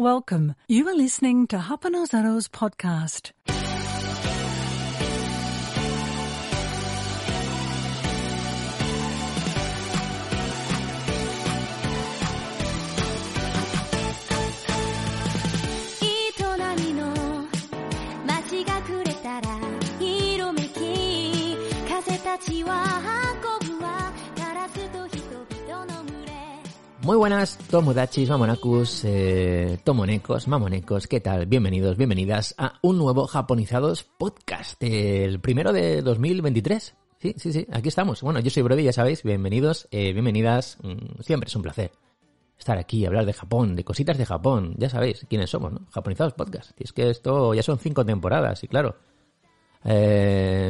Welcome. You are listening to Hapanozaro's podcast. Muy buenas, Tomodachis, Mamonacus, eh, Tomonecos, Mamonecos, ¿qué tal? Bienvenidos, bienvenidas a un nuevo Japonizados podcast, el primero de 2023. Sí, sí, sí, aquí estamos. Bueno, yo soy Brody, ya sabéis, bienvenidos, eh, bienvenidas, mm, siempre es un placer estar aquí, hablar de Japón, de cositas de Japón, ya sabéis quiénes somos, ¿no? Japonizados podcast. Y es que esto ya son cinco temporadas, y claro, eh,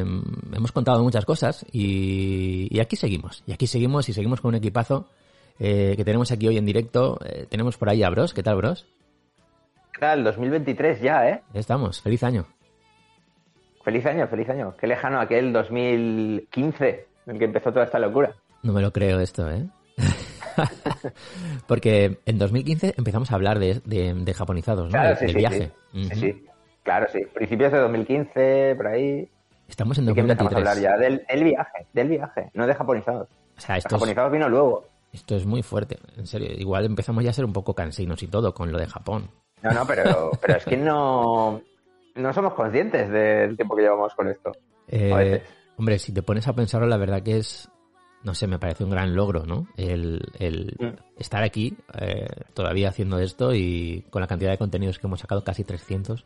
hemos contado muchas cosas y, y aquí seguimos, y aquí seguimos y seguimos con un equipazo eh, que tenemos aquí hoy en directo. Eh, tenemos por ahí a Bros. ¿Qué tal, Bros? ¿Qué tal? 2023 ya, ¿eh? Ya estamos. Feliz año. Feliz año, feliz año. Qué lejano aquel 2015 en el que empezó toda esta locura. No me lo creo esto, ¿eh? Porque en 2015 empezamos a hablar de, de, japonizados, ¿no? Claro, sí, de, sí, viaje. Sí. sí, sí. Claro, sí. Principios de 2015, por ahí. Estamos en Sí que 2023. empezamos a hablar ya del, del viaje, del viaje, no de japonizados. O sea, Los esto es, japonizados vino luego. Esto es muy fuerte. En serio, igual empezamos ya a ser un poco cansinos y todo con lo de Japón. No, no, pero, pero es que no, no somos conscientes del tiempo que llevamos con esto. Eh, A veces. hombre, si te pones a pensarlo, la verdad que es, no sé, me parece un gran logro, ¿no? El, el Mm. estar aquí eh, todavía haciendo esto y con la cantidad de contenidos que hemos sacado, casi 300.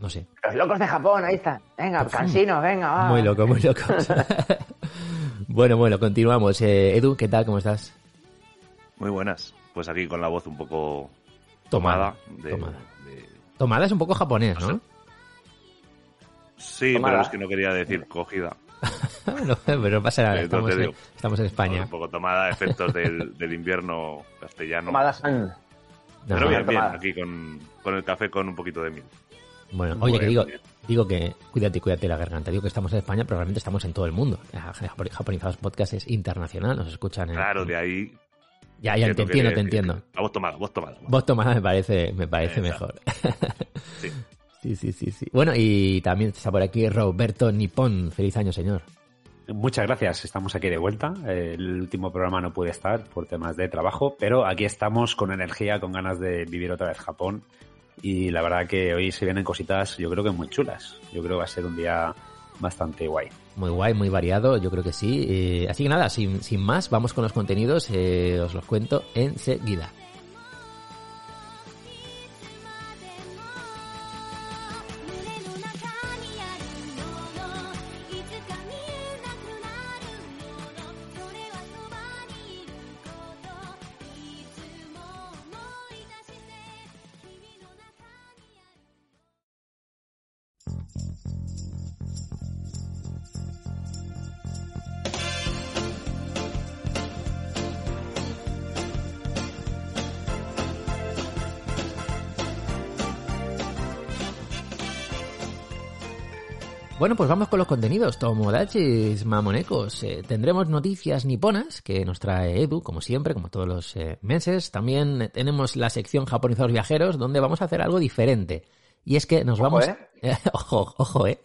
No sé, Los locos de Japón, ahí está. Venga, cansinos, venga, va. muy loco, muy loco. bueno, bueno, continuamos. Eh, Edu, ¿qué tal? ¿Cómo estás? Muy buenas. Pues aquí con la voz un poco Tomada, tomada. de- tomada. de- Tomada es un poco japonés, ¿no? Sí, Tomada. pero es que no quería decir cogida. no, pero pasa nada, estamos, en, digo. estamos en España. Un poco tomada, efectos del, del invierno castellano. Tomada-san. No, Pero no. bien, bien, tomada. aquí con, con el café con un poquito de miel. Bueno, oye, que digo, digo que cuídate, cuídate la garganta. Digo que estamos en España, pero realmente estamos en todo el mundo. Japo- Japonizados Podcast es internacional, nos escuchan en... Claro, de ahí. Ya, ya te entiendo, te entiendo. A voz tomada, voz tomada. Voz tomada me parece, me parece Exacto. mejor. Sí. sí, sí, sí, sí. Bueno, y también está por aquí Roberto Nippon. Feliz año, señor. Muchas gracias, estamos aquí de vuelta. El último programa no pude estar por temas de trabajo, pero aquí estamos con energía, con ganas de vivir otra vez Japón. Y la verdad que hoy se vienen cositas, yo creo que muy chulas. Yo creo que va a ser un día bastante guay. Muy guay, muy variado, yo creo que sí. Eh, así que nada, sin, sin más, vamos con los contenidos. eh, os los cuento enseguida. Bueno, pues vamos con los contenidos. Tomodachis, mamonecos. Eh, tendremos noticias niponas que nos trae Edu, como siempre, como todos los eh, meses. También eh, tenemos la sección Japonizados Viajeros, donde vamos a hacer algo diferente. Y es que nos Ojo, vamos... ¿eh? ojo, ojo, eh.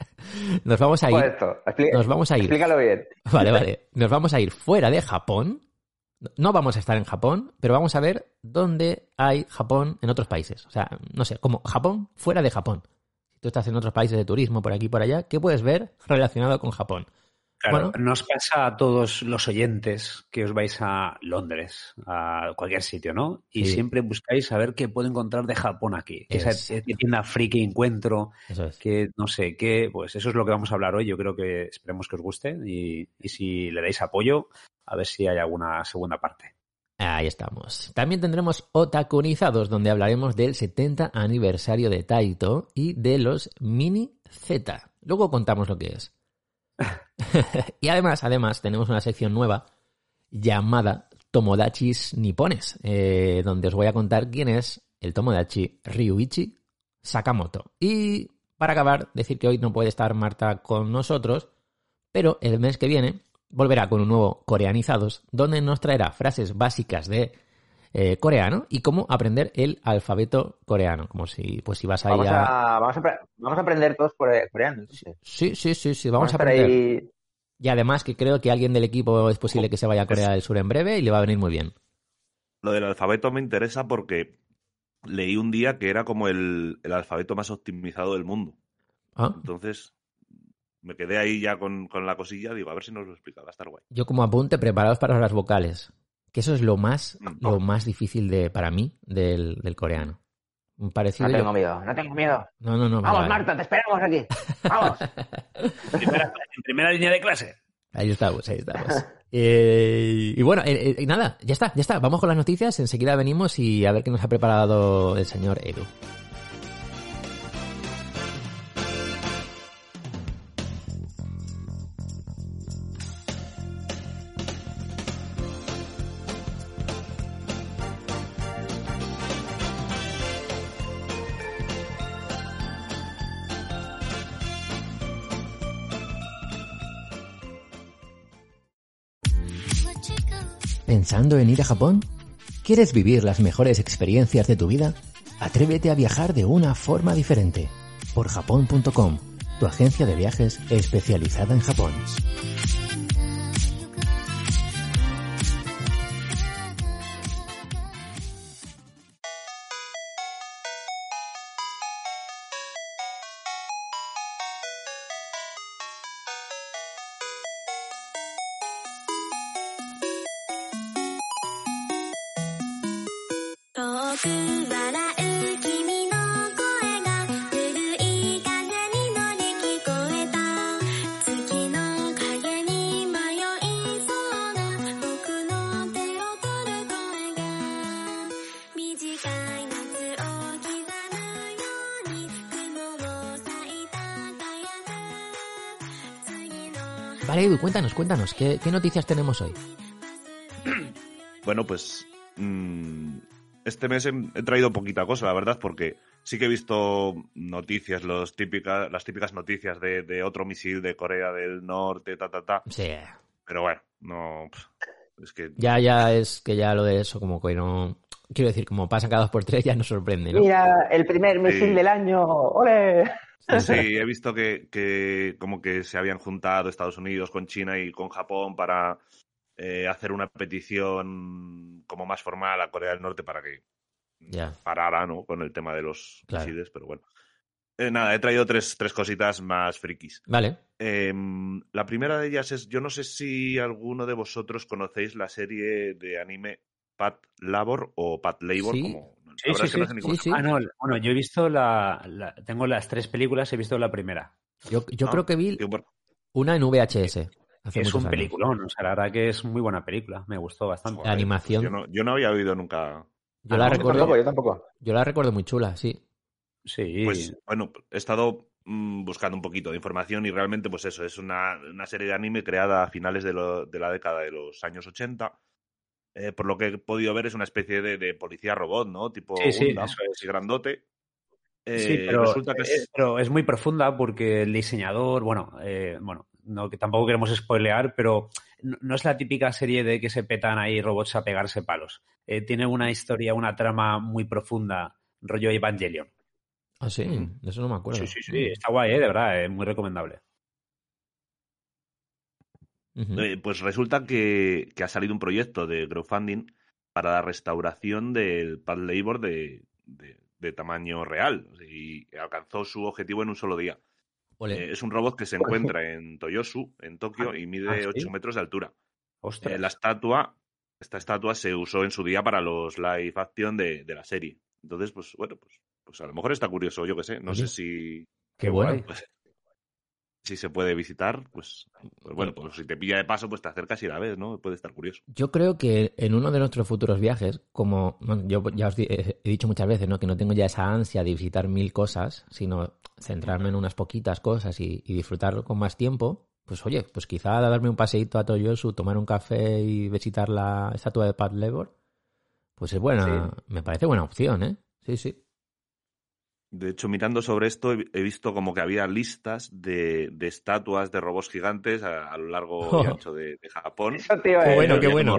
Nos vamos a ir... Esto. Expli- Nos vamos a ir. Explícalo bien. Vale, vale. Nos vamos a ir fuera de Japón. No vamos a estar en Japón, pero vamos a ver dónde hay Japón en otros países. O sea, no sé, como Japón fuera de Japón. Tú estás en otros países de turismo, por aquí y por allá, ¿qué puedes ver relacionado con Japón? Claro, Bueno. nos pasa a todos los oyentes que os vais a Londres, a cualquier sitio, ¿no? Y Sí. siempre buscáis saber qué puedo encontrar de Japón aquí. Es- Esa tienda friki encuentro, es. que no sé qué, pues eso es lo que vamos a hablar hoy. Yo creo que esperemos que os guste y, y si le dais apoyo, a ver si hay alguna segunda parte. Ahí estamos. También tendremos Otakunizados, donde hablaremos del 70 aniversario de Taito y de los Mini Z. Luego contamos lo que es. y además, además, tenemos una sección nueva llamada Tomodachis Nipones, eh, donde os voy a contar quién es el Tomodachi Ryuichi Sakamoto. Y para acabar, decir que hoy no puede estar Marta con nosotros, pero el mes que viene volverá con un nuevo Coreanizados, donde nos traerá frases básicas de eh, coreano y cómo aprender el alfabeto coreano. Como si, pues si vas ahí Vamos a... a, vamos, a, vamos a aprender todos core- coreano. entonces. Sí, sí, sí, sí, vamos, a aprender. ahí. Y además que creo que alguien del equipo es posible que se vaya a Corea del Sur en breve y le va a venir muy bien. Lo del alfabeto me interesa porque leí un día que era como el, el alfabeto más optimizado del mundo. Ah, Entonces me quedé ahí ya con, con la cosilla. Digo, a ver si nos lo explica. Va a estar guay. Yo como apunte, preparados para las vocales. Que eso es lo más, Mm. lo más difícil de, para mí del, del coreano. Parecido. No yo- tengo miedo, no tengo miedo. No, no, no. Vamos, vale. Marta, te esperamos aquí. Vamos. Primera- en primera línea de clase. Ahí estamos, ahí estamos. Eh, y bueno, eh, eh, nada, ya está, ya está. Vamos con las noticias. Enseguida venimos y a ver qué nos ha preparado el señor Edu. ¿Pensando en ir a Japón? ¿Quieres vivir las mejores experiencias de tu vida? Atrévete a viajar de una forma diferente. Por japón.com, tu agencia de viajes especializada en Japón. Edu, cuéntanos, cuéntanos, ¿qué, qué noticias tenemos hoy? Bueno, pues mm, este mes he, he traído poquita cosa, la verdad, porque sí que he visto noticias, los típicas, las típicas noticias de, de otro misil de Corea del Norte, ta, ta, ta. Sí, Pero bueno, no. Es que. ya, ya es que ya lo de eso, como que no. Quiero decir, como pasan cada dos por tres, ya nos sorprende, ¿no? Mira, el primer misil Sí. del año. ¡Ole! Sí, he visto que, que como que se habían juntado Estados Unidos con China y con Japón para eh, hacer una petición como más formal a Corea del Norte para que Ya. parara, ¿no? Con el tema de los Claro. pero bueno. Eh, nada, he traído tres, tres cositas más frikis. Vale. Em, la primera de ellas es, yo no sé si alguno de vosotros conocéis la serie de anime Pat Labor o Pat Labor, Sí. como Sí, sí, no sí. Ah, no, bueno, yo he visto la, la- Tengo las tres películas, he visto la primera. Yo, yo Ah, creo que vi Tío, una en VHS. Hace es un años. peliculón, o sea, la verdad que es muy buena película, me gustó bastante. La joder, animación. Yo no, yo no había oído nunca. Yo Ah, la recuerdo. tampoco, yo tampoco. Yo la recuerdo muy chula, sí. Sí, Pues bueno, he estado mm, buscando un poquito de información y realmente, pues eso, es una, una serie de anime creada a finales de, lo- de la década de los años 80. Eh, por lo que he podido ver, es una especie de, de policía robot, ¿no? Tipo Sí, sí, Gundam, eso es. así grandote. Sí, Eh, pero, resulta que eh, es- pero es muy profunda porque el diseñador, bueno, eh, bueno, no, que tampoco queremos spoilear, pero no, no es la típica serie de que se petan ahí robots a pegarse palos. Eh, tiene una historia, una trama muy profunda, rollo Evangelion. Ah, sí, de eso no me acuerdo. Sí, sí, sí, está guay, eh, de verdad, es muy recomendable. Eh, pues resulta que, que ha salido un proyecto de crowdfunding para la restauración del Pad Labor de, de- de tamaño real y alcanzó su objetivo en un solo día. Eh, es un robot que se encuentra en Toyosu, en Tokio, y mide ah, ¿sí? 8 metros de altura. Eh, la estatua, esta estatua se usó en su día para los live action de, de la serie. Entonces, pues bueno, pues, pues a lo mejor está curioso, yo qué sé. No Oye. sé si, Qué bueno. Si se puede visitar, pues, pues bueno, pues si te pilla de paso, pues te acercas y la ves, ¿no? Puede estar curioso. Yo creo que en uno de nuestros futuros viajes, como bueno, yo ya os di- he dicho muchas veces, ¿no? Que no tengo ya esa ansia de visitar mil cosas, sino centrarme en unas poquitas cosas y, y disfrutar con más tiempo. Pues oye, pues quizá darme un paseíto a Toyosu, tomar un café y visitar la estatua de Pat Labor, pues es buena, me parece buena opción, ¿eh? Sí, sí. De hecho, mirando sobre esto, he visto como que había listas de, de estatuas de robots gigantes a, a lo largo y Oh. ancho de, de Japón. Eso, tío, Qué eh, bueno, qué bueno.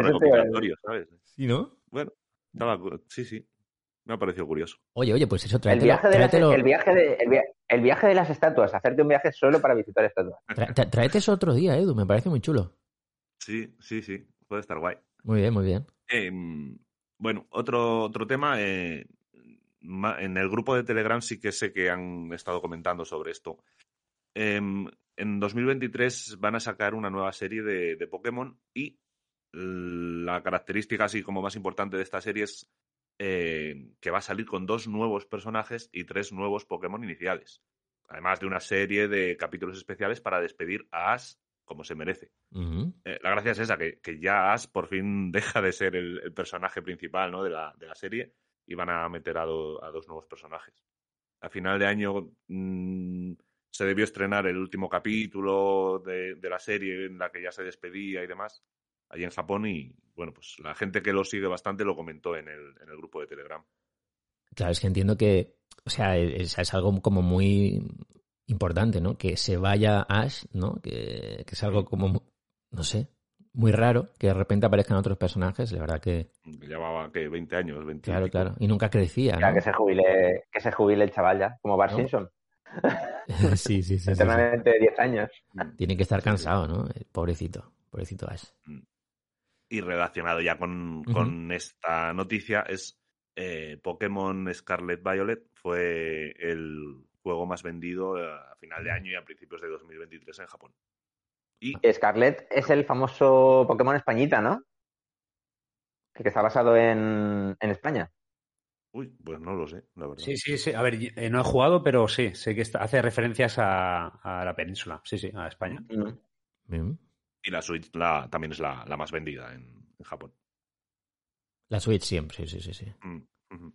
¿sabes? ¿Sí, no? Bueno, Estaba sí, sí. Me ha parecido curioso. Oye, oye, pues eso, El tráetelo, viaje, de las, el, viaje de, el, via- el viaje de las estatuas, hacerte un viaje solo para visitar estatuas. tra- tra- tráete eso otro día, Edu, me parece muy chulo. Sí, sí, sí. Puede estar guay. Muy bien, muy bien. Em, bueno, otro, otro tema. eh, en el grupo de Telegram sí que sé que han estado comentando sobre esto. Em, en 2023 van a sacar una nueva serie de, de Pokémon y la característica así como más importante de esta serie es eh, que va a salir con dos nuevos personajes y tres nuevos Pokémon iniciales. Además de una serie de capítulos especiales para despedir a Ash como se merece. Eh, la gracia es esa, que, que ya Ash por fin deja de ser el, el personaje principal ¿no? de, la, de la serie y van a meter a, do- a dos nuevos personajes. A final de año mm, se debió estrenar el último capítulo de, de la serie en la que ya se despedía y demás, allí en Japón y bueno, pues la gente que lo sigue bastante lo comentó en el, en el grupo de Telegram. Claro, es que entiendo que, o sea, es, es algo como muy importante, ¿no? Que se vaya Ash, ¿no? Que, que es algo como, no sé, muy raro, que de repente aparezcan otros personajes, la verdad que, llevaba, que 20 años, 20 claro, claro, y nunca crecía, ¿no? que se jubile, que se jubile el chaval ya, como Bart ¿No? Simpson, sí, sí, sí, sí, sí. eternamente 10 años. Tiene que estar cansado, ¿no? El Pobrecito, pobrecito Ash. Y relacionado ya con, con esta noticia es eh, Pokémon Scarlet Violet fue el juego más vendido eh, a final de año y a principios de 2023 en Japón. Y Scarlet es el famoso Pokémon Españita, ¿no? Que está basado en, en España. uy, pues no lo sé, la verdad. Sí, sí, sí. A ver, eh, no he jugado, pero sí, sé que está- hace referencias a, a la península. Sí, sí, a España. Mm. Bien. Y la Switch la, también es la, la más vendida en, en Japón. La Switch siempre, sí, sí, sí. sí. Mm.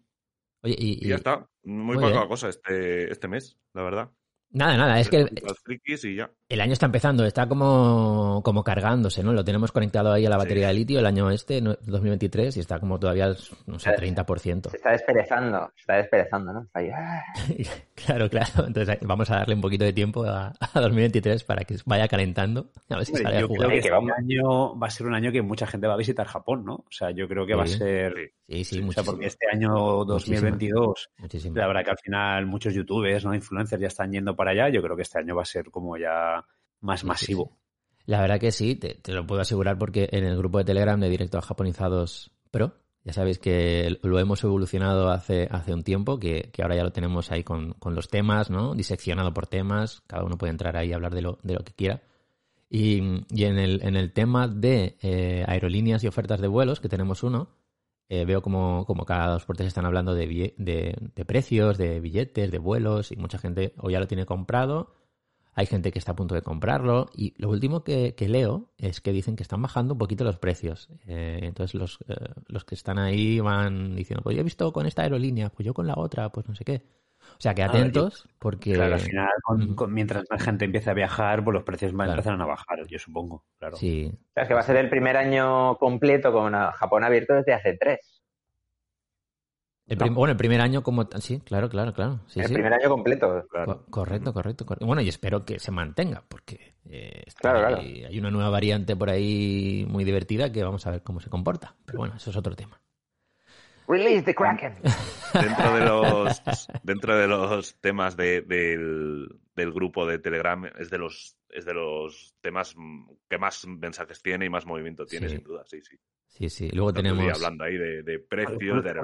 Oye, y, Y ya y- está. Muy, muy poca bien. cosa este, este mes, la verdad. nada, nada, es que Los frikis y ya. El año está empezando, está como, como cargándose, ¿no? Lo tenemos conectado ahí a la Sí. batería de litio el año este, no- 2023, y está como todavía, no sé, Eh, 30%. Se está desperezando, se está desperezando, ¿no? Está ahí, ah. claro, claro. Entonces vamos a darle un poquito de tiempo a, a 2023 para que vaya calentando. A ver si sale a yo jugar. creo que Que este año va a ser un año que mucha gente va a visitar Japón, ¿no? O sea, yo creo que va a ser... Sí. Sí, o sea, muchísimo. porque este año 2022, muchísimo. la verdad que al final muchos youtubers, ¿no? Influencers ya están yendo para allá. Yo creo que este año va a ser como ya más Sí, sí, masivo. La verdad que sí, te, te lo puedo asegurar porque en el grupo de Telegram de Directo a Japonizados Pro, ya sabéis que lo hemos evolucionado hace, hace un tiempo, que, que ahora ya lo tenemos ahí con, con los temas, ¿no? Diseccionado por temas, cada uno puede entrar ahí y hablar de lo, de lo que quiera. Y, y en, el, en el tema de eh, aerolíneas y ofertas de vuelos, que tenemos uno, eh, veo como, como cada dos por tres están hablando de, de precios, de billetes, de vuelos, y mucha gente o ya lo tiene comprado, hay gente que está a punto de comprarlo, y lo último que, que leo es que dicen que están bajando un poquito los precios. Eh, entonces los, eh, los que están ahí van diciendo, pues yo he visto con esta aerolínea, pues yo con la otra, pues no sé qué. O sea que atentos, porque... Claro, al final, con- Ujú. con- mientras la gente empiece a viajar, pues los precios van a Claro. empezar a bajar, yo supongo. Claro. Sí, O sea, es que va a ser el primer año completo con Japón abierto desde hace tres. El bueno, el primer año como... Sí, claro, claro, claro. Sí, el sí. primer año completo. Claro. Co- correcto, correcto, correcto. Bueno, y espero que se mantenga, porque eh, Claro, ahí- hay una nueva variante por ahí muy divertida que vamos a ver cómo se comporta. Pero bueno, eso es otro tema. Release the Kraken. dentro de los dentro de los temas de- del, del grupo de Telegram es de los es de los temas que más mensajes tiene y más movimiento tiene Sí. sin duda sí sí Sí, sí. Luego Tanto tenemos... hablando ahí de, de precios de que,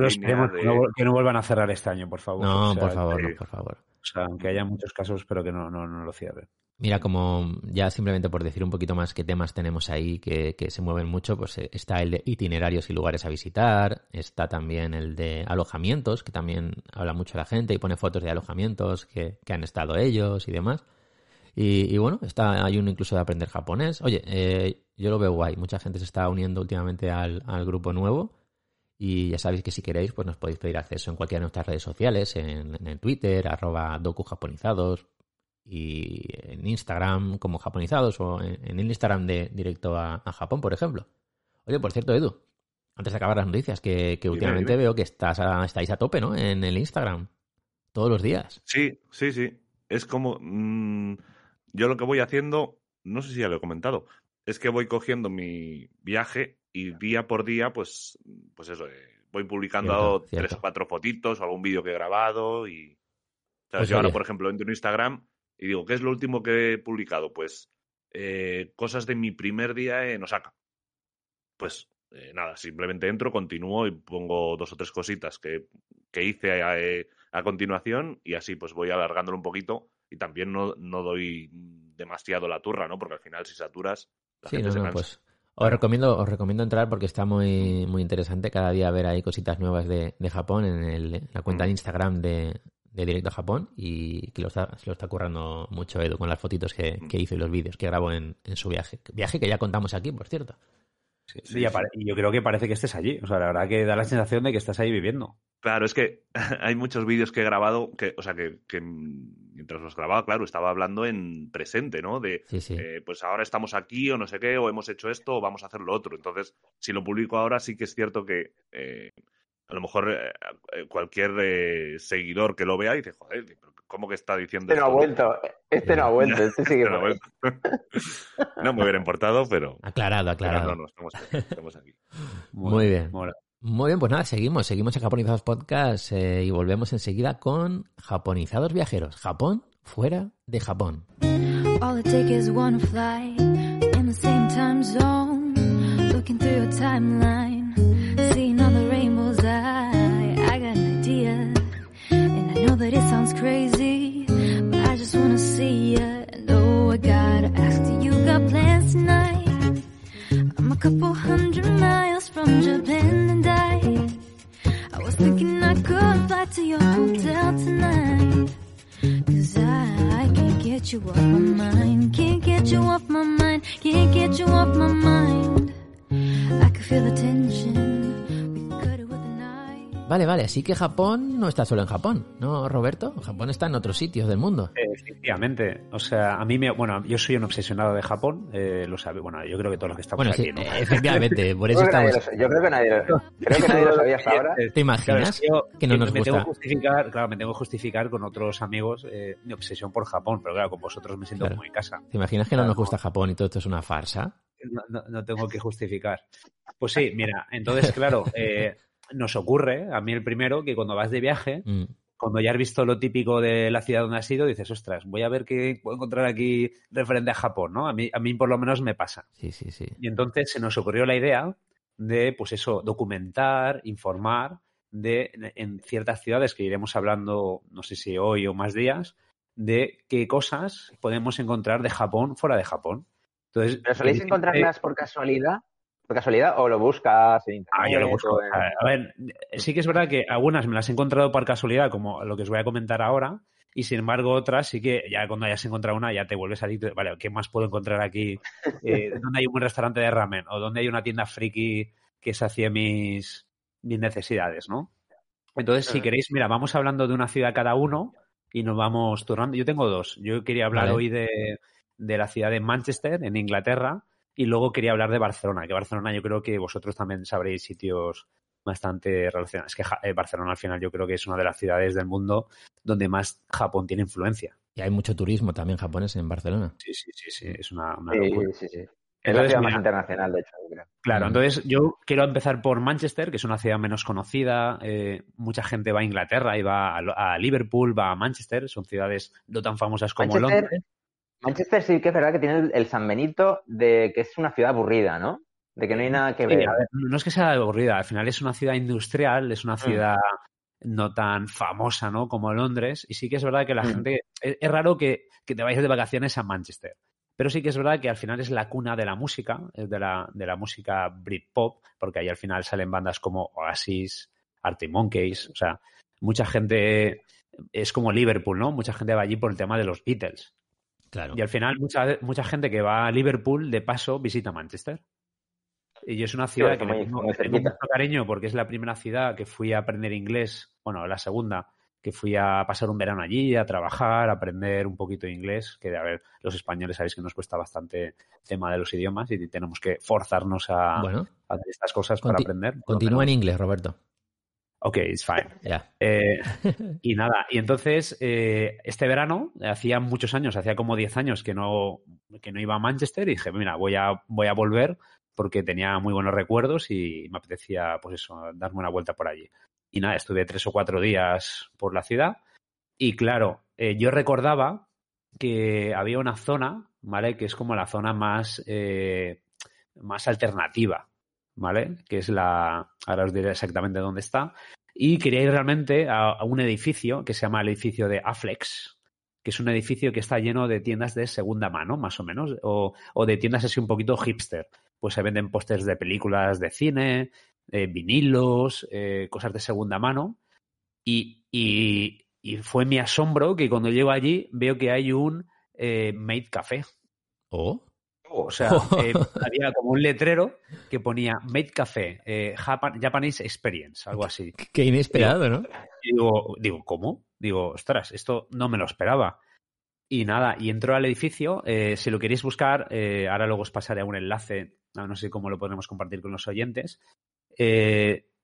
no, vuel- que no vuelvan a cerrar este año, por favor. No, O sea, por favor, que- no, por favor. O sea, aunque haya muchos casos, pero que no, no, no lo cierren. Mira, como ya simplemente por decir un poquito más qué temas tenemos ahí que, se mueven mucho, pues eh, está el de itinerarios y lugares a visitar, está también el de alojamientos, que también habla mucho la gente y pone fotos de alojamientos que, han estado ellos y demás. Y, bueno, está, hay uno incluso de aprender japonés. Oye, eh, yo lo veo guay, mucha gente se está uniendo últimamente al, grupo nuevo. Y ya sabéis que si queréis, pues nos podéis pedir acceso en cualquiera de nuestras redes sociales, en, Twitter, arroba docujaponizados, y en Instagram como japonizados, o en, en el Instagram de directo a, a Japón, por ejemplo. Oye, por cierto, Edu, antes de acabar las noticias, que, que Dime, últimamente dime. veo que estás a- estáis a tope, ¿no? En el Instagram. Todos los días. sí sí sí es como mm, yo lo que voy haciendo no sé si ya lo he comentado es que voy cogiendo mi viaje y día por día pues pues eso eh, voy publicando Cierto, tres cierto. o cuatro fotitos o algún vídeo que he grabado y... ¿sabes? Pues yo ahora, por ejemplo, entro en Instagram y digo, ¿qué es lo último que he publicado? Pues eh, cosas de mi primer día en Osaka. Pues eh, nada, simplemente entro, continúo y pongo dos o tres cositas que, que hice eh, a continuación y así pues voy alargándolo un poquito y también no, no doy demasiado la turra, ¿no? Porque al final si saturas, la Sí, gente no, se no, cansa. pues os recomiendo, os recomiendo entrar porque está muy, muy interesante cada día ver ahí cositas nuevas de, de Japón en, el- en la cuenta de. Instagram de, de Directo a Japón y que lo está, se lo está currando mucho Edu con las fotitos que, que hizo y los vídeos que grabó en, en su viaje. Viaje que ya contamos aquí, por cierto. Sí, Sí, y, sí. apare- y yo creo que parece que estés allí. O sea, la verdad que da la sensación de que estás ahí viviendo. Claro, es que hay muchos vídeos que he grabado, que, o sea, que, que mientras los grababa, claro, estaba hablando en presente, ¿no? De, Sí, sí. eh, pues ahora estamos aquí o no sé qué, o hemos hecho esto o vamos a hacer lo otro. Entonces, si lo publico ahora, sí que es cierto que eh, a lo mejor eh, eh, cualquier eh, seguidor que lo vea dice, joder, pero ¿cómo que está diciendo Este no ha esto? vuelto. Este no ha vuelto. Este sigue Pero por ahí. bueno. no me hubiera importado, pero, Aclarado, pero aclarado. no, no, estamos aquí. Estamos aquí. Muy bien. Mola. Muy bien, pues nada, seguimos, seguimos en Japonizados Podcast eh, y volvemos enseguida con Japonizados Viajeros. Japón fuera de Japón. All it takes is one flight in the same time zone. Looking through your timeline, seeing all the rainbows. Crazy, but I just wanna see ya. And oh, I gotta ask, do you got plans tonight? I'm a couple hundred miles from Japan, and I, I was thinking I could fly to your hotel tonight. Cause I, I can't get you off my mind. Can't get you off my mind. Can't get you off my mind. I can feel the tension. Vale, vale, así que Japón no está solo en Japón, ¿no, Roberto? Japón está en otros sitios del mundo. Efectivamente. O sea, a mí me. Bueno, yo soy un obsesionado de Japón. eh, lo sabe. Bueno, yo creo que todos los que estamos Bueno, aquí. sí, ¿no? eh, efectivamente, por eso Yo creo, que nadie estamos... lo, yo creo que nadie lo, creo que nadie lo sabía hasta ahora. ¿Te imaginas Claro, es que yo- que no nos me tengo gusta? que justificar, claro, me tengo que justificar con otros amigos eh, mi obsesión por Japón, pero claro, con vosotros me siento Claro. muy en casa. ¿Te imaginas que no nos gusta Japón y todo esto es una farsa? No, no- no tengo que justificar. Pues sí, mira, entonces, claro, eh, nos ocurre, a mí el primero, que cuando vas de viaje, Mm, cuando ya has visto lo típico de la ciudad donde has ido, dices, ostras, voy a ver qué puedo encontrar aquí referente a Japón, ¿no? A mí, a mí por lo menos me pasa. sí, sí, sí. Y entonces se nos ocurrió la idea de, pues eso, documentar, informar de en ciertas ciudades que iremos hablando, no sé si hoy o más días, de qué cosas podemos encontrar de Japón fuera de Japón. Entonces, ¿Pero soléis eh, encontrarlas por casualidad? ¿Por casualidad o lo buscas en internet? Ah, yo lo busco. en- A ver, sí que es verdad que algunas me las he encontrado por casualidad, como lo que os voy a comentar ahora, y sin embargo otras sí que ya cuando hayas encontrado una ya te vuelves adicto. Vale, ¿qué más puedo encontrar aquí? Eh, ¿Dónde hay un buen restaurante de ramen? ¿O dónde hay una tienda friki que sacie mis, mis necesidades, no? Entonces, si queréis, mira, vamos hablando de una ciudad cada uno y nos vamos turnando. Yo tengo dos. Yo quería hablar Vale. hoy de, de la ciudad de Manchester, en Inglaterra, y luego quería hablar de Barcelona, que Barcelona yo creo que vosotros también sabréis sitios bastante relacionados. Es que eh, Barcelona al final yo creo que es una de las ciudades del mundo donde más Japón tiene influencia. Y hay mucho turismo también japonés en Barcelona. Sí, sí, sí, sí, es una, una Sí, locura. sí, sí. Es la ciudad mira, más internacional, de hecho, creo. Claro, entonces yo quiero empezar por Manchester, que es una ciudad menos conocida. eh, mucha gente va a Inglaterra y va a, Liverpool, va a Manchester. Son ciudades no tan famosas como Manchester, Londres. Manchester sí que es verdad que tiene el, el San Benito de que es una ciudad aburrida, ¿no? De que no hay nada que Sí, ver. a ver, no es que sea aburrida, al final es una ciudad industrial, es una Mm. ciudad no tan famosa, ¿no? Como Londres. Y sí que es verdad que la Mm. gente. Es, es raro que, que te vayas de vacaciones a Manchester. Pero sí que es verdad que al final es la cuna de la música, es de la, de la música Britpop, porque ahí al final salen bandas como Oasis, Arctic Monkeys, o sea, mucha gente es como Liverpool, ¿no? Mucha gente va allí por el tema de los Beatles. Claro. Y al final mucha, mucha gente que va a Liverpool de paso visita Manchester. Y yo es una ciudad que muy- tengo, mucho cariño porque es la primera ciudad que fui a aprender inglés, bueno, la segunda, que fui a pasar un verano allí, a trabajar, a aprender un poquito de inglés, que a ver, los españoles sabéis que nos cuesta bastante el tema de los idiomas y tenemos que forzarnos a, Bueno, a hacer estas cosas para aprender. continúa en inglés, Roberto. Ok, it's fine. Eh, y nada, y entonces eh, este verano, hacía muchos años, hacía como 10 años que no, que no iba a Manchester y dije, mira, voy a, voy a volver porque tenía muy buenos recuerdos y me apetecía, pues eso, darme una vuelta por allí. Y nada, estuve tres o cuatro días por la ciudad y claro, eh, yo recordaba que había una zona, ¿vale? Que es como la zona más, más alternativa, ¿vale? Que es la... Ahora os diré exactamente dónde está. Y quería ir realmente a, un edificio que se llama el edificio de Aflex, que es un edificio que está lleno de tiendas de segunda mano, más o menos, o, o de tiendas así un poquito hipster. Pues se venden pósters de películas de cine, eh, vinilos, eh, cosas de segunda mano. Y, y- y fue mi asombro que cuando llego allí veo que hay un eh, Made Café. Oh. O sea, eh, había como un letrero que ponía Made Café, eh, Japan- Japanese Experience, algo así. Qué inesperado, ¿no? Y digo, digo, ¿cómo? Digo, ostras, esto no me lo esperaba. Y nada, y entró al edificio. eh, si lo queréis buscar, ahora luego os pasaré un enlace, no, no sé cómo lo podemos compartir con los oyentes.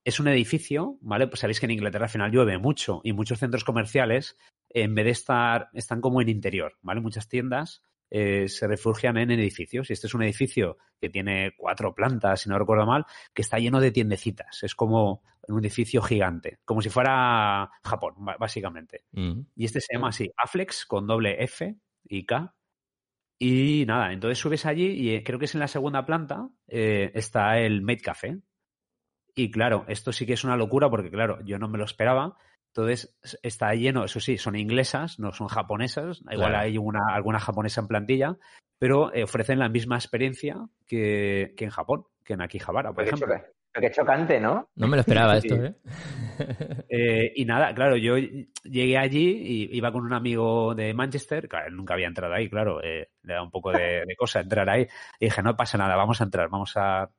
Es un edificio, ¿vale? Pues sabéis que en Inglaterra al final llueve mucho y muchos centros comerciales, en vez de estar, están como en interior, ¿vale? Muchas tiendas eh, se refugian en edificios. Y este es un edificio que tiene cuatro plantas, si no recuerdo mal, que está lleno de tiendecitas. Es como un edificio gigante, como si fuera Japón, básicamente. Mm. Y este se llama así, Aflex con doble F y K. Y nada, entonces subes allí y eh, creo que es en la segunda planta, eh, está el Made Café. Y claro, esto sí que es una locura porque, claro, yo no me lo esperaba. Entonces está lleno, eso sí, son inglesas, no son japonesas. Igual Claro. hay una, alguna japonesa en plantilla, pero eh, ofrecen la misma experiencia que, que en Japón, que en Akihabara, por qué, ejemplo. qué chocante, ¿no? No me lo esperaba Sí. esto, ¿eh? Eh, y nada, claro, yo llegué allí y iba con un amigo de Manchester, claro, él nunca había entrado ahí, claro, eh, le da un poco de, de cosa entrar ahí. Y dije, no pasa nada, vamos a entrar, vamos a...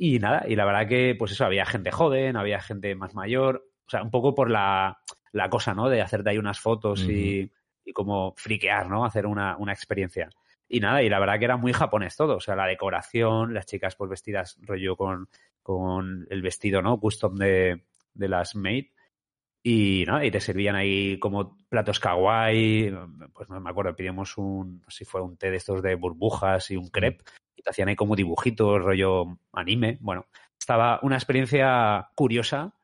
Y nada, y la verdad que, pues eso, había gente joven, había gente más mayor, o sea, un poco por la, la cosa, ¿no? De hacerte ahí unas fotos y, y como friquear, ¿no? Hacer una, una experiencia. Y nada, y la verdad que era muy japonés todo, o sea, la decoración, las chicas pues vestidas rollo con, con el vestido, ¿no? Custom de, de las maid. Y nada, y te servían ahí como platos kawaii, pues no me acuerdo, pedimos un, no si fue un té de estos de burbujas y un crepe, y te hacían ahí como dibujitos, rollo anime. Bueno, estaba una experiencia curiosa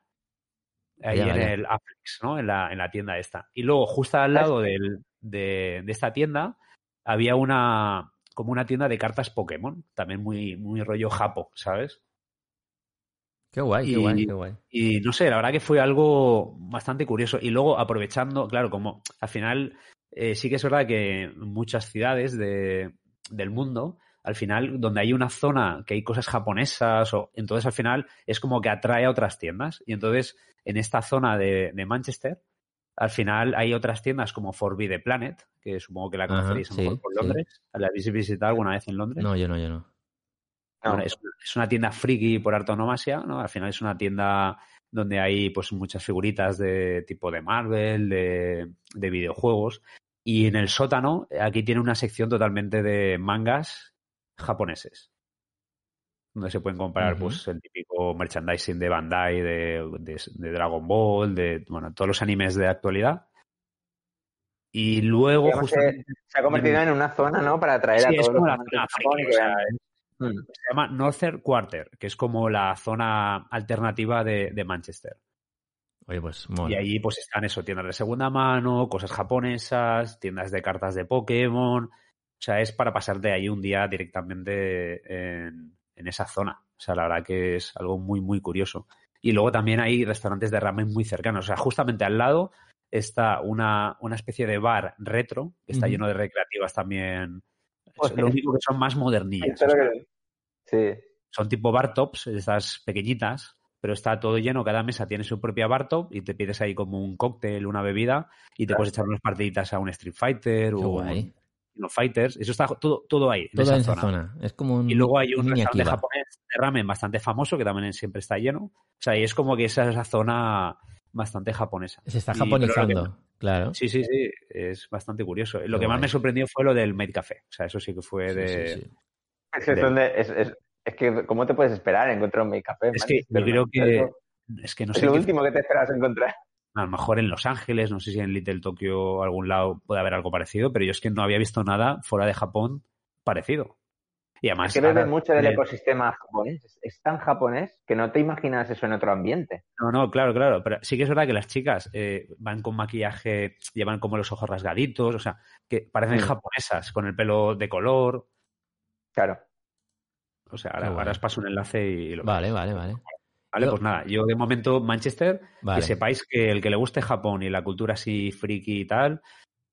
ahí en el Afrix, ¿no? En la, en la tienda esta. Y luego, justo al lado del- de, de esta tienda, había una como una tienda de cartas Pokémon, también muy, muy rollo japo, ¿sabes? Qué guay, qué guay, qué guay. Y no sé, la verdad que fue algo bastante curioso. Y luego aprovechando, claro, como al final eh, sí que es verdad que muchas ciudades de- del mundo, al final, donde hay una zona que hay cosas japonesas, o entonces al final es como que atrae a otras tiendas. Y entonces, en esta zona de, de Manchester, al final hay otras tiendas como Forbidden Planet, que supongo que la Ajá, conoceréis a lo mejor sí, por sí. Londres. ¿La habéis visitado alguna vez en Londres? No, yo no, yo no. Bueno, es, es una tienda friki por antonomasia, ¿no? Al final es una tienda donde hay pues muchas figuritas de tipo de Marvel, de, de videojuegos. Y en el sótano, aquí tiene una sección totalmente de mangas japoneses. Donde se pueden comprar pues el típico merchandising de Bandai, de, de- de Dragon Ball, de bueno, todos los animes de actualidad. Y luego justamente se ha convertido en una zona, ¿no? Para atraer Sí, a es todos los como la zona friki, o sea, Mm. se llama Northern Quarter, que es como la zona alternativa de, de Manchester. Oye, pues Y ahí pues están eso, tiendas de segunda mano, cosas japonesas, tiendas de cartas de Pokémon. O sea, es para pasarte ahí un día directamente en, en esa zona. O sea, la verdad que es algo muy, muy curioso. Y luego también hay restaurantes de ramen muy cercanos. O sea, justamente al lado está una, una especie de bar retro, que está lleno de recreativas también. Joder. Lo único que son más modernillas. O sea, Sí. son tipo bar tops, estas pequeñitas, pero está todo lleno, cada mesa tiene su propia bar top y te pides ahí como un cóctel, una bebida y te Claro. puedes echar unas partiditas a un Street Fighter Qué o guay. Unos Fighters. Eso está todo, todo ahí, en Todo esa en esa zona. zona. Es como un. Y luego hay un restaurante Akiba. japonés de ramen bastante famoso que también siempre está lleno. O sea, y es como que esa es la zona bastante japonesa. Se está Y- lo que- japonizando, claro. Sí, sí, sí, es bastante curioso. Lo Qué que más guay. me sorprendió fue lo del Made Café. O sea, eso sí que fue Sí, de... sí, sí. Es que, es de- donde- es, es- es que, ¿cómo te puedes esperar encontrar un make café? Es que yo creo que... Es que no es sé lo qué último que te esperas encontrar. A lo mejor en Los Ángeles, no sé si en Little Tokyo o algún lado puede haber algo parecido, pero yo es que no había visto nada fuera de Japón parecido. Y además, Es que bebe ahora- mucho del eh, ecosistema japonés. Es, tan japonés que no te imaginas eso en otro ambiente. No, no, claro, claro. Pero sí que es verdad que las chicas eh, van con maquillaje, llevan como los ojos rasgaditos, o sea, que parecen Mm. japonesas, con el pelo de color. Claro. O sea, ahora, ahora os paso un enlace y lo Vale, vale, vale. Vale, pues nada, yo de momento Manchester, Vale. que sepáis que el que le guste Japón y la cultura así friki y tal,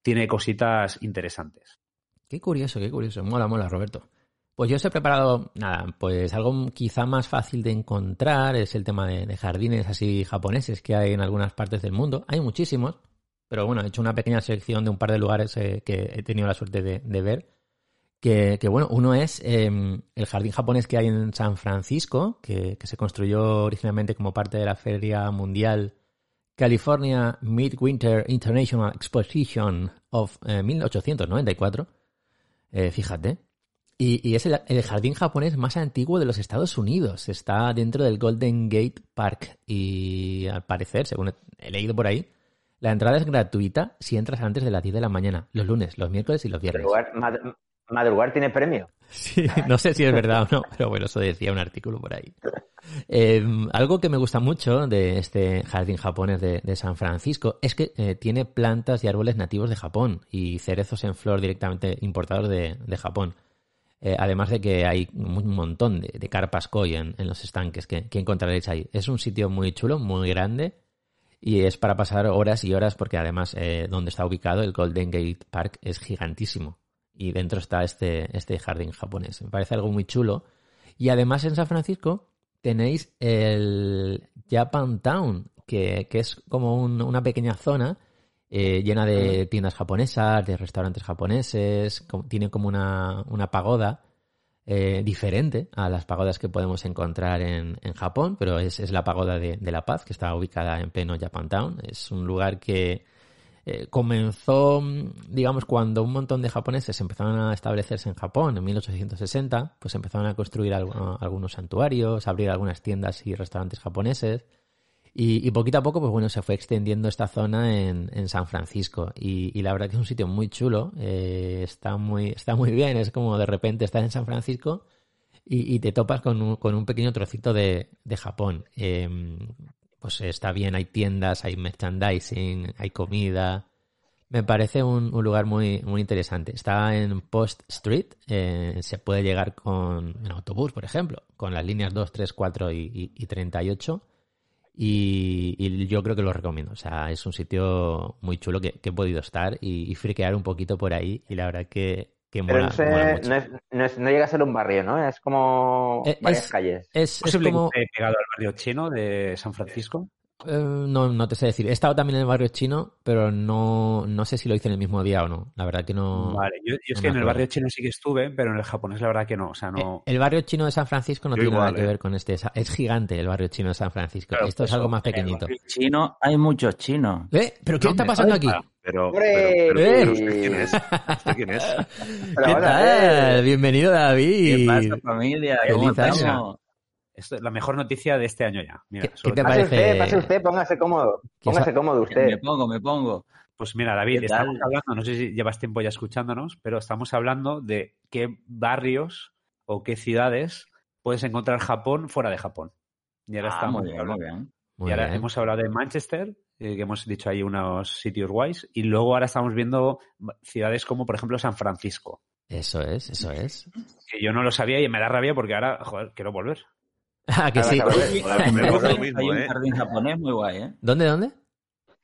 tiene cositas interesantes. Qué curioso, qué curioso. Mola, mola, Roberto. Pues yo os he preparado, nada, pues algo quizá más fácil de encontrar es el tema de, de jardines así japoneses que hay en algunas partes del mundo. Hay muchísimos, pero bueno, he hecho una pequeña selección de un par de lugares eh, que he tenido la suerte de, de ver. Que, que, bueno, uno es eh, el jardín japonés que hay en San Francisco, que, se construyó originalmente como parte de la Feria Mundial California Midwinter International Exposition of eh, 1894. Eh, fíjate. Y, y es el, el jardín japonés más antiguo de los Estados Unidos. Está dentro del Golden Gate Park. Y al parecer, según he- leído por ahí, la entrada es gratuita si entras antes de las 10 de la mañana, los lunes, los miércoles y los viernes. Madrugar tiene premio. Sí, no sé si es verdad o no, pero bueno, eso decía un artículo por ahí. Eh, algo que me gusta mucho de este jardín japonés de, San Francisco es que eh, tiene plantas y árboles nativos de Japón y cerezos en flor directamente importados de, Japón. Eh, además de que hay un montón de, carpas koi en, los estanques que, que encontraréis ahí. Es un sitio muy chulo, muy grande y es para pasar horas y horas porque además eh, donde está ubicado el Golden Gate Park es gigantísimo y dentro está este, este jardín japonés. Me parece algo muy chulo. Y además en San Francisco tenéis el Japantown, que, que es como un- una pequeña zona eh, llena de tiendas japonesas, de restaurantes japoneses, como- tiene como una, una pagoda eh, diferente a las pagodas que podemos encontrar en, en Japón, pero es, es la pagoda de, de la paz, que está ubicada en pleno Japantown. Es un lugar que eh, comenzó, mm, digamos, cuando un montón de japoneses empezaron a establecerse en Japón en 1860, pues empezaron a construir algu- algunos santuarios, abrir algunas tiendas y restaurantes japoneses. Y, poquito a poco, pues bueno, se fue extendiendo esta zona en, en San Francisco. Y, la verdad que es un sitio muy chulo, eh, está, muy, está muy bien, es como de repente estás en San Francisco y, y te topas con un, con un pequeño trocito de, de Japón. Eh, pues está bien, hay tiendas, hay merchandising, hay comida. Me parece un, lugar muy, muy interesante. Está en Post Street, eh, se puede llegar con en autobús, por ejemplo, con las líneas 2, 3, 4 y, y- y 38. Y, yo creo que lo recomiendo. O sea, es un sitio muy chulo que, que he podido estar y, y friquear un poquito por ahí. Y la verdad que, que Pero no, sé- mola mucho. no, es- no es- no llega a ser un barrio, ¿no? Es como Eh, varias es- calles. Es, es posible como... pegado al barrio chino de San Francisco? Eh, no, no te sé decir. He estado también en el barrio chino, pero no, no sé si lo hice en el mismo día o no. La verdad que no. Vale, yo, yo es no que en el barrio chino sí que estuve, pero en el japonés la verdad que no. O sea, no. Eh, El barrio chino de San Francisco no Yo tiene nada que eh. ver con este. Es- gigante el barrio chino de San Francisco. Esto es algo más en el pequeñito. chino hay muchos chinos. ¿Eh? ¿Pero qué No, está pasando aquí? Pero, ¡Hombre! pero, pero, ¡Eh! ¿usted quién es? ¿Usted quién es? ¿Qué tal? eh. Bienvenido, ¿Qué David. pasa, familia? ¿Cómo Feliz año. estamos? Esto es la mejor noticia de este año ya. Mira, ¿Qué- solo qué te te- Pase parece? usted, pase usted, póngase cómodo. ¿Quién Póngase cómodo Me usted. pongo, me pongo. Pues mira, David, estamos hablando, no sé si llevas tiempo ya escuchándonos, pero estamos hablando de qué barrios o qué ciudades puedes encontrar Japón fuera de Japón. Y ahora Ah, estamos muy bien, muy bien. Muy y ahora bien. hemos hablado de Manchester, eh, que hemos dicho ahí unos sitios guays, y luego ahora estamos viendo ciudades como, por ejemplo, San Francisco, Eso es, eso es. que yo no lo sabía y me da rabia porque ahora, joder, quiero volver. Ah, que sí. En Brooklyn hay un ¿eh? jardín japonés muy guay, ¿eh? ¿Dónde, dónde?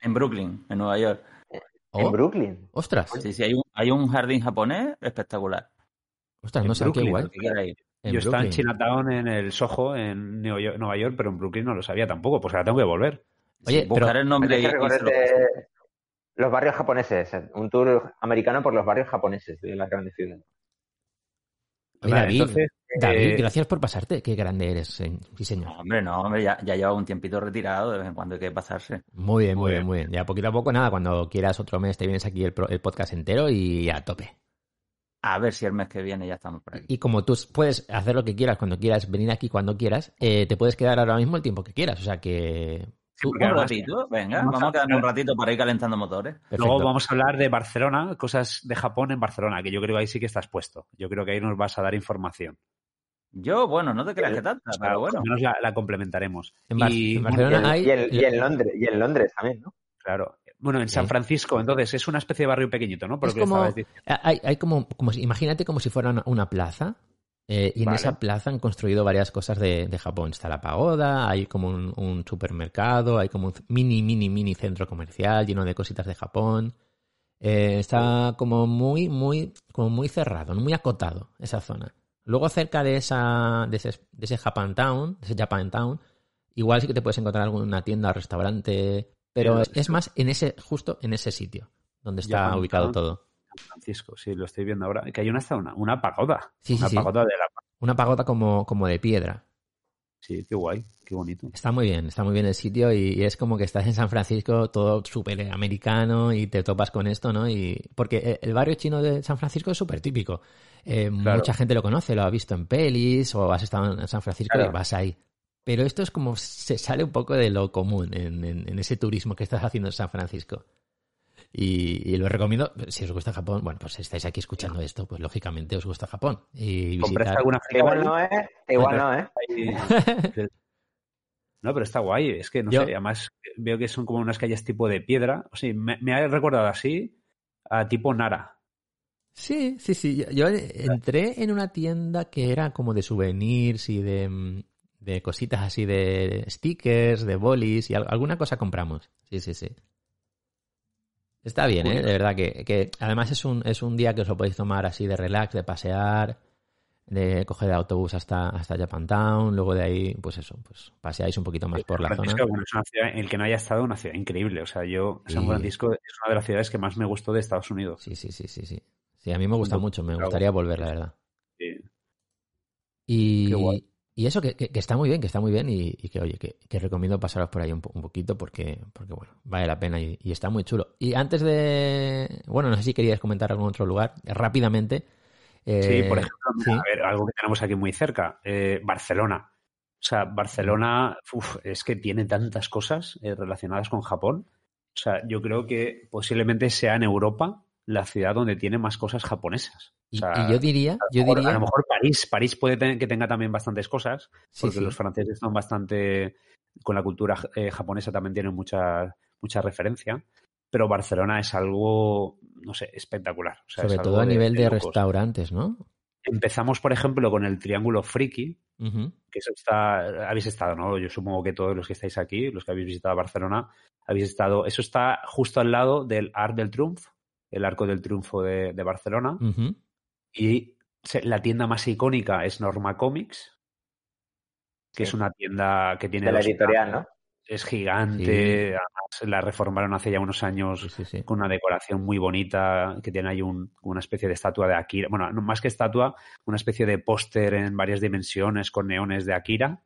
En Brooklyn, en Nueva York. Oh, En Brooklyn. ostras, Sí, sí, hay un, hay un jardín japonés espectacular. ostras, En no sé, qué guay. Que. En yo estaba en. Chinatown, en el Soho, en Nueva York, pero en Brooklyn no lo sabía tampoco, pues ahora tengo que volver. Oye, Sí, buscar pero- el nombre que y los barrios japoneses. Un tour americano por los barrios japoneses de las grandes ciudades. David, entonces, David, eh, gracias por pasarte. Qué grande eres, sí, señor. No, hombre, no, hombre, ya, ya lleva un tiempito retirado, de vez en cuando hay que pasarse. Muy bien, muy Muy bien, bien. muy bien. Ya poquito a poco, nada, cuando quieras otro mes te vienes aquí el, el podcast entero y a tope. A ver si el mes que viene ya estamos por aquí. Y como tú puedes hacer lo que quieras cuando quieras, venir aquí cuando quieras, eh, te puedes quedar ahora mismo el tiempo que quieras. O sea que Un además- ratito, venga, Vamos vamos a- quedarnos un ratito para ir calentando motores. Perfecto. Luego vamos a hablar de Barcelona, cosas de Japón en Barcelona, que yo creo que ahí sí que estás puesto. Yo creo que ahí nos vas a dar información. Yo, bueno, no te creas que tanta, sea, pero bueno. al menos la, la complementaremos. En, Bar- Y, en bueno, Y hay... en Londres, y en Londres también, ¿no? Claro. Bueno, en San. Francisco, entonces, es una especie de barrio pequeñito, ¿no? Por Es lo que como, estabas diciendo. hay, hay como, como imagínate como si fuera una, una plaza eh, y en Vale. esa plaza han construido varias cosas de, de Japón. Está la pagoda, hay como un, un supermercado, hay como un mini, mini, mini centro comercial lleno de cositas de Japón. Eh, está como muy, muy, como muy cerrado, muy acotado esa zona. Luego cerca de esa, de ese, de ese Japan Town, de ese Japan Town, igual sí que te puedes encontrar alguna tienda restaurante, pero es, es más en ese, justo en ese sitio donde está Japan ubicado Town. todo. San Francisco, sí, lo estoy viendo ahora. Que hay una hasta una, una pagoda. Sí, una sí. pagoda de la Una pagoda como, como de piedra. Sí, qué guay, qué bonito. Está muy bien, está muy bien el sitio y, y es como que estás en San Francisco todo súper americano y te topas con esto, ¿no? Y porque el- el barrio chino de San Francisco es súper típico. Eh, Claro. Mucha gente lo conoce, lo ha visto en pelis o has estado en San Francisco Claro. y vas ahí. Pero esto es como se sale un poco de lo común en, en- en ese turismo que estás haciendo en San Francisco. Y, y lo recomiendo, si os gusta Japón, bueno, pues si estáis aquí escuchando esto, pues lógicamente os gusta Japón. Y ¿Compraste visitar... alguna Que igual no, ¿eh? Igual no, ¿eh? No, pero está guay. Es que, no Yo- sé, además veo que son como unas calles tipo de piedra. O sea, me, me ha recordado así a tipo Nara. Sí, sí, sí. Yo, entré en una tienda que era como de souvenirs y de, mm, de cositas así de stickers, de bolis y al- alguna cosa compramos. Sí, sí, sí. Está bien, ¿eh? De verdad que, que además es un, es un día que os lo podéis tomar así de relax, de pasear, de coger el autobús hasta, hasta Japantown, luego de ahí, pues eso, pues paseáis un poquito más por la zona. Francisco, bueno, es una ciudad, el que no haya estado, una ciudad increíble. O sea, yo, San. Francisco es una de las ciudades que más me gustó de Estados Unidos. Sí, sí, sí, sí, sí. Sí, a mí me gusta mucho, me gustaría volver, la verdad. Sí. Y, Qué guay. Y eso que, que- que está muy bien, que está muy bien y, y que, oye, que, que recomiendo pasaros por ahí un, un poquito porque, porque, bueno, vale la pena y, y está muy chulo. Y antes de, bueno, no sé si querías comentar algún otro lugar, eh, rápidamente. eh, Sí, por ejemplo, mira, sí. a ver, algo que tenemos aquí muy cerca, eh, Barcelona. O sea, Barcelona uf, es que tiene tantas cosas eh, relacionadas con Japón. O sea, yo creo que posiblemente sea en Europa la ciudad donde tiene más cosas japonesas. O Y, sea, y yo diría, a, lo mejor, diría, a lo mejor París, París puede tener, que tenga también bastantes cosas, sí, porque sí. los franceses son bastante, con la cultura eh, japonesa también tienen mucha, mucha referencia, pero Barcelona es algo, no sé, espectacular. O sea, sobre todo a nivel de, restaurantes, ¿no? Empezamos, por ejemplo, con el Triángulo Friki, que eso está, habéis estado, ¿no? Yo supongo que todos los que estáis aquí, los que habéis visitado Barcelona, habéis estado, eso está justo al lado del Arc del Triunfo, el Arco del Triunfo de, de Barcelona, y la tienda más icónica es Norma Comics, que es una tienda que tiene De la editorial, ¿no? Es gigante, además la reformaron hace ya unos años Sí, sí, sí. con una decoración muy bonita, que tiene ahí un- una especie de estatua de Akira. Bueno, no, más que estatua, una especie de póster en varias dimensiones con neones de Akira.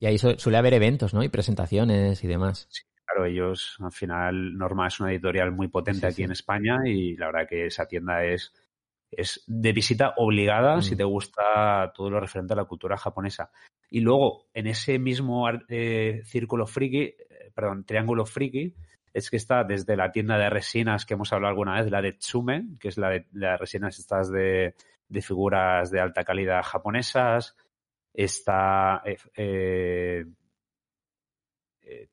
Y ahí su- suele haber eventos, ¿no? Y presentaciones y demás. Claro, ellos, al final, Norma es una editorial muy potente Sí, aquí sí. en España y la verdad que esa tienda es, es de visita obligada Mm. si te gusta todo lo referente a la cultura japonesa. Y luego, en ese mismo eh, círculo friki, eh, perdón, triángulo friki, es que está desde la tienda de resinas que hemos hablado alguna vez, la de Tsume, que es la de las resinas estas de, de figuras de alta calidad japonesas, está eh,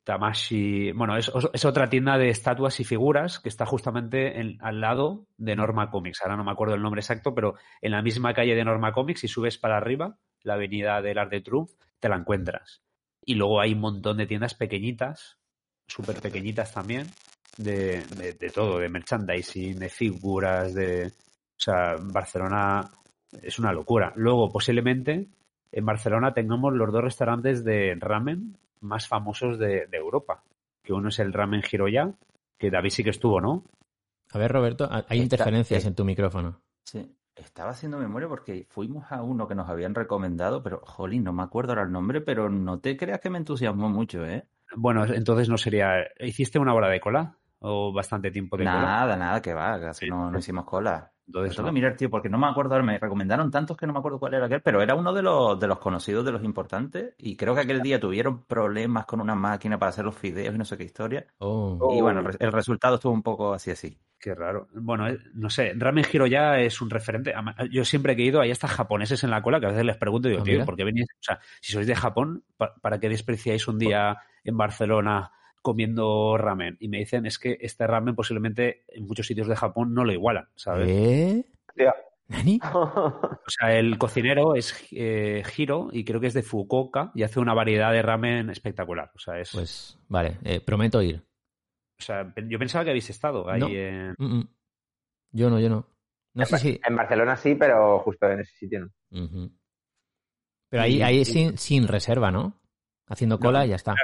Tamashi, bueno, es, otra tienda de estatuas y figuras que está justamente en- al lado de Norma Comics. Ahora no me acuerdo el nombre exacto, pero en la misma calle de Norma Comics, si subes para arriba, la avenida del Arc de Triomphe, te la encuentras. Y luego hay un montón de tiendas pequeñitas, súper pequeñitas también, de, de- de todo, de merchandising, de figuras, de... O sea, Barcelona es una locura. Luego, posiblemente, en Barcelona tengamos los dos restaurantes de ramen más famosos de, de Europa. Que uno es el Ramen Hiroya, que David sí que estuvo, ¿no? A ver, Roberto, hay Está- interferencias eh, en tu micrófono. Sí, estaba haciendo memoria porque fuimos a uno que nos habían recomendado, pero, jolín, no me acuerdo ahora el nombre, pero no te creas que me entusiasmó mucho, ¿eh? Bueno, entonces no sería... ¿Hiciste una hora de cola? O bastante tiempo de cola. Nada, nada, que va, casi Sí. no, no hicimos cola. Entonces, Tengo no. que mirar, tío, porque no me acuerdo, me recomendaron tantos que no me acuerdo cuál era aquel, pero era uno de los, de los conocidos, de los importantes, y creo que aquel día tuvieron problemas con una máquina para hacer los fideos y no sé qué historia. Oh. Y bueno, el, re- el resultado estuvo un poco así así. Qué raro. Bueno, eh, no sé, Ramen Hiro ya es un referente. Yo siempre que he ido, hay hasta japoneses en la cola que a veces les pregunto digo, Ah, tío. ¿por qué venís? O sea, si sois de Japón, pa- ¿para qué despreciáis un día en Barcelona comiendo ramen? Y me dicen, es que este ramen posiblemente en muchos sitios de Japón no lo igualan, ¿sabes? ¿Eh? Hostia. ¿Nani? O sea, el cocinero es eh, Hiro y creo que es de Fukuoka y hace una variedad de ramen espectacular. O sea, es, Pues vale, eh, prometo ir. o sea, yo pensaba que habéis estado ahí No. en... Mm, mm. Yo no, yo no. No sé si. En Barcelona sí, pero justo en ese sitio no. Pero ahí, ahí sin, sin reserva, ¿no? Haciendo cola y ya está.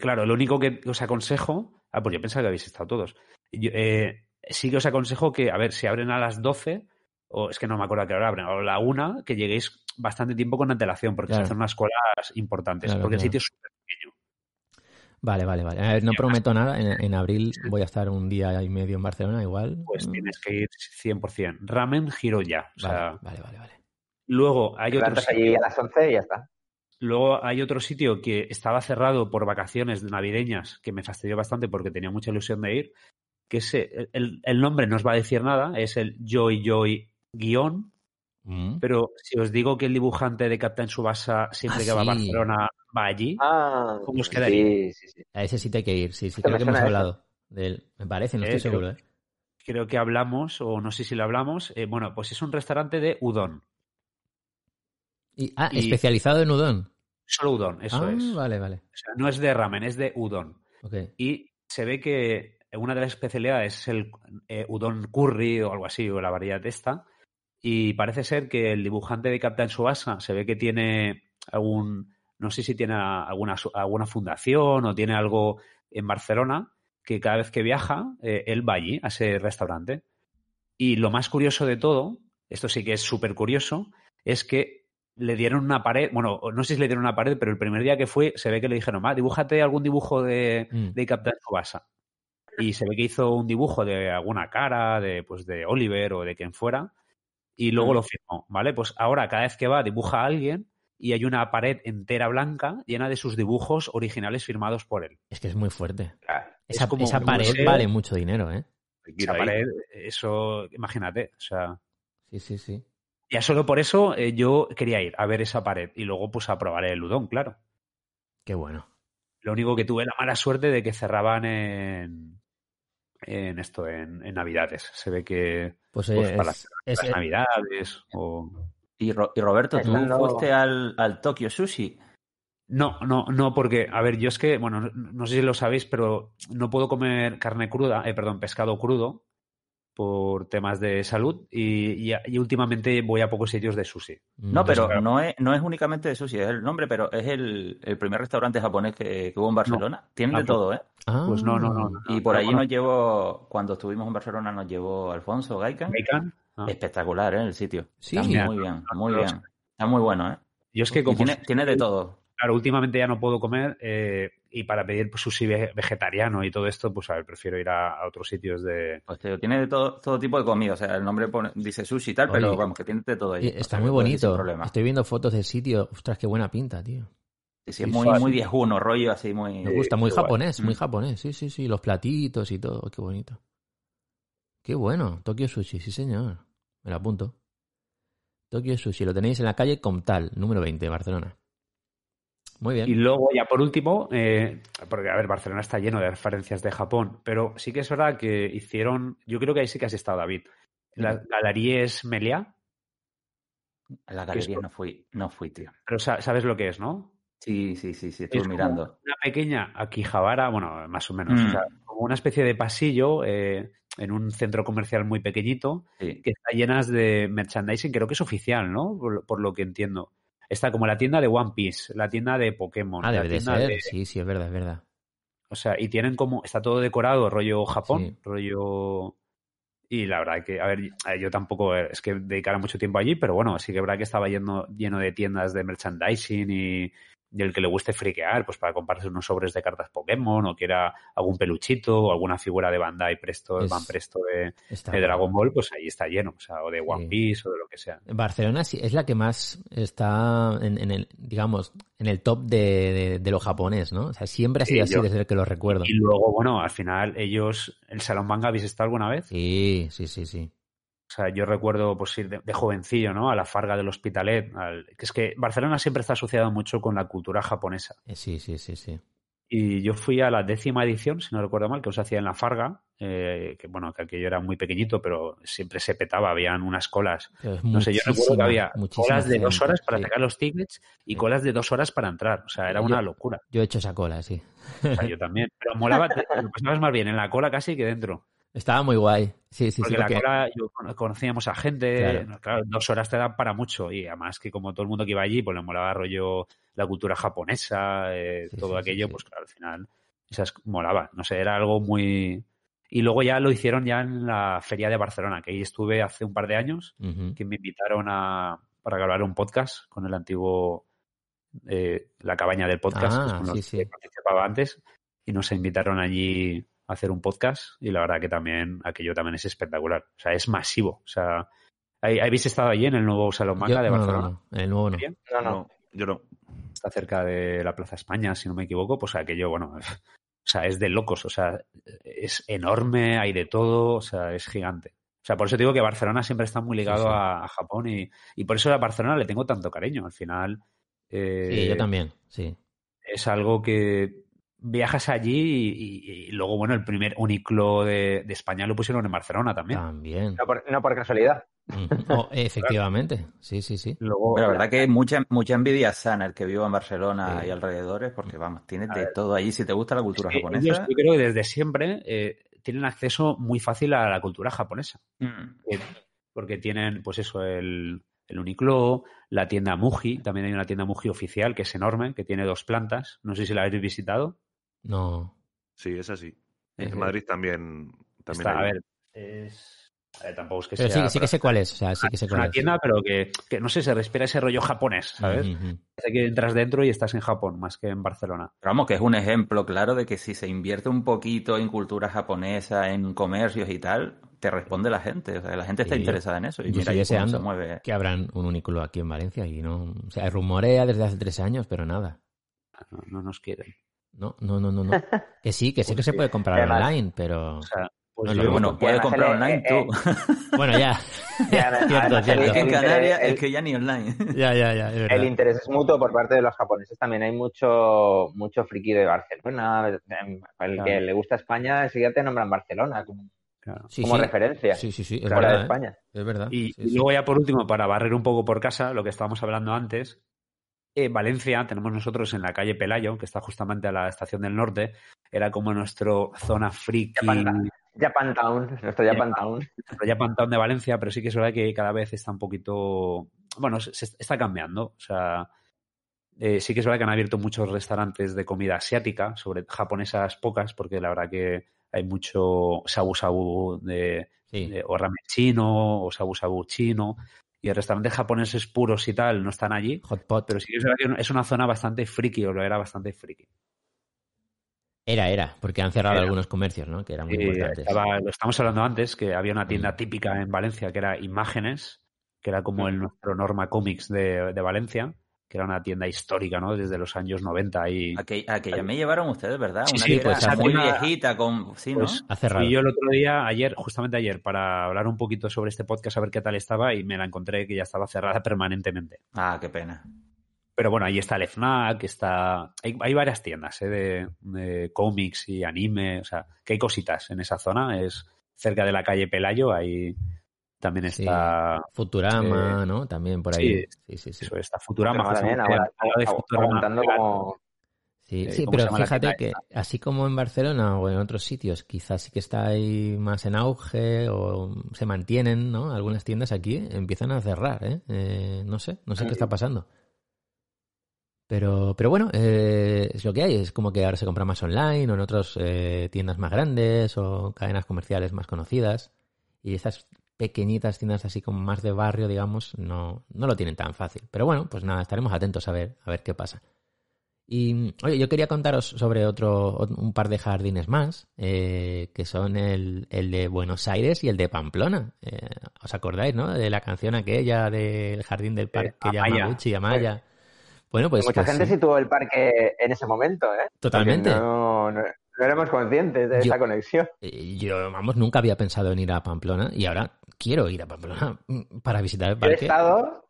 Claro, lo único que os aconsejo. Ah, pues yo pensaba que habéis estado todos. Yo, eh, sí que os aconsejo que, a ver, si abren a las 12, o es que no me acuerdo a qué hora abren, o a la 1, que lleguéis bastante tiempo con antelación, porque Claro. se hacen unas colas importantes, Claro, porque claro. el sitio es súper pequeño. Vale, vale, vale. A ver, no prometo nada. En, en abril voy a estar un día y medio en Barcelona, igual. Pues Mm, tienes que ir 100%. Ramen, giro ya. O sea, Vale, vale, vale, vale. luego hay Te otro plantas sitio. allí a las 11 y ya está. Luego hay otro sitio que estaba cerrado por vacaciones navideñas, que me fastidió bastante porque tenía mucha ilusión de ir, que es, eh, el, el nombre no os va a decir nada, es el Joy Joy guion, Mm. pero si os digo que el dibujante de Captain Subasa siempre Ah, que va a. Barcelona va allí, Ah, ¿Cómo os quedaría? sí, sí, sí. A ese sí te hay que ir, sí, sí. Creo que hemos hablado de él. Me parece, no Eh, estoy creo- seguro, ¿eh? creo que hablamos, o no sé si lo hablamos, eh, bueno, pues es un restaurante de udon, Y, ah, y- especializado en udon. Solo udon, eso ah, es. vale, vale. O sea, no es de ramen, es de udon. Ok. Y se ve que una de las especialidades es el eh, udon curry o algo así, o la variedad esta. Y parece ser que el dibujante de Captain Subasa se ve que tiene algún, no sé si tiene alguna, alguna fundación o tiene algo en Barcelona, que cada vez que viaja, eh, él va allí, a ese restaurante. Y lo más curioso de todo, esto sí que es súper curioso, es que le dieron una pared, bueno, no sé si le dieron una pared, pero el primer día que fue, se ve que le dijeron, ah, dibújate algún dibujo de, Mm. de Captain Tsubasa. Y se ve que hizo un dibujo de alguna cara, de, pues, de Oliver o de quien fuera, y luego Mm. lo firmó, ¿vale? Pues ahora cada vez que va dibuja a alguien y hay una pared entera blanca llena de sus dibujos originales firmados por él. Es que es muy fuerte. Claro. Esa, como esa un pared museo. vale mucho dinero, ¿eh? Esa ahí. pared, eso, imagínate, o sea... Sí, sí, sí. Ya solo por eso eh, yo quería ir a ver esa pared y luego pues a probar el udon, claro. Qué bueno. Lo único que tuve la mala suerte de que cerraban en, en esto, en, en Navidades. Se ve que Pues, Pues eh, para es- las Navidades o... Y, Ro- y Roberto, ¿tú fuiste al, al Tokyo Sushi? No, no, no, porque, a ver, yo es que, bueno, no, no sé si lo sabéis, pero no puedo comer carne cruda, eh, perdón, pescado crudo por temas de salud y, y- y últimamente voy a pocos sitios de sushi. No, Mm, pero no es, no es únicamente de sushi, es el nombre, pero es el, el primer restaurante japonés que, que hubo en Barcelona. Tienen Ah, de pues- todo, ¿eh? Ah, Pues no, no, no. no, Y por no allí nos llevó, cuando estuvimos en Barcelona, nos llevó Alfonso Gaikan. ¿Bacon? Ah. Espectacular, ¿eh? El sitio. Sí. Está muy bien, muy no bien. Está muy bueno, ¿eh? Yo es que Y como tiene, tiene de todo. Claro, últimamente ya no puedo comer eh, y para pedir pues, sushi ve- vegetariano y todo esto, pues a ver, prefiero ir a, a otros sitios de... Pues te digo, tiene de todo, todo tipo de comida. O sea, el nombre pone- dice sushi y tal, pero vamos, que tiene de todo ahí. O sea, está muy bonito. problema. Estoy viendo fotos del sitio. Ostras, qué buena pinta, tío. Sí, sí, es muy, muy viejuno, rollo así muy... Me gusta, muy japonés, muy Mm. japonés. Sí, sí, sí. Los platitos y todo. Qué bonito. Qué bueno. Tokyo Sushi, sí, señor. Me lo apunto. Tokyo Sushi. Lo tenéis en la calle Comtal, número 20, Barcelona. Muy bien. Y luego, ya por último, eh, porque a ver, Barcelona está lleno de referencias de Japón, pero sí que es verdad que hicieron, yo creo que ahí sí que has estado, David, las Galeries Meliá, A la es- galería no fui, no fui, tío. pero sa- sabes lo que es, ¿no? Sí, sí, sí, sí, estuve Es como mirando. Una pequeña Akihabara, bueno, más o menos, Mm. o sea, como una especie de pasillo eh, en un centro comercial muy pequeñito Sí. que está llenas de merchandising, creo que es oficial, ¿no? Por lo que entiendo. Está como la tienda de One Piece, la tienda de Pokémon, ah, la de tienda ser. de- Sí, sí, es verdad, es verdad. O sea, y tienen como, está todo decorado, rollo Japón, Sí. rollo... Y la verdad que, a ver, eh, yo tampoco es que dedicara mucho tiempo allí, pero bueno, sí que es verdad que estaba lleno, lleno de tiendas de merchandising y y el que le guste friquear, pues para comprarse unos sobres de cartas Pokémon o quiera algún peluchito o alguna figura de Bandai Presto, Es- Van Presto de, Dragon Ball, pues ahí está lleno, o sea, o de One Sí. Piece o de lo que sea. Barcelona sí, es la que más está en, en el, digamos, en el top de, de, de lo japonés, ¿no? O sea, siempre ha sido Sí, así yo- desde que lo recuerdo. Y luego, bueno, al final ellos, el Salón Manga, ¿habéis estado alguna vez? Sí, sí, sí, sí. O sea, yo recuerdo pues ir de, de jovencillo, ¿no? A la Farga del Hospitalet. al- que es que Barcelona siempre está asociado mucho con la cultura japonesa. Eh, Sí, sí, sí, sí. Y yo fui a la décima edición, si no recuerdo mal, que os hacía en la Farga, eh, que bueno, que aquello era muy pequeñito, pero siempre se petaba, habían unas colas. Es No sé, yo recuerdo que había colas de dos horas para sí. sacar los tickets y Sí. colas de dos horas para entrar. O sea, era Yo- una locura. Yo he hecho esa cola, sí. O sea, yo también. Pero molaba, te- lo pasabas más bien en la cola casi que dentro. Estaba muy guay. Sí, sí, porque sí. la porque- cola yo cono- conocíamos a gente, Claro. claro. dos horas te dan para mucho y además que como todo el mundo que iba allí pues le molaba rollo la cultura japonesa, eh, Sí, todo sí, aquello, sí. pues claro, al final esas molaba, no sé, era algo muy... Y luego ya lo hicieron ya en la feria de Barcelona, que ahí estuve hace un par de años, que me invitaron a, para grabar un podcast con el antiguo, eh, la cabaña del podcast, Ah, con los sí, sí. que participaba antes, y nos invitaron allí hacer un podcast y la verdad que también, aquello también es espectacular. O sea, es masivo. O sea, ¿hay- ¿habéis estado allí en el nuevo Salón Manga Yo- de no, no, Barcelona? no, en el nuevo no. ¿Bien? No, no. No, yo no. Está cerca de la Plaza España, si no me equivoco, pues aquello, bueno, o sea, es de locos, o sea, es enorme, hay de todo, o sea, es gigante. O sea, por eso digo que Barcelona siempre está muy ligado Sí, sí. A, a Japón y, y por eso a Barcelona le tengo tanto cariño. Al final, eh, Sí, yo también, sí. es algo que viajas allí y, y- y luego, bueno, el primer Uniclo de, de España lo pusieron en Barcelona también. También. No por, no por casualidad. Ujú. Oh, efectivamente, sí, sí, sí. Luego, Pero la verdad que mucha, mucha envidia sana el que viva en Barcelona Sí. y alrededores, porque vamos, tienes A de todo allí. Si te gusta la cultura es que japonesa, ellos, yo creo que desde siempre eh, tienen acceso muy fácil a la cultura japonesa. mm, Eh, porque tienen, pues eso, el, el Uniqlo, la tienda Muji, también hay una tienda Muji oficial que es enorme, que tiene dos plantas. No sé si la habéis visitado. No. Sí, es así. Eh, En Madrid también, también está, a ver, es... a ver, tampoco es que Pero sea... sí, sí que sé cuál es. O sea, sí que sé es cuál una es. tienda, pero que, que no sé, se respira ese rollo japonés, ¿sabes? Parece que entras dentro y estás en Japón, más que en Barcelona. Pero vamos, que es un ejemplo claro de que si se invierte un poquito en cultura japonesa, en comercios y tal, te responde la gente. O sea, la gente está Sí, interesada en eso. Y yo mira cómo se deseando mueve. Que abran un unículo aquí en Valencia y no. O sea, rumorea desde hace tres años, pero nada. No, no nos quieren. No, no, no, no, no. Que sí, que sí que se puede comprar Además- online, pero. O sea, pues No, Bueno, además comprar el- online eh, tú. Bueno, ya. Ya, Cierto, el- cierto. Es que en el Canarias es que ya ni online. Ya, ya, ya. es verdad. El interés es mutuo por parte de los japoneses. También hay mucho mucho friki de Barcelona. El Claro. que le gusta España, enseguida te nombran Barcelona como, claro. Sí, como sí. referencia. Sí, sí, sí. Es fuera de verdad. ¿eh? España. Es verdad. Y, Sí, y sí. luego ya por último, para barrer un poco por casa, lo que estábamos hablando antes, eh, Valencia, tenemos nosotros en la calle Pelayo, que está justamente a la estación del norte, era como nuestro zona friki, Japan, Japantown, nuestro Japantown. nuestro Japantown de Valencia, pero sí que es verdad que cada vez está un poquito, bueno, se, se está cambiando, o sea, eh, sí que es verdad que han abierto muchos restaurantes de comida asiática, sobre japonesas pocas, porque la verdad que hay mucho sabu sabu de, Sí. de- o ramen chino o sabu sabu chino y restaurantes japoneses puros y tal no están allí Hot pot. pero sí que es verdad que es una zona bastante friki o lo era bastante friki Era, era, porque han cerrado Era. algunos comercios, ¿no? Que eran muy Y importantes. estaba- lo estamos hablando antes que había una tienda Mm. típica en Valencia que era Imágenes que era como el nuestro Norma Comics de, de Valencia que era una tienda histórica no desde los años 90 y Aqu- aquella me llevaron ustedes, ¿verdad? Sí, Una sí, pues, era hace muy una- viejita, con... Sí, ¿no? pues Ha cerrado. Y yo el otro día, ayer, justamente ayer, para hablar un poquito sobre este podcast, a ver qué tal estaba, y me la encontré que ya estaba cerrada permanentemente. Ah, qué pena. Pero bueno, ahí está el FNAC, está... Hay, hay varias tiendas ¿eh? de, de cómics y anime, o sea, que hay cositas en esa zona. Es cerca de la calle Pelayo, ahí también Sí. está... Futurama, ¿no? También por ahí. Sí. Sí, sí, está Futurama. Pero también, ahora, aguantando como... Sí, Eh, sí, ¿cómo se pero fíjate que así como en Barcelona o en otros sitios, quizás sí que está ahí más en auge o se mantienen, ¿no? Algunas tiendas aquí empiezan a cerrar, ¿eh? Eh, no sé, no sé qué está pasando. Pero, pero bueno, eh, es lo que hay. Es como que ahora se compra más online o en otras eh, tiendas más grandes o cadenas comerciales más conocidas. Y estas pequeñitas tiendas así como más de barrio, digamos, no, no lo tienen tan fácil. Pero bueno, pues nada, estaremos atentos a ver, a ver qué pasa. Y, oye, yo quería contaros sobre otro, un par de jardines más, eh, que son el, el de Buenos Aires y el de Pamplona. Eh, ¿Os acordáis, no? De la canción aquella del jardín del parque Amaya. Yamaguchi, Amaya. Bueno, pues... Mucha pues gente sí. situó el parque en ese momento, ¿eh? Totalmente. No, no, no éramos conscientes de Yo- esa conexión. Eh, Yo, vamos, nunca había pensado en ir a Pamplona y ahora quiero ir a Pamplona para visitar el Yo he parque. estado,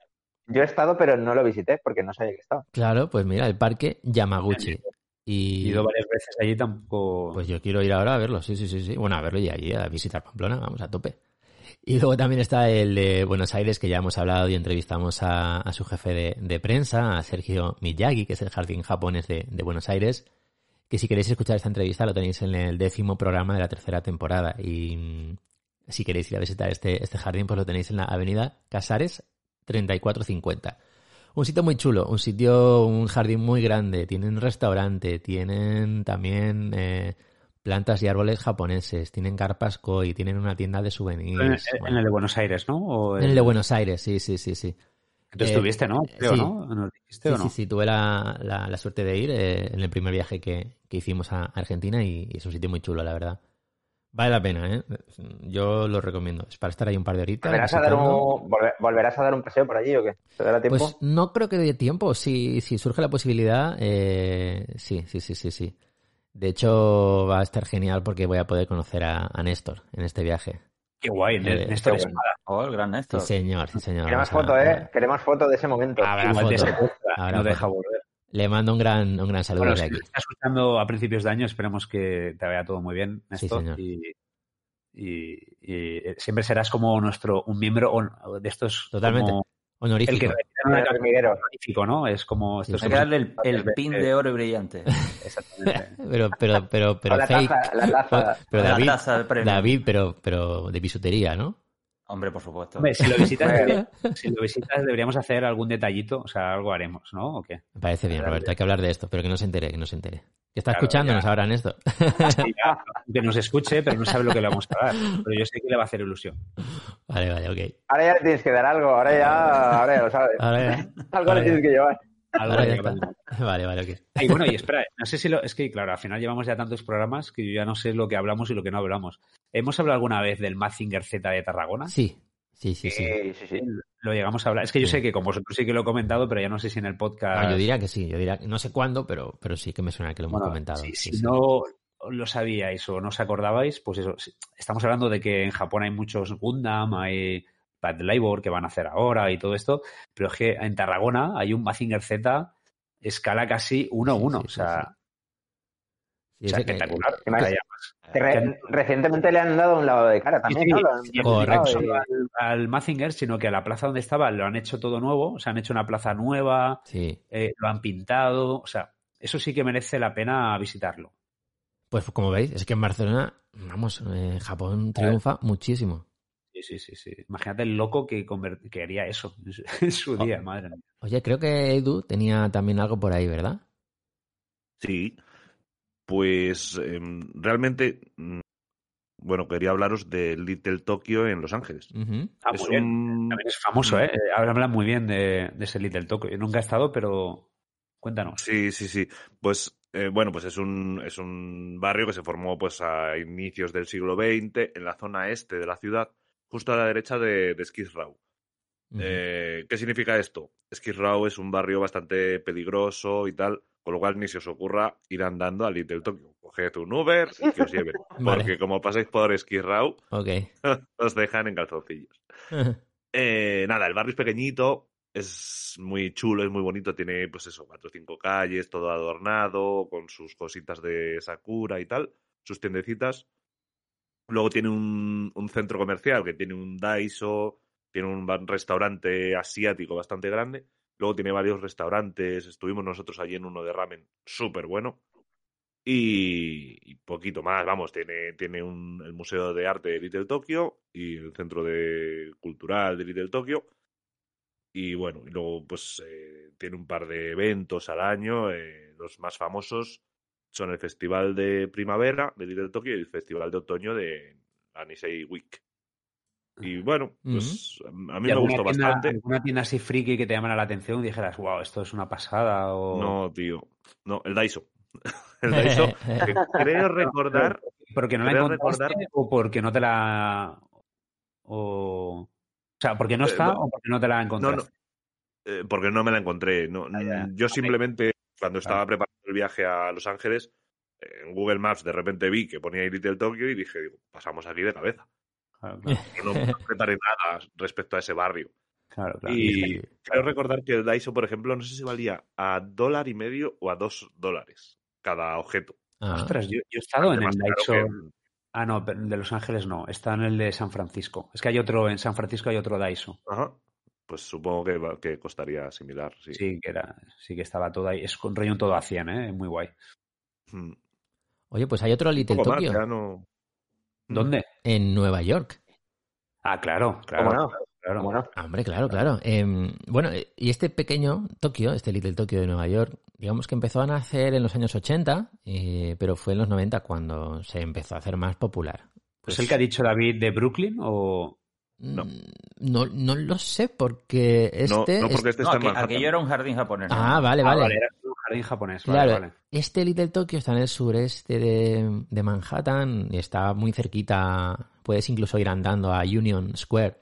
yo he estado, pero no lo visité porque no sabía que estaba. Claro, pues mira, el parque Yamaguchi. He Y ido varias veces allí, tampoco... pues yo quiero ir ahora a verlo, sí, sí, sí, sí. Bueno, a verlo y allí a visitar Pamplona, vamos a tope. Y luego también está el de Buenos Aires, que ya hemos hablado y entrevistamos a, a su jefe de, de prensa, a Sergio Miyagi, que es el jardín japonés de, de Buenos Aires. Que si queréis escuchar esta entrevista lo tenéis en el décimo programa de la tercera temporada. Y si queréis ir a visitar este, este jardín, pues lo tenéis en la avenida Casares 3450. Un sitio muy chulo, un sitio, un jardín muy grande. Tienen restaurante, tienen también eh, plantas y árboles japoneses, tienen carpas koi, tienen una tienda de en, souvenirs. en Bueno, el de Buenos Aires, ¿no? O en el de Buenos Aires, sí, sí, sí, sí. Tú Eh, estuviste, ¿no? Creo, sí. ¿no? ¿Nos dijiste Sí, o no? sí, sí, tuve la, la- la suerte de ir eh, en el primer viaje que, que hicimos a Argentina y, y es un sitio muy chulo, la verdad. Vale la pena, ¿eh? Yo lo recomiendo. Es para estar ahí un par de horitas. ¿Volverás a, dar un, volver- ¿Volverás a dar un paseo por allí o qué? ¿Te dará tiempo? Pues no creo que dé tiempo. Si, si surge la posibilidad, eh, sí, sí, sí, sí, sí. De hecho, va a estar genial porque voy a poder conocer a, a Néstor en este viaje. Qué guay, Eh, Néstor Espada. Oh, el gran Sí, Néstor. señor, sí, señor. Queremos a- foto, ¿eh? Queremos foto de ese momento. Habrá Igual te foto. secuestra, Habrá no foto. deja volver. Le mando un gran, un gran saludo Bueno, desde si aquí. estás escuchando a principios de año, esperemos que te vaya todo muy bien, Sí, Néstor. señor. y, y- y, eh, siempre serás como nuestro, un miembro hon- de estos. Totalmente. como el que Honorífico. El honorífico, ¿no? Es como. Sí, Esto Hay que darle el, el pin de oro y brillante. Exactamente. Pero, pero, pero, pero O la fake. taza, la taza. Pero La David, taza del premio. David, pero, pero de bisutería, ¿no? Hombre, por supuesto. Hombre, si lo, visitas, Bueno. debería- si lo visitas, deberíamos hacer algún detallito, o sea, algo haremos, ¿no? ¿O qué? Me parece bien, Roberto. Hay que hablar de esto, pero que no se entere, que no se entere. Que está Claro, escuchándonos ya. ahora, Néstor. Sí, ya, que nos escuche, pero no sabe lo que le vamos a dar. Pero yo sé que le va a hacer ilusión. vale, vale, ok. Ahora ya le tienes que dar algo, ahora ya, ahora ya lo sabes. Ahora ya. Algo ahora le tienes ya. que llevar. Algo. Vale, vale, ok. Y bueno, y espera, no sé si lo. Es que, claro, al final llevamos ya tantos programas que yo ya no sé lo que hablamos y lo que no hablamos. ¿Hemos hablado alguna vez del Mazinger Z de Tarragona? Sí, sí, sí, sí. Sí, sí, sí. Lo llegamos a hablar. Es que yo Sí. sé que con vosotros sí que lo he comentado, pero ya no sé si en el podcast. Ah, yo diría que sí, yo diría que no sé cuándo, pero, pero sí que me suena que lo hemos Bueno, comentado. si, sí, si sí. no lo sabíais o no os acordabais, pues eso. Estamos hablando de que en Japón hay muchos Gundam, hay Bad Labor que van a hacer ahora y todo esto, pero es que en Tarragona hay un Mazinger Z escala casi 1-1. Sí, sí, o sea, Sí, o sea, ese que- espectacular. que Que re- recientemente le han dado un lado de cara también, Sí, sí, ¿no? Correcto. y- al, al Mazinger, sino que a la plaza donde estaba lo han hecho todo nuevo, o sea, han hecho una plaza nueva, Sí, eh, lo han pintado, o sea, eso sí que merece la pena visitarlo. pues como veis, es que en Barcelona, vamos, eh, Japón triunfa muchísimo. Sí, sí, sí. Imagínate el loco que, que haría eso en su día, Oh. madre mía. Oye, creo que Edu tenía también algo por ahí, ¿verdad? Sí. Pues em, realmente, mm, bueno, quería hablaros de Little Tokyo en Los Ángeles. Ah, es muy bien. un... También es famoso, ¿eh? Eh, Ahora hablan muy bien de, de ese Little Tokyo. Yo nunca he estado, pero cuéntanos. Sí, sí, sí. Pues eh, bueno, pues es un, es un barrio que se formó pues a inicios del siglo XX en la zona este de la ciudad, justo a la derecha de, de Skid Row. Eh, ¿Qué significa esto? Skid Row es un barrio bastante peligroso y tal, con lo cual ni se os ocurra ir andando a Little Tokyo. Coged un Uber y que os lleven. Vale. Porque como pasáis por Skid Row, Ok. os dejan en calzoncillos. Eh, nada, el barrio es pequeñito, es muy chulo, es muy bonito, tiene pues eso, cuatro o cinco calles, todo adornado, con sus cositas de Sakura y tal, sus tiendecitas. Luego tiene un, centro comercial que tiene un Daiso, tiene un restaurante asiático bastante grande. Luego tiene varios restaurantes, estuvimos nosotros allí en uno de ramen súper bueno. Y, poquito más, vamos, tiene, tiene un, el Museo de Arte de Little Tokyo y el Centro de Cultural de Little Tokyo. Y bueno, y luego pues eh, tiene un par de eventos al año. eh, los más famosos son el Festival de Primavera de Little Tokyo y el Festival de Otoño de la Nisei Week. Y bueno, pues a mí ¿Y me gustó tienda, bastante. alguna tienda así friki que te llamara la atención y dijeras, wow, esto es una pasada? O... No, tío. No, el Daiso. El Daiso, que creo recordar. ¿Porque no la encontraste recordar- o porque no te la... O... o sea, porque no Eh, está no. o porque no te la encontraste? no. eh, porque no me la encontré. No, Ah, ya. yo simplemente, cuando estaba Claro. preparando el viaje a Los Ángeles, en Google Maps de repente vi que ponía Little Tokyo y dije, digo, pasamos aquí de cabeza. Claro, claro, no apretaré nada respecto a ese barrio. claro, claro. Y creo recordar que el Daiso, por ejemplo, no sé si valía a dólar y medio o a dos dólares cada objeto. Ah, Ostras, yo, yo he estado en el Daiso... que- Ah, no, de Los Ángeles no. Está en el de San Francisco. Es que hay otro, en San Francisco hay otro Daiso. Ajá. Pues supongo que, va- que costaría similar, sí. Sí, que era, sí que estaba todo ahí. Es un todo a 100, ¿eh? Muy guay. Mm. Oye, pues hay otro Little más, Tokyo ya no... ¿Dónde? en Nueva York. Ah, claro, claro. ¿Cómo no? claro. ¿Cómo no? Hombre, claro, claro. Em, bueno, eh, y este pequeño Tokio, este Little Tokyo de Nueva York, digamos que empezó a nacer en los años 80, eh, pero fue en los 90 cuando se empezó a hacer más popular. ¿Es el que ha dicho David de Brooklyn o...? No. Mm, No, no lo sé, porque este... no, porque este está en aqu- Manhattan. aquello era un jardín japonés. ¿no? Ah, vale, Ah, vale. vale, era un jardín japonés. Vale, Claro, vale. este Little Tokyo está en el sureste de, de Manhattan y está muy cerquita, puedes incluso ir andando a Union Square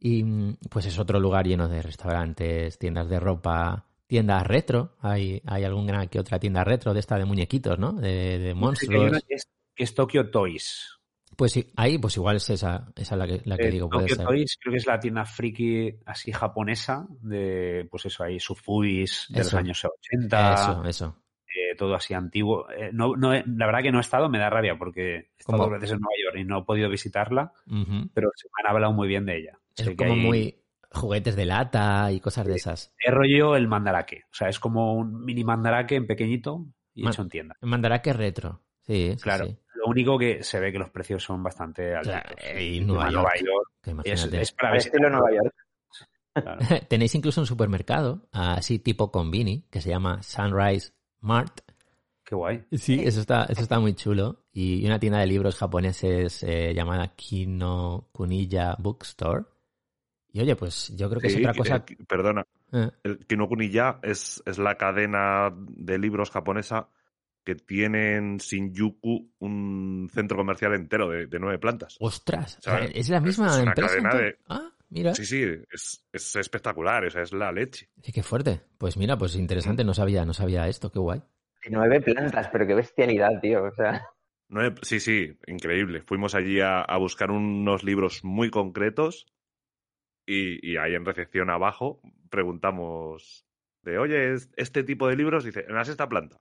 y mm, pues es otro lugar lleno de restaurantes, tiendas de ropa, tiendas retro, hay, hay alguna que otra tienda retro de esta de muñequitos, ¿no? De, monstruos. es, que es Tokyo Toys. Pues sí, ahí pues igual es esa, esa la que, la que Eh, digo, puede Tokyo ser. Toys creo que es la tienda friki así japonesa de, pues eso, ahí Sufuis de los años 80, Eso, eso. eh, todo así antiguo. Eh, no, no, la verdad que no he estado, me da rabia porque he estado dos veces en Nueva York y no he podido visitarla, pero se me han hablado muy bien de ella. Es como hay- muy juguetes de lata y cosas de esas. Es rollo el mandarake. O sea, es como un mini mandarake en pequeñito y Man- hecho en tienda. Mandarake retro. Sí, sí, Claro. sí. Único que se ve que los precios son bastante altos. Claro, y Nueva Nueva York. Es, es para visitar. Nueva York. Claro. Tenéis incluso un supermercado, así tipo Convini, que se llama Sunrise Mart. Qué guay. Sí, eso está, eso está muy chulo. Y una tienda de libros japoneses eh, llamada Kino Kuniya Bookstore. Y oye, pues yo creo que Sí, es otra que- cosa. perdona, eh, el Kinokuniya es, es la cadena de libros japonesa que tiene en Shinjuku un centro comercial entero de, de nueve plantas. ostras, O sea, es la misma es una empresa. cadena de- Ah, mira. Sí, sí, es, es espectacular, o sea, es la leche. Sí, qué fuerte. Pues mira, pues interesante, no sabía, no sabía esto, qué guay. Nueve plantas, pero qué bestialidad, tío. O sea, Nueve- sí, sí, increíble. Fuimos allí a, a buscar unos libros muy concretos y, y ahí en recepción abajo preguntamos de, oye, ¿es- este tipo de libros, dice, en la sexta planta.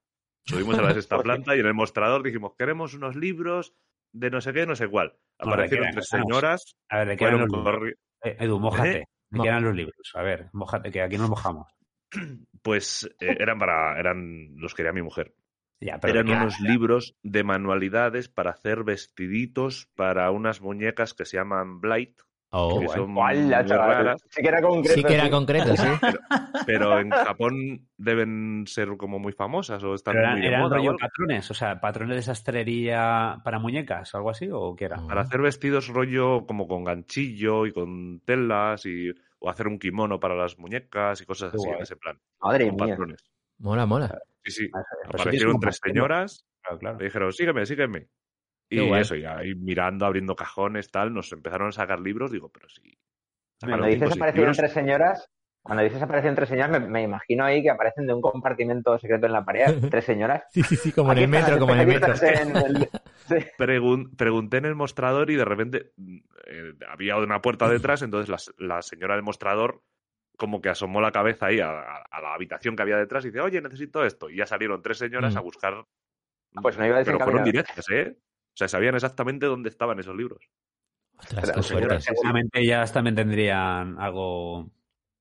Subimos a la sexta planta y en el mostrador dijimos, queremos unos libros de no sé qué, no sé cuál. Aparecieron ¿de tres señoras, A ver, ¿de qué eran fueron los libros? Eh, Edu, mojate. ¿Eh? ¿De Mo- qué eran los libros? A ver, mojate, que aquí nos mojamos. pues eh, eran para, eran, los quería mi mujer. Ya, pero Eran ¿de unos libros de manualidades para hacer vestiditos para unas muñecas que se llaman Blight, Oh, que son muy ¡Hola, chaval! raras, Sí que era concreto. sí que era concreto, sí. pero en Japón deben ser como muy famosas o están Pero eran, muy eran o rollo patrones, o sea, patrones de sastrería para muñecas, algo así, o qué era? Para hacer vestidos rollo como con ganchillo y con telas y o hacer un kimono para las muñecas y cosas así en ese plan, Madre mía. patrones. Mola, mola. Sí, sí. Pues Aparecieron tres señoras Claro, claro. Le dijeron, sígueme, sígueme. Y guay. eso, y ahí mirando, abriendo cajones, tal, nos empezaron a sacar libros. Digo, pero sí. Cuando dices aparecieron libros. tres señoras, cuando dices aparecieron tres señoras, me, me imagino ahí que aparecen de un compartimento secreto en la pared, tres señoras. Sí, sí, sí, como en el metro, como en el metro. especialistas en el- Sí. Pregun- pregunté en el mostrador y de repente eh, había una puerta detrás, entonces la, la señora del mostrador como que asomó la cabeza ahí a, a- a la habitación que había detrás y dice, oye, necesito esto. Y ya salieron tres señoras Mm. a buscar. Pues no iba a decir Pero fueron directas, ¿eh? O sea, sabían exactamente dónde estaban esos libros. Ostras, qué suerte. Seguramente ellas también tendrían algo,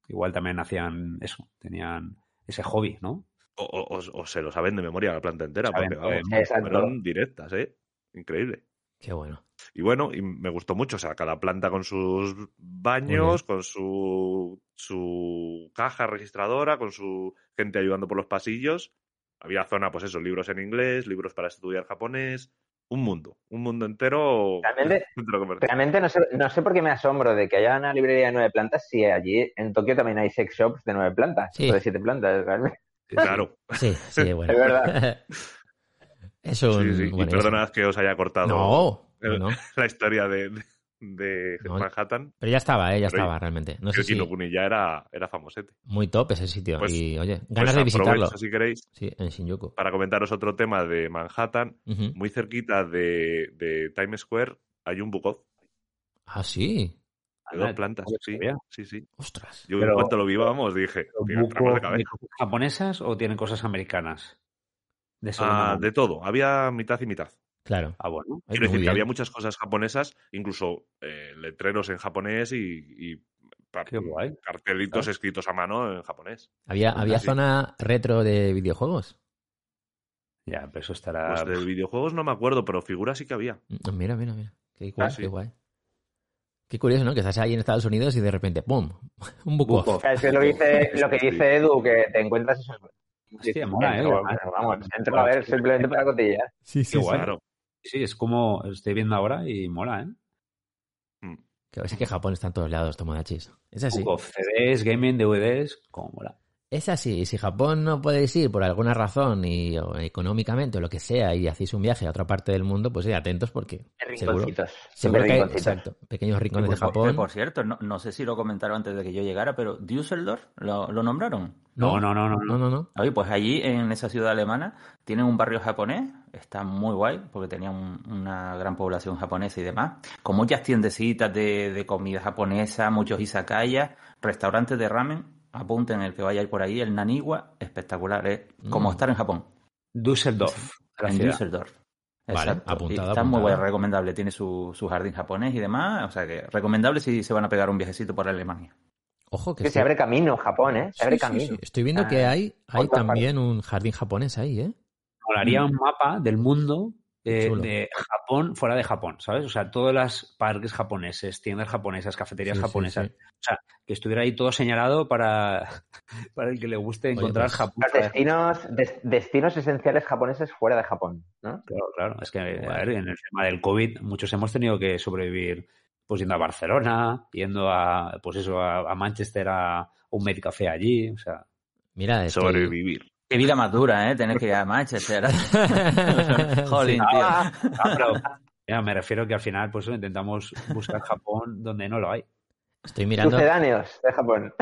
igual también hacían eso, tenían ese hobby, ¿no? O, o- o- se lo saben de memoria la planta entera, Saben porque vamos, fueron directas, ¿eh? Increíble. Qué bueno. Y bueno, y me gustó mucho, o sea, cada planta con sus baños, con su, su caja registradora, con su gente ayudando por los pasillos. Había zona, pues eso, libros en inglés, libros para estudiar japonés, un mundo, un mundo entero. Realmente-. Realmente no sé, no sé por qué me asombro de que haya una librería de nueve plantas si allí en Tokio también hay sex shops de nueve plantas, Sí. o de siete plantas, realmente. Claro. Sí, sí, bueno. Es verdad. Es un... Sí, sí. Y bueno, perdonad que os haya cortado No, el- no, la historia de, de, de No. Manhattan. pero ya estaba, ¿eh? ya Pero estaba realmente. No sé si ya era, era famosete. muy top ese sitio. Pues- y oye, Pues ganas de visitarlo. si queréis, Sí, en Shinjuku. para comentaros otro tema de Manhattan. Muy cerquita de, de Times Square hay un Bukov Ah, sí. de dos Anda, plantas. Sí, sí, sí. Ostras. Yo Pero- en cuanto lo vi, vamos, dije, tío, ¿Buco entramos de cabeza. de cosas japonesas o tienen cosas americanas? De Ah, de todo, había mitad y mitad. Claro. Ah, bueno. Quiero muy decir que había muchas cosas japonesas, incluso eh, letreros en japonés y, y pa- Qué guay. cartelitos escritos a mano en japonés. ¿Había, ¿había Sí. zona retro de videojuegos? Ya, pero eso estará. Pues de videojuegos no me acuerdo, pero figuras sí que había. Mm, Mira, mira, mira. Qué guay, Ah, sí. qué guay. Qué curioso, ¿no? Que estás ahí en Estados Unidos y de repente, ¡pum! Un buco. Es que lo que dice, lo que dice Edu, que te encuentras esos... Hostia, mola, ¿eh? Vamos, entro a ver simplemente para cotillar. Sí, Qué guay. Claro. Sí, es como estoy viendo ahora y mola, ¿eh? Que es que Japón está en todos lados, Tomodachis. Es así. Bukov, CDs, gaming, DVDs, como mola. Es así. Y si Japón no podéis ir por alguna razón y o económicamente o lo que sea y hacéis un viaje a otra parte del mundo, pues sí, atentos porque seguro, Rinconcitos. seguro Siempre que hay exacto, pequeños rincones de por- Japón. Por cierto, no, no sé si lo comentaron antes de que yo llegara, pero Düsseldorf lo, lo nombraron. No, no, no, no. No, no, no. Oye, pues allí en esa ciudad alemana tienen un barrio japonés, está muy guay, porque tenía un- una gran población japonesa y demás, con muchas tiendecitas de, de comida japonesa, muchos izakayas, restaurantes de ramen, apunten el que vaya a ir por ahí, el Naniwa, espectacular, es como Mm. estar en Japón, Düsseldorf. la en ciudad. Düsseldorf. Vale, Exacto. está muy apuntado. recomendable, tiene su, su jardín japonés y demás, o sea que recomendable si se van a pegar un viajecito por Alemania. Ojo que, Que sí. se abre camino Japón, ¿eh? Se abre Sí, camino. sí. Estoy viendo que Ah, hay, hay otra también un jardín japonés ahí, ¿eh? Molaría un mapa del mundo eh, de Japón fuera de Japón, ¿sabes? O sea, todos los parques japoneses, tiendas japonesas, cafeterías Sí, japonesas. sí. O sea, que estuviera ahí todo señalado para, para el que le guste Oye, encontrar pues, Japón. Los destinos, des- destinos esenciales japoneses fuera de Japón, ¿no? Claro, claro. Es que, a ver, en el tema del COVID, muchos hemos tenido que sobrevivir pues yendo a Barcelona, yendo a, pues eso, a, a Manchester a un Medcafé allí, o sea. Mira, estoy... Sobrevivir. Qué vida más dura, ¿eh? Tener que ir a Manchester. Jolín, tío. Ah, pero, ya, me refiero que al final, pues eso, intentamos buscar Japón donde no lo hay. Estoy mirando. Sucedáneos de Japón.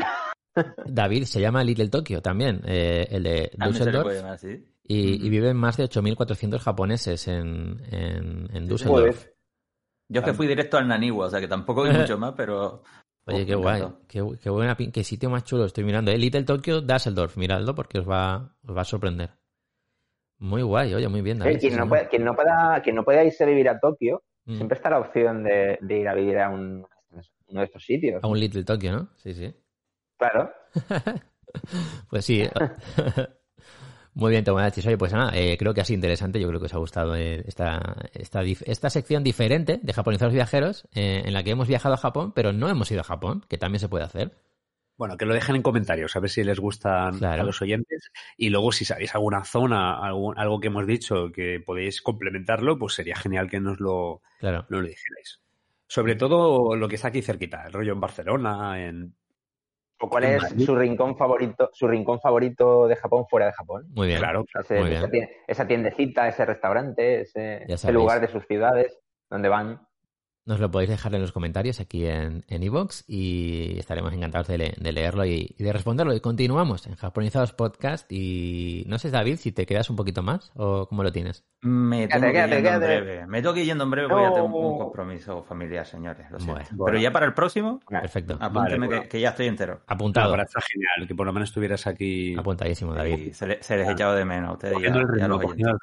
David se llama Little Tokyo también, eh, el de le Düsseldorf. llamar. Y, y viven más de 8.400 japoneses en, en, en Düsseldorf. Yo es que fui directo al Naniwa, o sea que tampoco vi mucho más, pero. Oye, qué guay. Qué, qué buena qué sitio más chulo estoy mirando. Eh, Little Tokyo, Düsseldorf. Miradlo porque os va, os va a sorprender. Muy guay, oye, muy bien. David, Eh, quien, no pueda, quien, no pueda, quien no pueda irse a vivir a Tokio, Mm. siempre está la opción de, de ir a vivir a un- uno de estos sitios. A un Little Tokyo, ¿no? Sí, sí. Claro. Pues sí. Muy bien, Tomodachis. Oye, pues nada, eh, creo que ha sido interesante. Yo creo que os ha gustado eh, esta, esta, esta sección diferente de Japonizados Viajeros, eh, en la que hemos viajado a Japón, pero no hemos ido a Japón, que también se puede hacer. Bueno, que lo dejen en comentarios, a ver si les gustan Claro. a los oyentes. Y luego, si sabéis alguna zona, algún- algo que hemos dicho que podéis complementarlo, pues sería genial que nos lo, Claro. nos lo dijerais. Sobre todo lo que está aquí cerquita, el rollo en Barcelona, en... ¿O cuál es Madrid. su rincón favorito, su rincón favorito de Japón fuera de Japón? Muy bien. Claro, Ese- Muy esa, bien. tien- esa tiendecita, ese restaurante, ese, lugar de sus ciudades donde van. Nos lo podéis dejar en los comentarios aquí en en iVoox y estaremos encantados de, le- de leerlo y, y de responderlo. Y continuamos en Japonizados Podcast y no sé, David, si te quedas un poquito más o cómo lo tienes. Me tengo que ir quédate, yendo en breve. Me tengo que ir yendo en breve porque ya tengo un compromiso familiar, señores. Lo siento. Bueno. Pero ya para el próximo, Perfecto. apúnteme bueno. que, que ya estoy entero. Apuntado. Ahora está genial, que por lo menos estuvieras aquí Apuntadísimo, David. Y se, le- se les he echado de menos a ustedes. y a- cogiendo el ritmo, cogiendo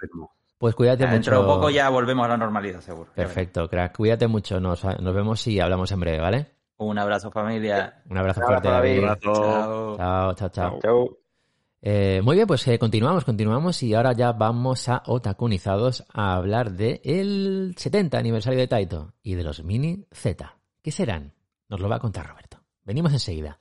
Pues cuídate mucho. Dentro de poco ya volvemos a la normalidad, seguro. Perfecto, crack. Cuídate mucho. Nos, nos vemos y hablamos en breve, ¿vale? Un abrazo, familia. Un abrazo Un fuerte, David. David. Abrazo. Chao. Chao, chao, chao. Eh, muy bien, pues eh, continuamos, continuamos y ahora ya vamos a Otakunizados a hablar de el 70 aniversario de Taito y de los Mini Z. ¿Qué serán? Nos lo va a contar Roberto. Venimos enseguida.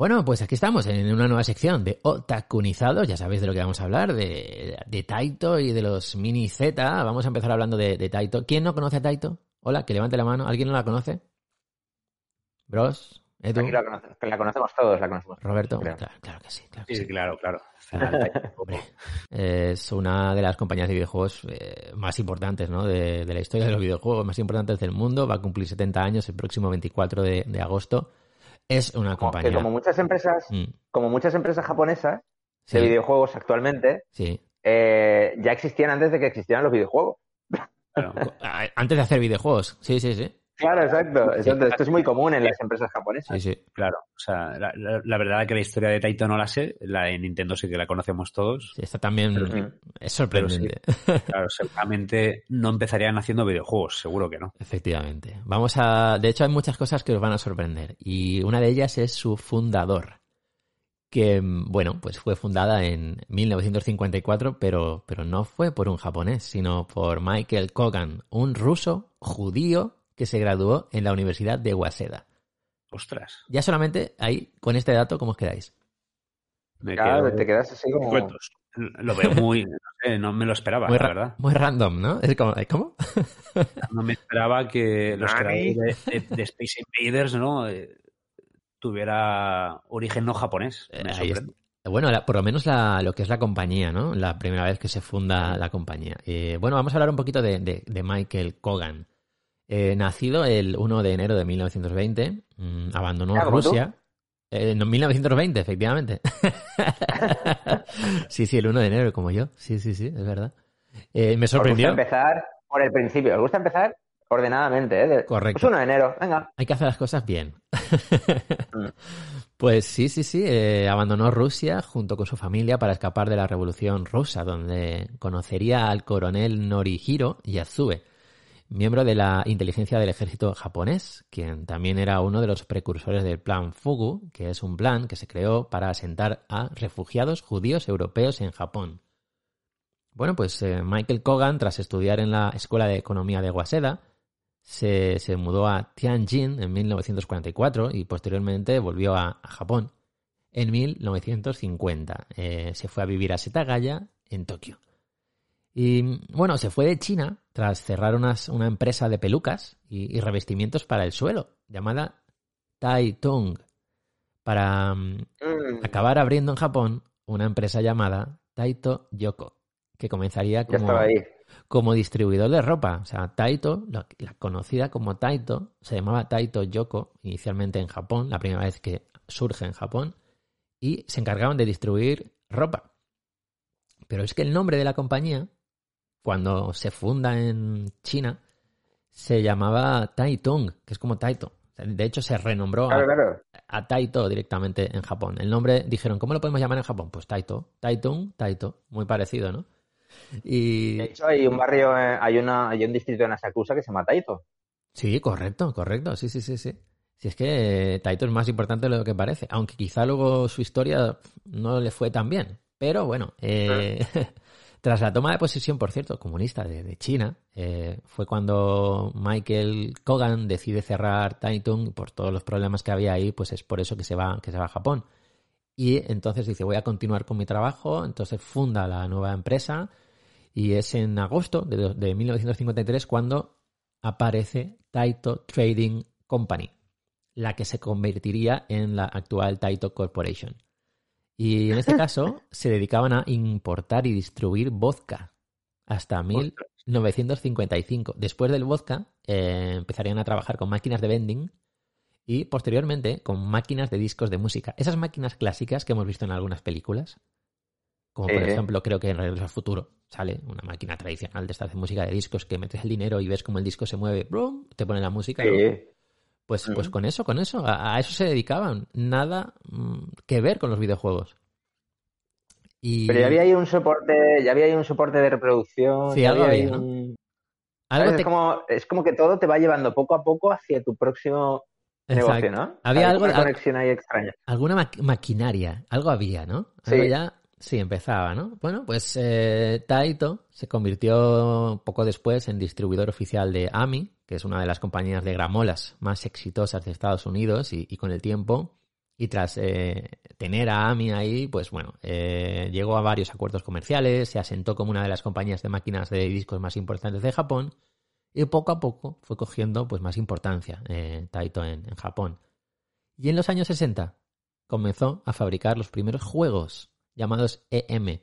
Bueno, pues aquí estamos en una nueva sección de Otakunizados. Ya sabéis de lo que vamos a hablar, de, de Taito y de los mini Z. Vamos a empezar hablando de, de Taito. ¿Quién no conoce a Taito? Hola, que levante la mano. ¿Alguien no la conoce? Bros, Edu, Aquí la, conoce- la conocemos todos, la conocemos. Roberto. Claro, claro que sí. Claro que Sí, sí. claro, claro. Hombre, es una de las compañías de videojuegos eh, más importantes ¿no? de, de la historia de los videojuegos, más importantes del mundo. Va a cumplir 70 años el próximo 24 de, de agosto. Es una compañía. que como muchas empresas, Mm, como muchas empresas japonesas sí, de videojuegos actualmente, sí. eh, ya existían antes de que existieran los videojuegos. Antes de hacer videojuegos. Sí, sí, sí. Claro, exacto. exacto. Esto es muy común en las empresas japonesas. Sí, sí. Claro, o sea, la, la- la verdad que la historia de Taito no la sé, la de Nintendo sí que la conocemos todos. Sí, Esta también es sorprendente. Claro, seguramente no empezarían haciendo videojuegos, seguro que no. Efectivamente. Vamos a. De hecho, hay muchas cosas que os van a sorprender. Y una de ellas es su fundador. Que, bueno, pues fue fundada en 1954, pero, pero no fue por un japonés, sino por Michael Kogan, un ruso judío que se graduó en la Universidad de Waseda. Ostras, Ya solamente ahí, con este dato, ¿cómo os quedáis? me Claro, quedo- te quedas así como... Cuentos. lo veo muy, no, sé, no me lo esperaba, Muy, la verdad. muy random, ¿no? Es como, ¿cómo? No me esperaba que los Nani. creadores de, de- de Space Invaders, ¿no? Eh, tuviera origen no japonés. Eh, Me sorprende. Bueno, la- por lo menos la- lo que es la compañía, ¿no? La primera vez que se funda la compañía. Eh, bueno, vamos a hablar un poquito de, de- de Michael Kogan. Eh, nacido el 1 de enero de 1920, mm, abandonó. Rusia. Eh, no, 1920, efectivamente. sí, sí, el 1 de enero, como yo. Sí, sí, sí, es verdad. Eh, me Os gusta sorprendió. empezar por el principio. Os gusta empezar ordenadamente, ¿eh? De- Correcto. Pues 1 de enero, venga. Hay que hacer las cosas bien. Mm. Pues sí, sí, sí. abandonó Rusia junto con su familia para escapar de la Revolución Rusa, donde conocería al coronel Norihiro Yasue, miembro de la inteligencia del ejército japonés, quien también era uno de los precursores del Plan Fugu, que es un plan que se creó para asentar a refugiados judíos europeos en Japón. Bueno, pues eh, Michael Kogan, tras estudiar en la Escuela de Economía de Waseda, se, se mudó a Tianjin en 1944 y posteriormente volvió a, Japón en 1950. Eh, se fue a vivir a Setagaya, en Tokio. Y bueno, se fue de China tras cerrar unas- una empresa de pelucas y, y revestimientos para el suelo, llamada Tai Tung, para mm, Mm, acabar abriendo en Japón una empresa llamada Taito Yoko, que comenzaría como, ahí. como distribuidor de ropa. O sea, Taito, la, la conocida como Taito, se llamaba Taito Yoko inicialmente en Japón, la primera vez que surge en Japón, y se encargaban de distribuir ropa. Pero es que el nombre de la compañía, cuando se funda en China, se llamaba Taitung, que es como Taito. De hecho, se renombró a, Claro, a Taito directamente en Japón. El nombre dijeron, ¿cómo lo podemos llamar en Japón? Pues Taito, Taitung, Taito, muy parecido, ¿no? Y De hecho, hay un barrio, eh, hay, una, hay un distrito en Asakusa que se llama Taito. sí, correcto, correcto, sí, sí, sí, sí. Si es que Taito es más importante de lo que parece, aunque quizá luego su historia no le fue tan bien. Pero bueno, eh, tras la toma de posesión, por cierto, comunista de, China, eh, fue cuando Michael Kogan decide cerrar Taitung por todos los problemas que había ahí, pues es por eso que se va, que se va a Japón. Y entonces dice, voy a continuar con mi trabajo, entonces funda la nueva empresa y es en agosto de, de 1953 cuando aparece Taito Trading Company, la que se convertiría en la actual Taito Corporation. Y en este caso se dedicaban a importar y distribuir vodka hasta 1955. Después del vodka eh, empezarían a trabajar con máquinas de vending y posteriormente con máquinas de discos de música. Esas máquinas clásicas que hemos visto en algunas películas, como por ejemplo creo que en Regreso al Futuro sale una máquina tradicional de estas de música de discos que metes el dinero y ves cómo el disco se mueve, ¡brum! te pone la música. ¿no? Pues, pues con eso, con eso, a, a eso se dedicaban. Nada mm, que ver con los videojuegos. Y Pero ya había ahí un soporte, ya había ahí un soporte de reproducción. Sí, ya algo había, ¿no? un- algo ¿sabes? te- Es, como, es como que todo te va llevando poco a poco hacia tu próximo Exacto. negocio, ¿no? Había algo- una conexión ahí extraña. alguna ma- maquinaria, algo había, ¿no? Algo Sí. ya, sí, empezaba, ¿no? Bueno, pues eh, Taito se convirtió poco después en distribuidor oficial de AMI, que es una de las compañías de gramolas más exitosas de Estados Unidos, y, y con el tiempo Y tras eh, tener a AMI ahí, pues bueno, eh, llegó a varios acuerdos comerciales, se asentó como una de las compañías de máquinas de discos más importantes de Japón y poco a poco fue cogiendo pues más importancia eh, Taito en, en Japón. Y en los años 60 comenzó a fabricar los primeros juegos llamados EM,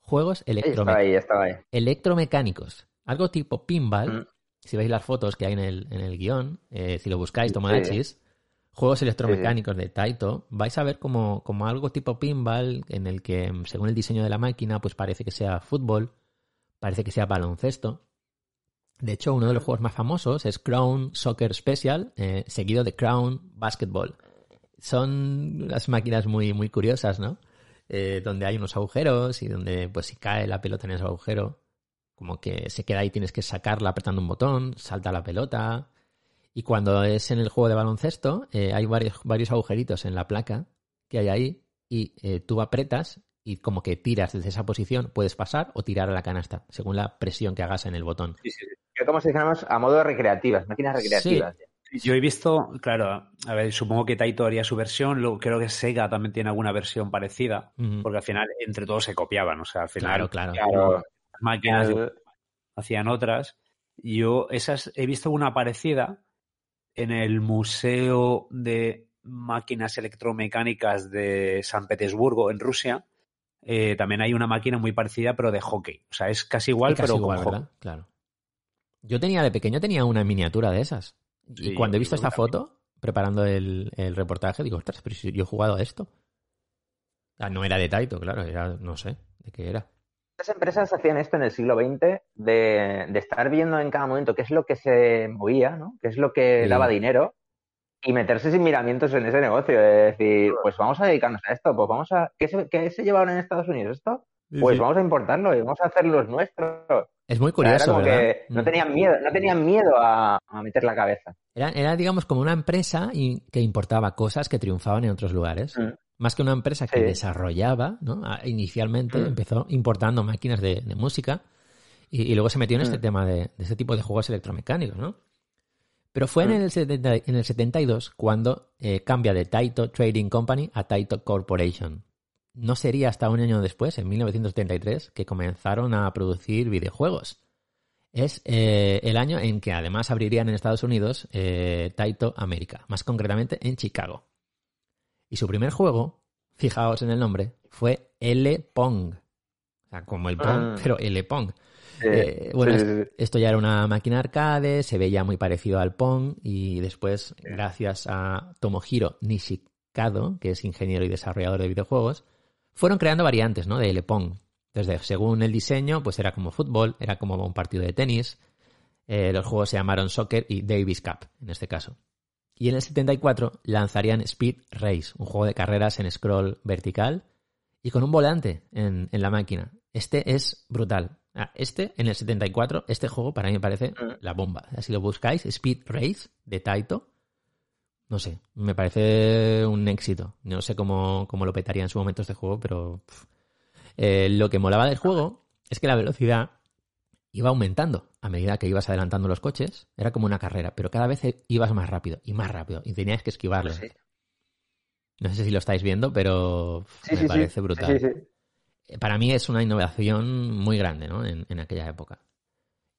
juegos Estaba electromecánicos ahí, estaba ahí. electromecánicos. Algo tipo pinball. Mm. Si veis las fotos que hay en el, en el guion, eh, si lo buscáis, Sí. Tomodachis, juegos electromecánicos de Taito, vais a ver como, como algo tipo pinball en el que, mm, según el diseño de la máquina, pues parece que sea fútbol, parece que sea baloncesto. De hecho, uno de los juegos más famosos es Crown Soccer Special, eh, seguido de Crown Basketball. Son unas máquinas muy, muy curiosas, ¿no? Eh, donde hay unos agujeros y donde, pues, si cae la pelota en ese agujero, como que se queda ahí, tienes que sacarla apretando un botón, salta la pelota. Y cuando es en el juego de baloncesto, eh, hay varios, varios agujeritos en la placa que hay ahí y eh, tú apretas y como que tiras desde esa posición, puedes pasar o tirar a la canasta, según la presión que hagas en el botón. Sí, sí, sí. Es como si dijéramos a modo recreativas, máquinas recreativas. Yo he visto, claro, a ver, supongo que Taito haría su versión, luego creo que Sega también tiene alguna versión parecida, porque al final entre todos se copiaban, o sea, al final Claro, claro. Claro. Máquinas hacían otras. Yo esas he visto una parecida en el Museo de Máquinas Electromecánicas de San Petersburgo, en Rusia. Eh, también hay una máquina muy parecida, pero de hockey. O sea, es casi igual, casi pero igual, con hockey. ¿verdad? Claro. Yo tenía de pequeño tenía una miniatura de esas. Y cuando he visto esta foto, preparando el, el reportaje, digo, ostras, pero si yo he jugado a esto. Ah, no era de Taito, claro, era, no sé, de qué era. Las empresas hacían esto en el siglo XX de, de estar viendo en cada momento qué es lo que se movía, ¿no? qué es lo que Sí. daba dinero y meterse sin miramientos en ese negocio. Es decir, pues vamos a dedicarnos a esto, pues vamos a... ¿Qué se, qué se llevaron en Estados Unidos esto? Pues vamos a importarlo y vamos a hacer los nuestros. Es muy era curioso, como ¿verdad? que no Mm. tenían miedo, no tenían miedo a, a meter la cabeza. Era, era, digamos, como una empresa y- que importaba cosas que triunfaban en otros lugares. Mm. Más que una empresa que Sí. desarrollaba, ¿no? Inicialmente Mm. empezó importando máquinas de, de música y, y luego se metió en este Mm. tema de, de ese tipo de juegos electromecánicos, ¿no? Pero fue Mm. en, el 70 en el 72 cuando eh, cambia de Taito Trading Company a Taito Corporation. No sería hasta un año después, en 1973, que comenzaron a producir videojuegos. Es eh, el año en que además abrirían en Estados Unidos eh, Taito América, más concretamente en Chicago. Y su primer juego, fijaos en el nombre, fue L Pong. O sea, como el Pong, Ah. pero L Pong. Sí, Eh, bueno. Esto ya era una máquina arcade, se veía muy parecido al Pong y después, gracias a Tomohiro Nishikado, que es ingeniero y desarrollador de videojuegos, fueron creando variantes ¿no? de L Pong. Entonces, según el diseño, pues era como fútbol, era como un partido de tenis. Eh, los juegos se llamaron Soccer y Davis Cup, en este caso. Y en el 74 lanzarían Speed Race, un juego de carreras en scroll vertical y con un volante en, en la máquina. Este es brutal. Ah, Este, en el 74, este juego para mí me parece Mm. la bomba. Si lo buscáis, Speed Race de Taito, no sé, me parece un éxito. No sé cómo, cómo lo petaría en su momento este juego, pero. Eh, lo que molaba del juego es que la velocidad iba aumentando a medida que ibas adelantando los coches. Era como una carrera, pero cada vez ibas más rápido y más rápido y tenías que esquivarlo. Sí. No sé si lo estáis viendo, pero Sí, me sí, parece brutal. Eh, Para mí es una innovación muy grande ¿no? en, en aquella época.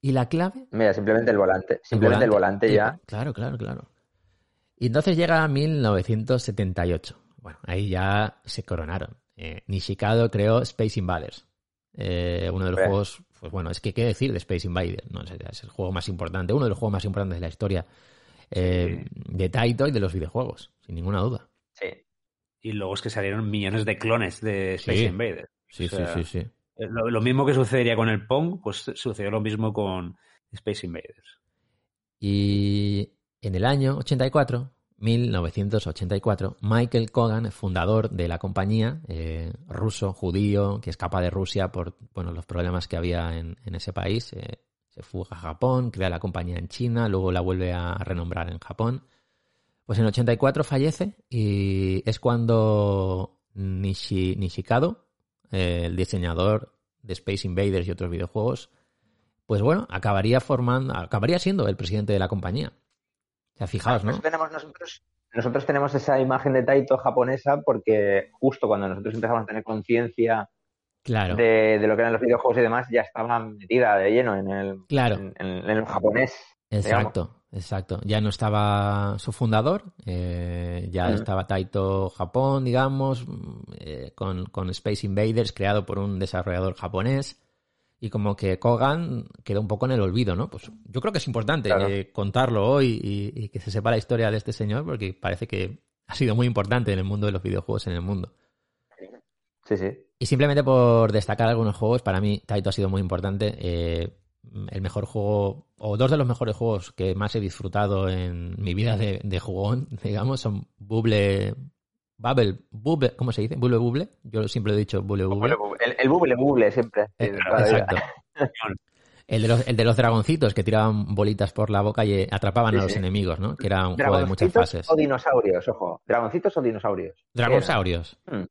Y la clave Mira, simplemente el volante. Simplemente el volante, ya. Claro, claro, claro. Y entonces llega 1978. Bueno, ahí ya se coronaron. Eh, Nishikado creó Space Invaders. Eh, uno de los juegos, pues bueno, es que qué decir de Space Invaders. No, sé, es el juego más importante, uno de los juegos más importantes de la historia eh, de Taito y de los videojuegos, sin ninguna duda. Sí. Y luego es que salieron millones de clones de Space Sí. Invaders. Sí, O sea, sí, sí, sí. Eh, Lo, lo mismo que sucedería con el Pong, pues sucedió lo mismo con Space Invaders. Y en el año 84, 1984, Michael Kogan, fundador de la compañía, eh, ruso, judío, que escapa de Rusia por bueno, los problemas que había en, ese país, eh, se fuga a Japón, crea la compañía en China, luego la vuelve a renombrar en Japón. Pues en el 84 fallece y es cuando Nishi, Nishikado, eh, el diseñador de Space Invaders y otros videojuegos, pues bueno, acabaría formando, acabaría siendo el presidente de la compañía. Fijaos, Por ¿no? eso tenemos nosotros nosotros tenemos esa imagen de Taito japonesa porque justo cuando nosotros empezamos a tener conciencia Claro. de, de lo que eran los videojuegos y demás, ya estaba metida de lleno en el, Claro. en, en- en el japonés. Exacto, exacto. Ya no estaba su fundador, eh, ya Ujú. estaba Taito Japón, digamos, mm, eh, con, con Space Invaders, creado por un desarrollador japonés. Y como que Kogan quedó un poco en el olvido, ¿no? Pues yo creo que es importante Claro. eh, contarlo hoy y, y que se sepa la historia de este señor, porque parece que ha sido muy importante en el mundo de los videojuegos en el mundo. Sí, sí. Y simplemente por destacar algunos juegos, para mí Taito ha sido muy importante. Eh, el mejor juego, o dos de los mejores juegos que más he disfrutado en mi vida de, de jugón, digamos, son Bubble. Bubble, Bubble, ¿cómo se dice? Bubble Bubble. Yo siempre he dicho Bubble Bubble. El, el buble, buble siempre. Eh, la vida. exacto. El de, los, el de los dragoncitos que tiraban bolitas por la boca y atrapaban Sí, a los sí. enemigos, ¿no? Que era un juego de muchas ¿Dragoncitos fases. o dinosaurios? Ojo, ¿dragoncitos o dinosaurios? Dragonsaurios. Mm.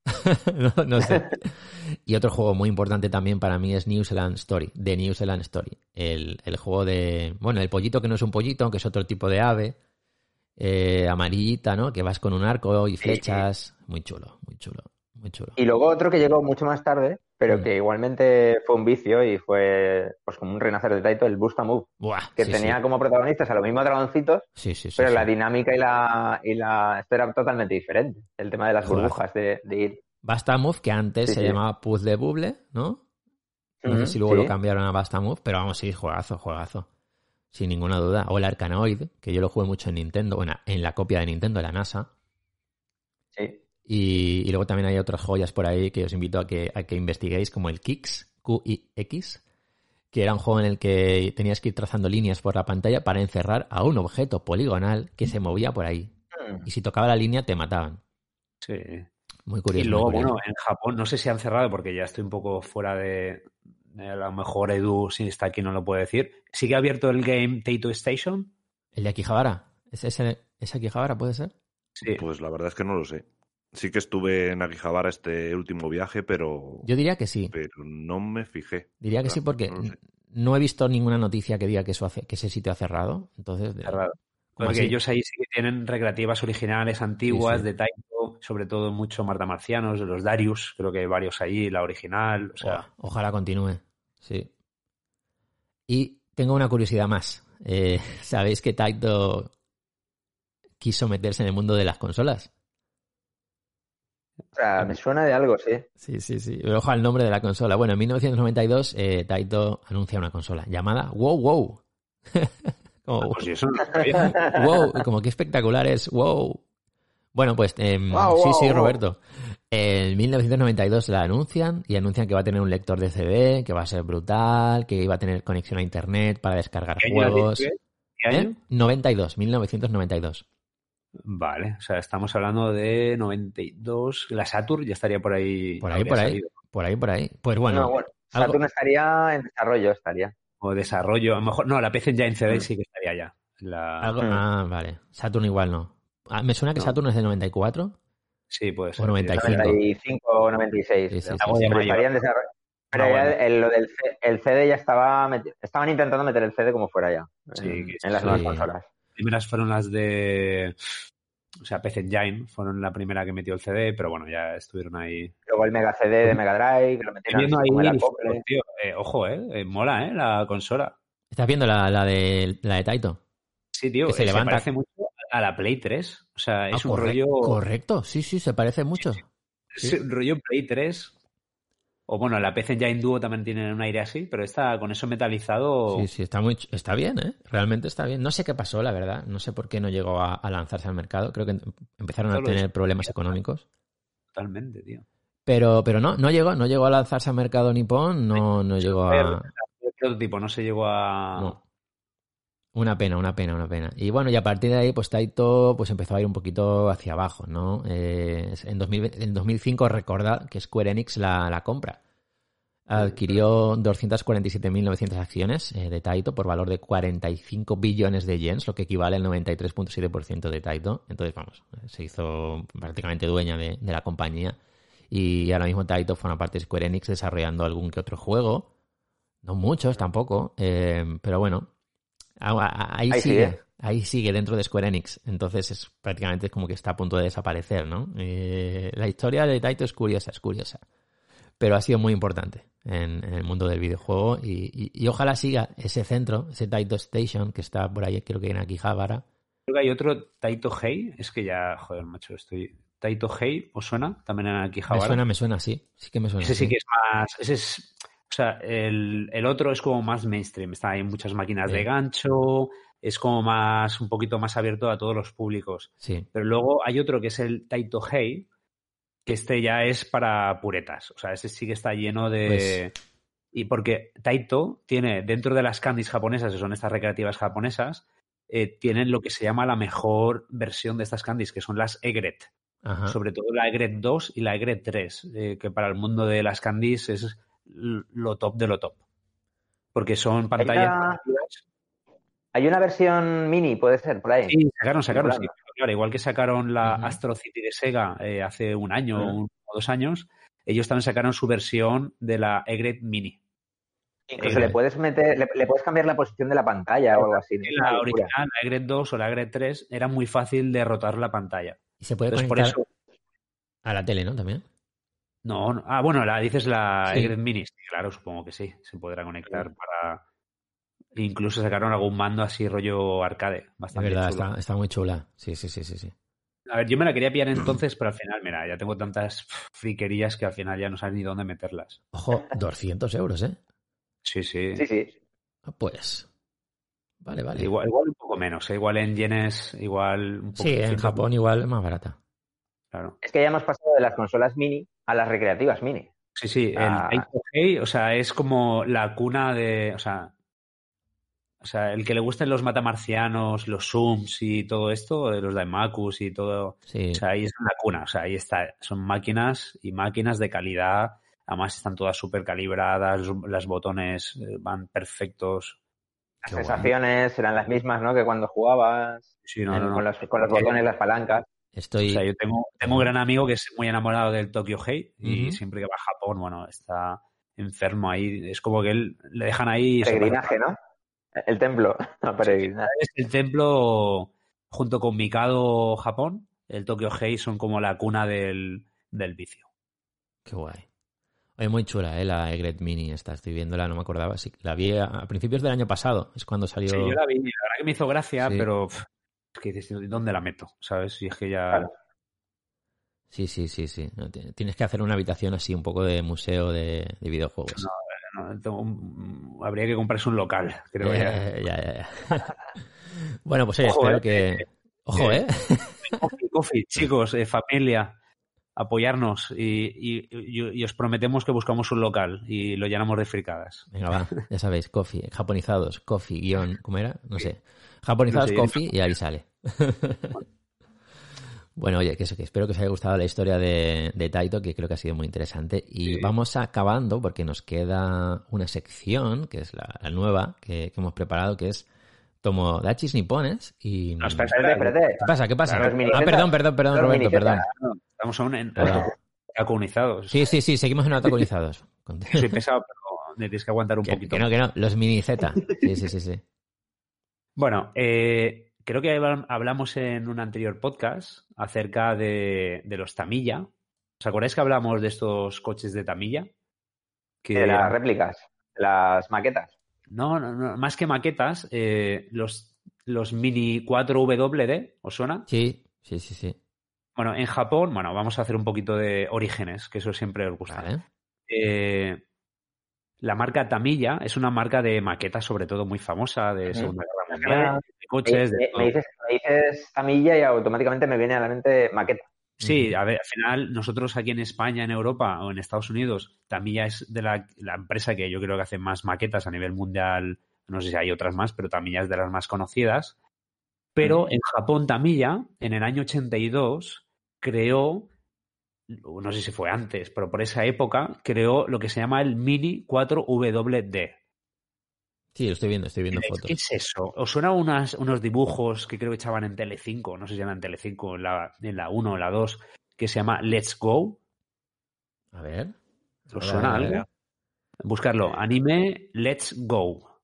no, no sé. Y otro juego muy importante también para mí es New Zealand Story, de New Zealand Story. El, el juego de. Bueno, el pollito que no es un pollito, que es otro tipo de ave. eh, amarillita, ¿no? Que vas con un arco y flechas. Muy chulo, muy chulo, muy chulo. Y luego otro que llegó mucho más tarde, pero Mm. que igualmente fue un vicio y fue pues como un renacer de Taito, el Busta Move, Buah, que sí, tenía sí. como protagonistas a los mismos dragoncitos, Sí, sí, sí, pero la dinámica y la, y la esto era totalmente diferente. El tema de las burbujas de, de ir. Basta Move, que antes se llamaba Puzzle Bubble, ¿no? No sé si luego lo cambiaron a Basta Move, pero vamos, sí, juegazo, juegazo. Sin ninguna duda. O el Arcanoid, que yo lo jugué mucho en Nintendo, bueno, en la copia de Nintendo, de la NASA. Sí. Y, y luego también hay otras joyas por ahí que os invito a que, a que investiguéis, como el Kix, Q-I-X, que era un juego en el que tenías que ir trazando líneas por la pantalla para encerrar a un objeto poligonal que se movía por ahí. Mm. Y si tocaba la línea, te mataban. Sí. Muy Y curioso. luego, muy curioso. bueno, en Japón, no sé si han cerrado porque ya estoy un poco fuera de a lo mejor Edu, si está aquí, no lo puede decir. ¿Sigue abierto el game Taito Station? ¿El de Akihabara? ¿Es ese, ese Akihabara puede ser? Sí. Pues la verdad es que no lo sé. Sí que estuve en Akihabara este último viaje, pero, Yo diría que sí. pero no me fijé. Diría que sí porque No no he visto ninguna noticia que diga que, eso hace, que ese sitio ha cerrado. Entonces, cerrado. ¿Cómo Porque así? ellos ahí sí que tienen recreativas originales, antiguas, Sí, sí. de Taito, sobre todo mucho Martamarcianos, de los Darius, creo que hay varios ahí, la original, o sea, Buah, ojalá continúe. Sí. Y tengo una curiosidad más. Eh, ¿Sabéis que Taito quiso meterse en el mundo de las consolas? O sea, me suena de algo, sí. Sí, sí, sí. Ojo al nombre de la consola. Bueno, en 1992 eh, Taito anuncia una consola llamada Wow Wow. Como, pues eso no wow, como que espectacular es, wow. Bueno, pues em, Wow, sí, wow, sí, wow. Roberto. En 1992 la anuncian y anuncian que va a tener un lector de CD, que va a ser brutal, que iba a tener conexión a internet para descargar ¿Qué año has juegos. dicho, eh? ¿Qué año? ¿Eh? 92, 1992. Vale, o sea, estamos hablando de 92. La Saturn ya estaría por ahí. Por ahí, por ahí. salido. Por ahí, por ahí. Pues bueno, no, bueno, algo- Saturn estaría en desarrollo, estaría. O desarrollo. A lo mejor, no, la PC ya en CD sí que estaría ya. La... algo- Mm. ah, vale. Saturn igual no. Ah, me suena que No. Saturn es de 94. Sí, puede ser. O 95. 95 o 96. Sí, sí, sí, de Pero mayo. estaría en desarrollo. Pero Ah, ya bueno. el, lo del C- el CD ya estaba estaban intentando meter el CD como fuera ya Sí, en, en las sí. nuevas consolas. Las primeras fueron las de. O sea, PC Engine fueron la primera que metió el CD, pero bueno, ya estuvieron ahí. Luego el Mega CD de Mega Drive, que lo metieron viendo el ahí, tío, eh, ojo, eh, eh, mola, eh, la consola. ¿Estás viendo la, la de, la de Taito? Sí, tío, Que se eh, levanta. parece mucho a la Play 3. O sea, es Ah, un rollo. Correcto, sí, sí, se parece mucho. Es un rollo Play 3. O bueno, la PC Engine Duo también tiene un aire así, pero está con eso metalizado. Sí, sí, está muy, está bien, ¿eh? Realmente está bien. No sé qué pasó, la verdad. No sé por qué no llegó a, a lanzarse al mercado. Creo que em- empezaron a tener problemas económicos. Totalmente, tío. Pero, pero no, no llegó, no llegó a lanzarse al mercado nipón, no, no llegó a. ¿Qué otro tipo? No se llegó a. No. Una pena, una pena, una pena. Y bueno, y a partir de ahí, pues Taito pues empezó a ir un poquito hacia abajo, ¿no? Eh, en, 2000 en 2005, recordad que Square Enix la, compra. Adquirió 247.900 acciones eh, de Taito por valor de 45 billones de yens, lo que equivale al 93.7% de Taito. Entonces, vamos, se hizo prácticamente dueña de, la compañía. Y ahora mismo Taito forma parte de Square Enix desarrollando algún que otro juego. No muchos tampoco, eh, pero bueno, ahí, Ahí sigue. sigue. ahí sigue dentro de Square Enix. Entonces es prácticamente como que está a punto de desaparecer, ¿no? Eh, la historia de Taito es curiosa, es curiosa. Pero ha sido muy importante en, en el mundo del videojuego y, y- y ojalá siga ese centro, ese Taito Station que está por ahí, creo que en Akihabara. Creo que hay otro Taito Hei, es que ya, joder, macho, estoy... Taito Hei, ¿os suena? También en Me Akihabara. suena, me suena, sí. Sí que me suena. Ese sí sí. que es más. Ese es. O sea, el, el otro es como más mainstream. Está hay muchas máquinas de gancho. Es como más. un poquito más abierto a todos los públicos. Sí, Pero luego hay otro que es el Taito Hei, que este ya es para puretas. O sea, ese sí que está lleno de. Pues- Y porque Taito tiene, dentro de las candies japonesas, que son estas recreativas japonesas, eh, tienen lo que se llama la mejor versión de estas candies, que son las Egret ajá. sobre todo la Egret 2 y la Egret 3, eh, que para el mundo de las candies es lo top de lo top. Porque son pantallas. una- Hay una versión mini, puede ser, por ahí. Sí, sacaron, sacaron, sí. Claro. Igual que sacaron la. Astro City de Sega eh, hace un año un- o dos años, ellos también sacaron su versión de la Egret Mini. Incluso Eh, le puedes meter, le, le puedes cambiar la posición de la pantalla o algo así. la original, la Egret 2 o la Egret 3, era muy fácil de rotar la pantalla. Y se puede Entonces, por conectar eso. a la tele, ¿no? También. No, no- ah, bueno, la dices la Sí. Egret Mini. Sí, claro, supongo que sí. Se podrá conectar para. Incluso sacaron algún mando así rollo arcade. Bastante verdad, chulo. está, está muy chula. Sí, sí, sí, sí, sí. A ver, yo me la quería pillar entonces, pero al final, mira, ya tengo tantas friquerías que al final ya no sabes ni dónde meterlas. Ojo, 200 euros, ¿eh? Sí, sí. Sí, sí. Ah, Pues. Vale, vale. Igual, igual un poco menos, ¿eh? igual en yenes, igual un poco. sí, en Japón igual es más barata. Claro. Es que ya hemos pasado de las consolas mini a las recreativas mini. Sí, sí, Ah. el Hei, o sea, es como la cuna de. O sea, o sea, el que le gusten los matamarcianos, los Zooms y todo esto, eh, los Daimakus y todo. Sí. O sea, ahí es una cuna, o sea, ahí está. Son máquinas y máquinas de calidad. Además, están todas súper calibradas, los, botones eh, van perfectos. Las Qué sensaciones serán las mismas, ¿no? Que cuando jugabas Sí, no, en- no, no. Con, los, con los botones, las palancas. Estoy. O sea, yo tengo, tengo un gran amigo que es muy enamorado del Tokyo Hei y siempre que va a Japón, bueno, está enfermo ahí. Es como que él le dejan ahí. Peregrinaje, ¿no? El templo. No, peregrinaje. Es el templo junto con Mikado Japón, el Tokyo Hei son como la cuna del, del vicio. Qué guay. Oye, muy chula, ¿eh? La Egret Mini esta. Estoy viéndola, no me acordaba. Sí, la vi a, a principios del año pasado. Es cuando salió. Sí, yo la vi, la verdad que me hizo gracia, Sí. pero pff, que dices, ¿dónde la meto? ¿Sabes? Y es que ya... Claro. Sí, sí, sí, sí. No, ti- Tienes que hacer una habitación así, un poco de museo de, de videojuegos. no, tengo un- habría que comprarse un local, creo ya. Eh, ya, ya, ya. bueno, pues oye, Ojo, espero eh, que. Ojo, ¿eh? Coffee, coffee, chicos, eh, familia, apoyarnos y, y- y- y os prometemos que buscamos un local y lo llenamos de fricadas. Venga, va, ya sabéis, coffee, japonizados, coffee, guion, ¿cómo era? No sé. Japonizados coffee y ahí sale. bueno, oye, que eso, que espero que os haya gustado la historia de, de Taito, que creo que ha sido muy interesante. Y Sí. vamos acabando porque nos queda una sección, que es la, la nueva que, que hemos preparado, que es Tomodachis Nipones. Y... No, espera. ¿Qué pasa? ¿Qué pasa? Ah, perdón, perdón, perdón, Roberto, perdón. Estamos aún en Perdón. acunizados. Sí, sí, sí, seguimos en autoconizados. Soy pesado, pero me tienes que aguantar un Que, poquito. que no, que no, los mini Z. Sí, sí, sí, sí. Bueno, eh, creo que habl- hablamos en un anterior podcast acerca de, de los Tamilla. ¿Os acordáis que hablamos de estos coches de Tamilla? Que De las réplicas, las maquetas. no, no, no, más que maquetas, eh, los, los Mini 4WD, ¿os suena? Sí, sí, sí, sí. Bueno, en Japón, bueno, vamos a hacer un poquito de orígenes, que eso siempre os gusta. Vale. Eh, la marca Tamilla es una marca de maquetas, sobre todo muy famosa, de. Segunda Guerra Mundial, de coches, de me, todo. me dices, me dices Tamilla y automáticamente me viene a la mente maqueta. Sí, a ver, al final nosotros aquí en España, en Europa o en Estados Unidos, Tamiya es de la, la empresa que yo creo que hace más maquetas a nivel mundial. No sé si hay otras más, pero Tamiya es de las más conocidas. Pero en Japón, Tamiya, en el año 82, creó, no sé si fue antes, pero por esa época, creó lo que se llama el Mini 4WD. Sí, lo estoy viendo, estoy viendo ¿Qué fotos. es eso? ¿Os suenan unas, unos dibujos que creo que echaban en Telecinco? No sé si eran en Telecinco, en la, en la 1 o la 2, que se llama Let's Go. A ver. ¿Os suena algo? Buscarlo. Anime Let's Go.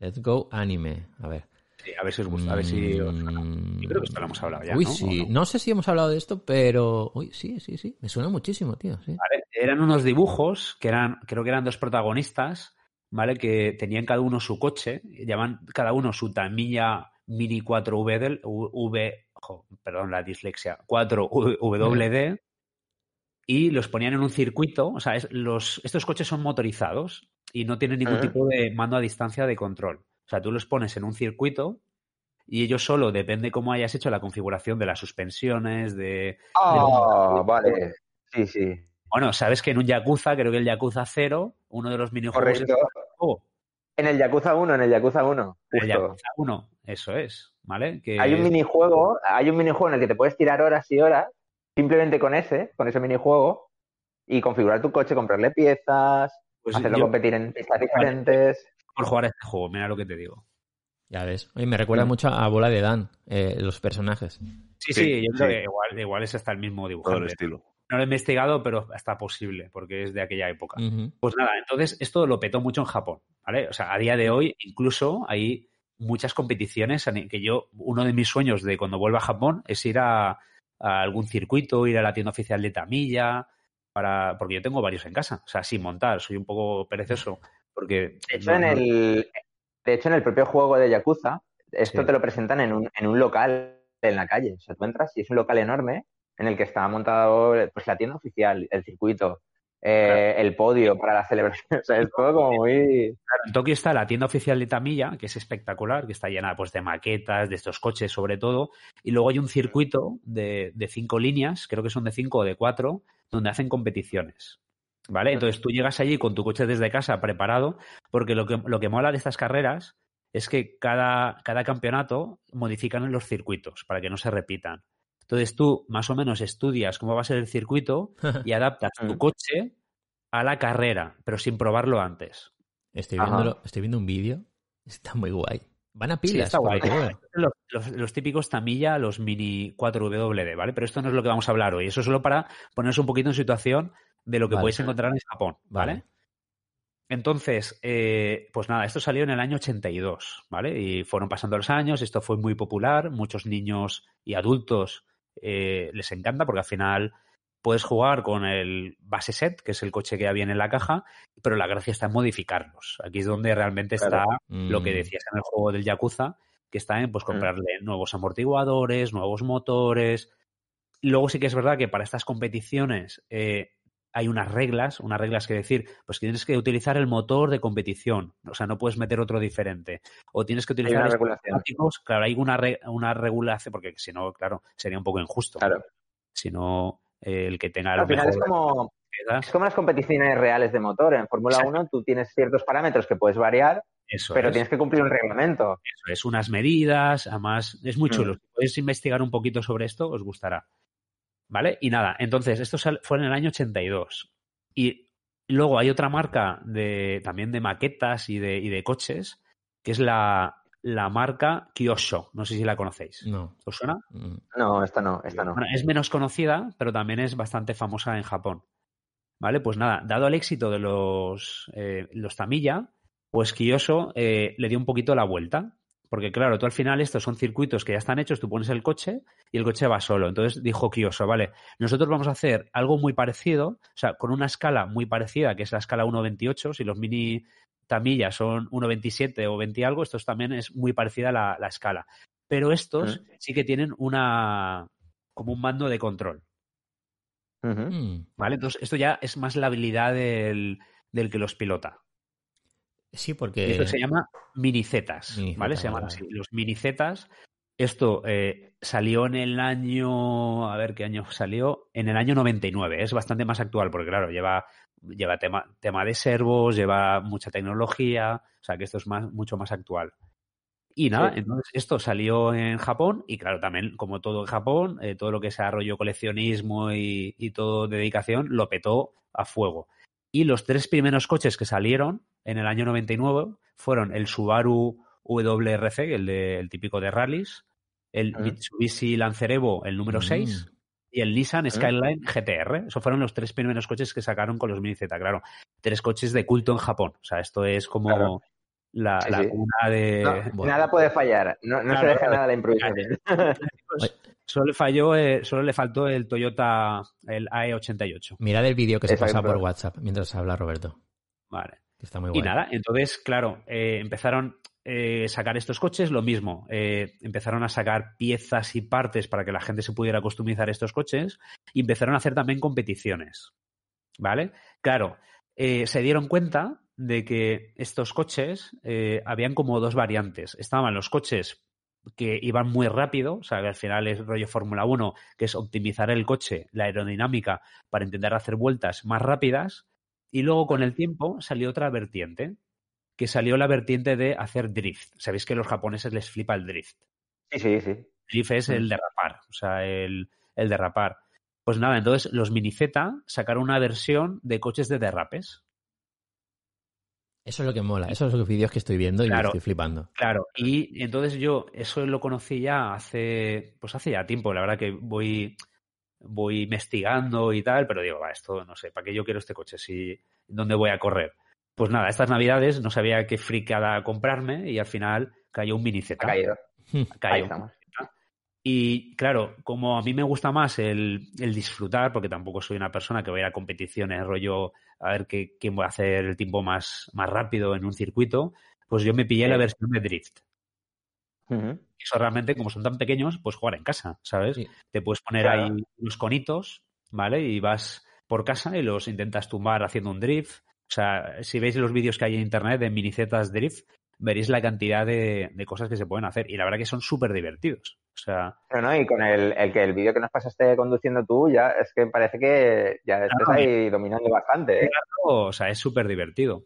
Let's go anime. A ver. Sí, a ver si os gusta, a ver si os suena. Yo creo que esto lo hemos hablado ya, Uy, ¿no? sí. ¿O no? No sé si hemos hablado de esto, pero. Uy, sí, sí, sí. Me suena muchísimo, tío. Sí. ¿vale? Eran unos divujos que eran, creo que eran dos protagonistas, ¿vale? Que tenían cada uno su coche, llaman cada uno su Tamiya Mini 4V, del- U- V, ojo, perdón, la dislexia, 4WD, y los ponían en un circuito, o sea, es- los, estos coches son motorizados y no tienen ningún Ajá. tipo de mando a distancia de control. O sea, tú los pones en un circuito y ellos solo, depende cómo hayas hecho la configuración de las suspensiones, de, Ah, vale. Sí, sí. Bueno, sabes que en un Yakuza, creo que el Yakuza 0, uno de los minijuegos Correcto. es oh, En el Yakuza 1, en el Yakuza 1. el Justo. Yakuza 1, eso es, ¿vale? Que Hay un minijuego, hay un minijuego en el que te puedes tirar horas y horas, simplemente con ese, con ese minijuego, y configurar tu coche, comprarle piezas, pues hacerlo yo competir en pistas diferentes. por jugar a este juego, mira lo que te digo. Ya ves. Oye, me recuerda Mm. mucho a Bola de Dan, eh, los personajes. Sí, sí, Sí, yo creo sí. que igual, igual es hasta el mismo Todo el dibujante. estilo. No lo he investigado, pero está posible, porque es de aquella época. Pues nada, entonces esto lo petó mucho en Japón, ¿vale? O sea, a día de hoy incluso hay muchas competiciones que yo, uno de mis sueños de cuando vuelva a Japón es ir a, a algún circuito, ir a la tienda oficial de Tamilla, para, porque yo tengo varios en casa, o sea, sin montar, soy un poco perezoso, porque... De hecho, no- en no- el, de hecho, en el propio juego de Yakuza, esto Sí. te lo presentan en un, en un local en la calle. O sea, tú entras y es un local enorme en el que está montado pues, la tienda oficial, el circuito, eh, el podio para la celebración. O sea, es todo como muy... Claro, en Tokio está la tienda oficial de Tamiya, que es espectacular, que está llena pues, de maquetas, de estos coches sobre todo, y luego hay un circuito de, de cinco líneas, creo que son de cinco o de cuatro, donde hacen competiciones. ¿Vale? Entonces tú llegas allí con tu coche desde casa preparado, porque lo que, lo que mola de estas carreras es que cada, cada campeonato modifican los circuitos para que no se repitan. Entonces tú más o menos estudias cómo va a ser el circuito y adaptas tu coche a la carrera, pero sin probarlo antes. Estoy, viéndolo- estoy viendo un vídeo. Está muy guay. Van a pilas. Sí, está guay. Los, los- los típicos Tamilla, los mini 4WD, ¿vale? Pero esto no es lo que vamos a hablar hoy. Eso es solo para ponernos un poquito en situación de lo que Vale. podéis encontrar en Japón, ¿vale? Vale. Entonces, eh, pues nada, esto salió en el año 82, ¿vale? Y fueron pasando los años, esto fue muy popular, muchos niños y adultos eh, les encanta porque al final puedes jugar con el base set, que es el coche que ya viene en la caja, pero la gracia está en modificarlos. Aquí es donde realmente Claro. está lo que Mm. decías en el juego del Yakuza, que está en pues Mm. comprarle nuevos amortiguadores, nuevos motores. Luego sí que es verdad que para estas competiciones eh, hay unas reglas, unas reglas que decir, pues que tienes que utilizar el motor de competición, o sea, no puedes meter otro diferente. O tienes que Hay utilizar regulación. neumáticos, claro, hay una, re- una regulación, porque si no, claro, sería un poco injusto. Claro. Si no, eh, el que tenga Al final es como, es como las competiciones reales de motor. En Fórmula Exacto. 1 tú tienes ciertos parámetros que puedes variar, eso pero es. tienes que cumplir un reglamento. Eso es, unas medidas, además, es muy Mm. chulo. Si podéis investigar un poquito sobre esto, os gustará. ¿Vale? Y nada, entonces, esto fue en el año 82. Y luego hay otra marca de, también de maquetas y de, y de coches, que es la, la marca Kyosho. No sé si la conocéis. No. ¿Os suena? Mm. No, esta no, esta no. Bueno, es menos conocida, pero también es bastante famosa en Japón. ¿Vale? Pues nada, dado el éxito de los, eh, los Tamiya, pues Kyosho eh, le dio un poquito la vuelta. Porque claro, tú al final estos son circuitos que ya están hechos, tú pones el coche y el coche va solo. Entonces dijo Kyosho, vale, nosotros vamos a hacer algo muy parecido, o sea, con una escala muy parecida, que es la escala 1.28, si los mini Tamiya son 1.27 o 20 y algo, estos también es muy parecida la, la escala. Pero estos sí que tienen una como un mando de control. Mm. ¿Vale? Entonces, esto ya es más la habilidad del, del que los pilota. Sí, porque. Esto se llama minicetas, Minicetas, ¿vale? Se llaman así. Los minicetas. Esto eh, salió en el año. A ver qué año salió. En el año 99. Es bastante más actual porque, claro, lleva, lleva tema, tema de servos, lleva mucha tecnología. O sea que esto es más, mucho más actual. Y nada, Sí. entonces esto salió en Japón y claro, también como todo en Japón, eh, todo lo que sea rollo coleccionismo y, y todo dedicación lo petó a fuego. Y los tres primeros coches que salieron en el año 99 fueron el Subaru WRC, el, de- el típico de rallies, el Ah. Mitsubishi Lancer Evo, el número Mm. 6, y el Nissan Ah. Skyline GTR. Esos fueron los tres primeros coches que sacaron con los Mini Z, claro. Tres coches de culto en Japón. O sea, esto es como... Claro. la, Sí, la sí. cuna de... No, bueno. Nada puede fallar. No, no se deja claro. nada a la improvisación. Solo le falló, eh, solo le faltó el Toyota, el AE88. Mirad el vídeo que se pasa por WhatsApp mientras habla Roberto. Vale. que está muy Y guay. nada, entonces, claro, eh, empezaron a sacar estos coches, lo mismo. eh, empezaron a sacar piezas y partes para que la gente se pudiera customizar estos coches y empezaron a hacer también competiciones. ¿Vale? Claro, eh, se dieron cuenta de que estos coches eh, habían como dos variantes. Estaban los coches que iban muy rápido, o sea, que al final es rollo Fórmula 1, que es optimizar el coche, la aerodinámica, para intentar hacer vueltas más rápidas. Y luego con el tiempo salió otra vertiente, que salió la vertiente de hacer drift. Sabéis que a los japoneses les flipa el drift. Sí, sí, sí. Drift es el derrapar, o sea, el, el derrapar. Pues nada, entonces los Mini Z sacaron una versión de coches de derrapes. Eso es lo que mola. Esos son los vídeos que estoy viendo y Claro. estoy flipando. Claro, y entonces yo eso lo conocí ya hace, pues hace ya tiempo, la verdad que voy, voy investigando y tal, pero digo, va, esto no sé, ¿para qué yo quiero este coche? Si, ¿Dónde voy a correr? Pues nada, estas navidades no sabía qué fricada comprarme y al final cayó un Mini Z. Ha caído. Ahí Cayó. Y claro, como a mí me gusta más el, el disfrutar, porque tampoco soy una persona que va a ir a competiciones, rollo, a ver qué, quién va a hacer el tiempo más, más rápido en un circuito, pues yo me pillé la versión de Drift. Ujú. Eso realmente, como son tan pequeños, pues jugar en casa, ¿sabes? Sí. Te puedes poner Claro. ahí unos conitos, ¿vale? Y vas por casa y los intentas tumbar haciendo un drift. O sea, si veis los vídeos que hay en internet de minicetas drift, veréis la cantidad de, de cosas que se pueden hacer. Y la verdad que son súper divertidos. O sea, Pero no, y con el, el que el vídeo que nos pasaste conduciendo tú, ya es que parece que ya estés Claro. ahí dominando bastante, ¿eh? o sea, es súper divertido.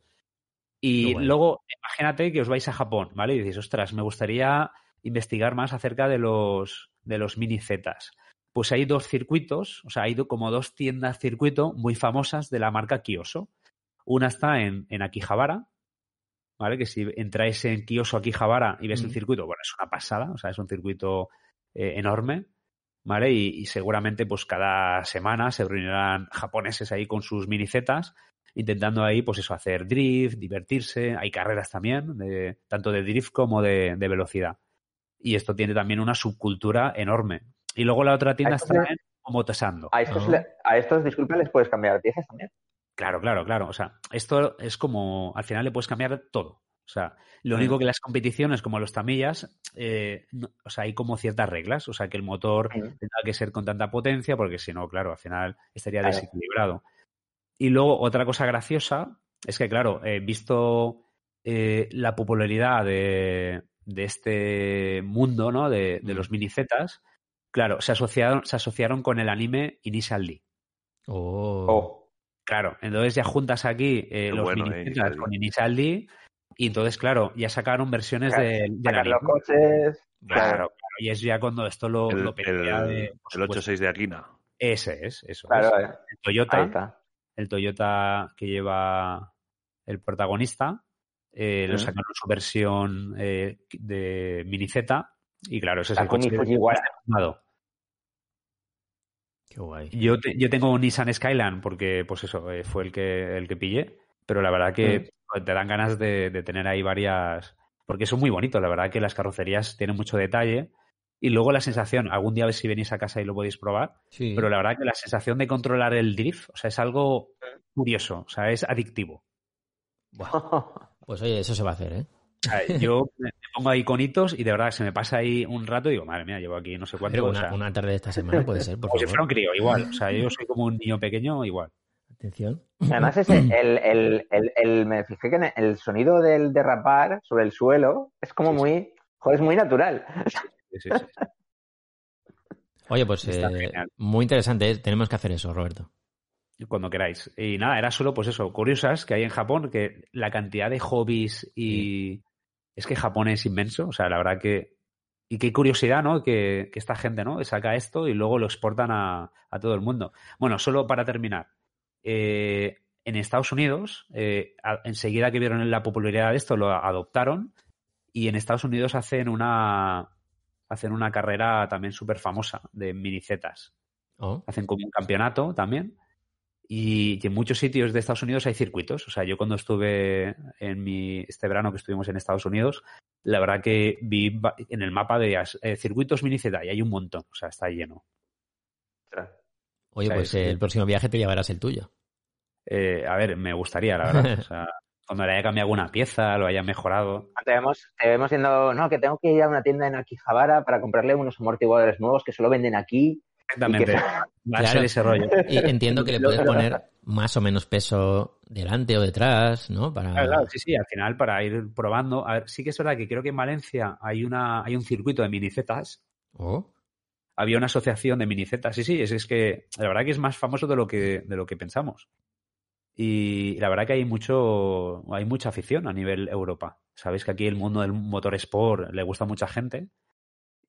Y luego, imagínate que os vais a Japón, ¿vale? Y dices, ostras, me gustaría investigar más acerca de los, de los mini Zetas. Pues hay dos circuitos, o sea, hay como dos tiendas circuito muy famosas de la marca Kioso. Una está en, en Akihabara, ¿vale? Que si entráis en Kioso Akihabara y ves el circuito, bueno, es una pasada, o sea, es un circuito eh, enorme, ¿vale? Y, y seguramente, pues cada semana se reunirán japoneses ahí con sus mini Zetas, intentando ahí, pues eso, hacer drift, divertirse. Hay carreras también, de, tanto de drift como de, de velocidad. Y esto tiene también una subcultura enorme. Y luego la otra tienda está en Omotesando. A estos, a estos, disculpa, les puedes cambiar piezas también. Claro, claro, claro. O sea, esto es como, al final le puedes cambiar todo. O sea, lo único que las competiciones, como los tamillas, eh, no- o sea, hay como ciertas reglas. O sea, que el motor Mm. tendrá que ser con tanta potencia, porque si no, claro, al final estaría Claro. desequilibrado. Y luego, otra cosa graciosa es que, claro, he visto eh, la popularidad de, de este mundo, ¿no? De, de los mini Zetas. Claro, se asociaron, se asociaron con el anime Initial D. Oh. Oh, Claro, entonces ya juntas aquí eh, los bueno, mini eh, con Initial D y entonces, claro, ya sacaron versiones de, los coches. Claro, y es ya cuando esto lo, El, lo el, de, el supuesto. 8.6 de Aquina. Ese es, eso claro, es. eh. El Toyota, el Toyota que lleva el protagonista, eh, lo sacaron su versión eh, de Mini Z y claro, ese es el coche armado. Qué guay. Yo, te- yo tengo un Nissan Skyline porque, pues eso, eh, fue el que, el que pillé, pero la verdad que joder, te dan ganas de, de tener ahí varias, porque son muy bonitos, la verdad que las carrocerías tienen mucho detalle y luego la sensación, algún día a ver si venís a casa y lo podéis probar, Sí. pero la verdad que la sensación de controlar el drift, o sea, es algo curioso, o sea, es adictivo. Pues oye, eso se va a hacer, ¿eh? Yo me pongo ahí conitos y de verdad se me pasa ahí un rato y digo, madre mía, llevo aquí no sé cuánto. Pero o una, sea, una tarde de esta semana puede ser, por como si fuera un crío, igual. O sea, yo soy como un niño pequeño, igual. Atención. Además, ese, el, el, el, el- me fijé que en el sonido del derrapar sobre el suelo es como Sí, sí. muy, joder, es muy natural. Sí, sí, sí. Oye, pues eh, muy interesante. ¿eh? Tenemos que hacer eso, Roberto. Cuando queráis. Y nada, era solo, pues eso, curiosas que hay en Japón, que la cantidad de hobbies y. Es que Japón es inmenso, o sea, la verdad que. Y qué curiosidad, ¿no? Que, que esta gente, ¿no? Saca esto y luego lo exportan a, a todo el mundo. Bueno, solo para terminar. eh, en Estados Unidos, eh, a- enseguida que vieron la popularidad de esto, lo adoptaron. Y en Estados Unidos hacen una. Hacen una carrera también súper famosa de minicetas Oh, hacen como un campeonato también. Y, y en muchos sitios de Estados Unidos hay circuitos. O sea, yo cuando estuve en mi, este verano que estuvimos en Estados Unidos, la verdad que vi en el mapa de eh, circuitos mini Z y hay un montón. O sea, está lleno. Oye, O sea, pues el próximo viaje te llevarás el tuyo. Eh, a ver, me gustaría, la verdad. O sea, cuando le haya cambiado alguna pieza, lo haya mejorado. Te vemos, te vemos yendo, no, que tengo que ir a una tienda en Akihabara para comprarle unos amortiguadores nuevos que solo venden aquí. Exactamente. Y que- Va a ser ese rollo. Y entiendo que le puedes poner más o menos peso delante o detrás, ¿no? Para... Claro, claro, sí, sí, al final para ir probando. A ver, sí que es verdad que creo que en Valencia hay una hay un circuito de minicetas. Oh, Había una asociación de minicetas. Sí, sí, es, es que la verdad que es más famoso de lo que, de lo que pensamos. Y la verdad que hay mucho, hay mucha afición a nivel Europa. Sabéis que aquí el mundo del motor sport le gusta a mucha gente.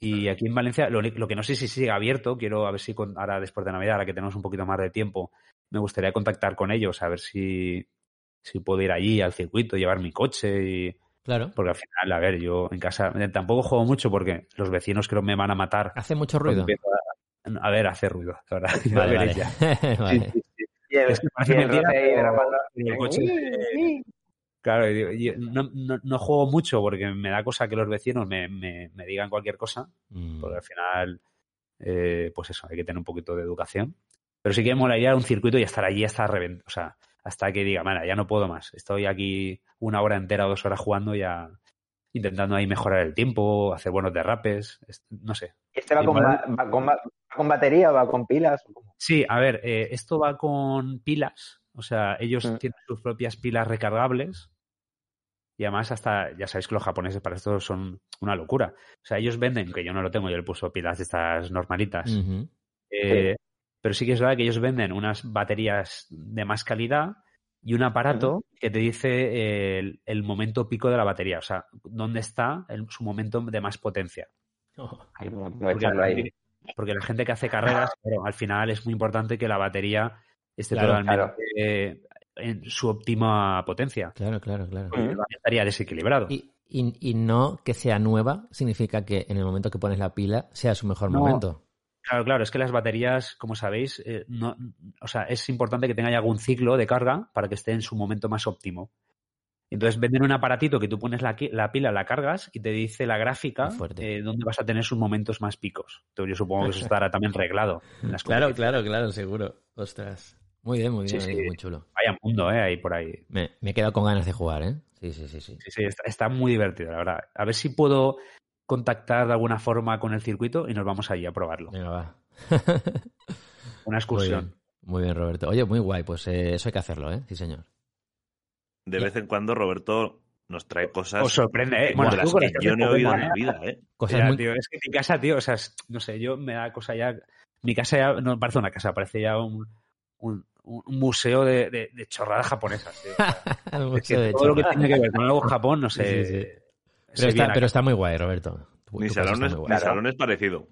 Y aquí en Valencia, lo, lo que no sé si sigue abierto, quiero a ver si con- ahora después de Navidad, ahora que tenemos un poquito más de tiempo, me gustaría contactar con ellos, a ver si, si puedo ir allí al circuito, llevar mi coche y, claro. porque al final, a ver, yo en casa eh, tampoco juego mucho porque los vecinos creo me van a matar. Hace mucho ruido. a, a ver, hace ruido, la verdad. Ya Vale, vale. Sí, sí, sí. Y el, Es que parece y el mentira, roce ahí pero- derramando. pero el coche, eh, Claro, yo no, no- no juego mucho porque me da cosa que los vecinos me, me- me digan cualquier cosa, Mm. porque al final, eh, pues eso, hay que tener un poquito de educación. Pero sí que me molaría un circuito y estar allí hasta revent o sea, hasta que diga, "Mira, ya no puedo más. Estoy aquí una hora entera o dos horas jugando ya intentando ahí mejorar el tiempo, hacer buenos derrapes, es- no sé. ¿Este va con, Igual- ba- va, con, ba- va con batería o va con pilas? Sí, a ver, eh, esto va con pilas, o sea, ellos Mm. tienen sus propias pilas recargables y además hasta, ya sabéis que los japoneses para esto son una locura. O sea, ellos venden, que yo no lo tengo, yo le puso pilas de estas normalitas, eh, pero sí que es verdad que ellos venden unas baterías de más calidad y un aparato que te dice el, el momento pico de la batería, o sea, dónde está el- su momento de más potencia. Oh, Ahí, Porque, aprovecharlo ahí. porque la gente que hace carreras, claro, al final es muy importante que la batería esté Claro, totalmente claro. eh, en su óptima potencia. Claro, claro, claro. Estaría desequilibrado. Y, y- y no que sea nueva significa que en el momento que pones la pila sea su mejor No. momento. Claro, claro, es que las baterías, como sabéis, eh, no, o sea, es importante que tenga ya algún ciclo de carga para que esté en su momento más óptimo. Entonces venden un aparatito que tú pones la, pila, la cargas y te dice la gráfica eh, dónde vas a tener sus momentos más picos. Entonces yo supongo que eso estará también reglado. En las Claro, claro, claro, seguro. Ostras. Muy bien, muy bien, Sí, muy chulo. Vaya mundo, ¿eh? Ahí por ahí. Me, me he quedado con ganas de jugar, ¿eh? Sí, sí, sí, sí. Sí, sí, está, está muy divertido, la verdad. A ver si puedo contactar de alguna forma con el circuito y nos vamos allí a probarlo. Venga, va. Una Muy excursión. bien, muy bien, Roberto. Oye, muy guay, pues eh, eso hay que hacerlo, ¿eh? Sí, señor. De vez en cuando Roberto nos trae cosas Os sorprende, ¿eh? Bueno, las tú que yo no he oído en mi vida, ¿eh? Cosas muy... tío, es que mi casa, tío, o sea, es- no sé, yo me da cosa ya. Mi casa ya no parece una casa, parece ya un, un, un museo de, de, de chorradas japonesas. tío. O sea, Mucho es que de todo lo que tiene que ver con algo Japón, no sé. Sí, sí, sí. se Pero, está, pero muy guay, Roberto. Tu- Mi tu salón, es, muy mi guay. salón es parecido.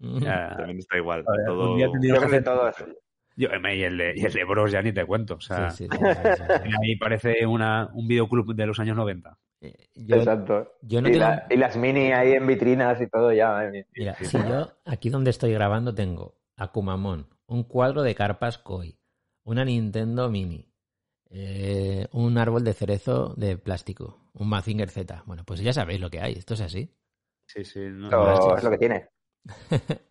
Ya, También está igual. a ver, todo... un día tendría Yo que creo que hacer- todos. yo, y, el de, y el de Bros ya ni te cuento. O sea, Sí, sí, sí, sí, sí, sí. ahí parece una, un videoclub de los años 90. Eh, Yo, Exacto. yo no y, tengo... la- y las mini ahí en vitrinas y todo ya. Mira, si yo aquí donde estoy grabando tengo a Kumamon, un cuadro de carpas koi, una Nintendo Mini, eh, un árbol de cerezo de plástico, un Mazinger Z. Bueno, pues ya sabéis lo que hay, esto es así. Sí, sí. no- es lo que tiene.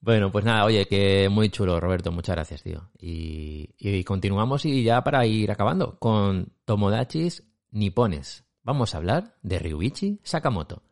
Bueno, pues nada, oye, que muy chulo, Roberto, muchas gracias, tío. Y, y continuamos y ya para ir acabando con Tomodachis Nipones. Vamos a hablar de Ryuichi Sakamoto.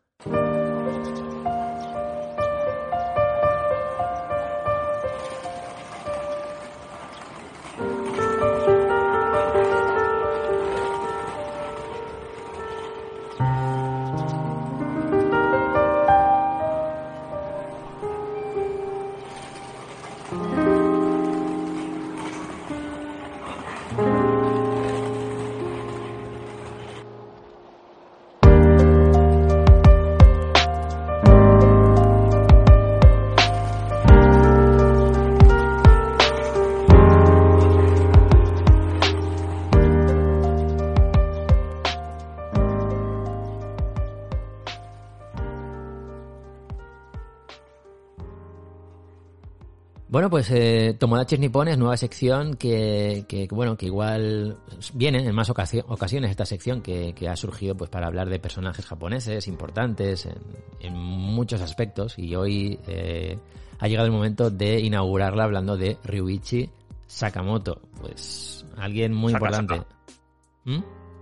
Pues eh, Tomodachi Nippones, nueva sección que, bueno, que igual viene en más ocasio- ocasiones esta sección que, que ha surgido pues para hablar de personajes japoneses importantes en, en muchos aspectos y hoy eh, ha llegado el momento de inaugurarla hablando de Ryuichi Sakamoto, pues alguien muy importante. ¿Mm?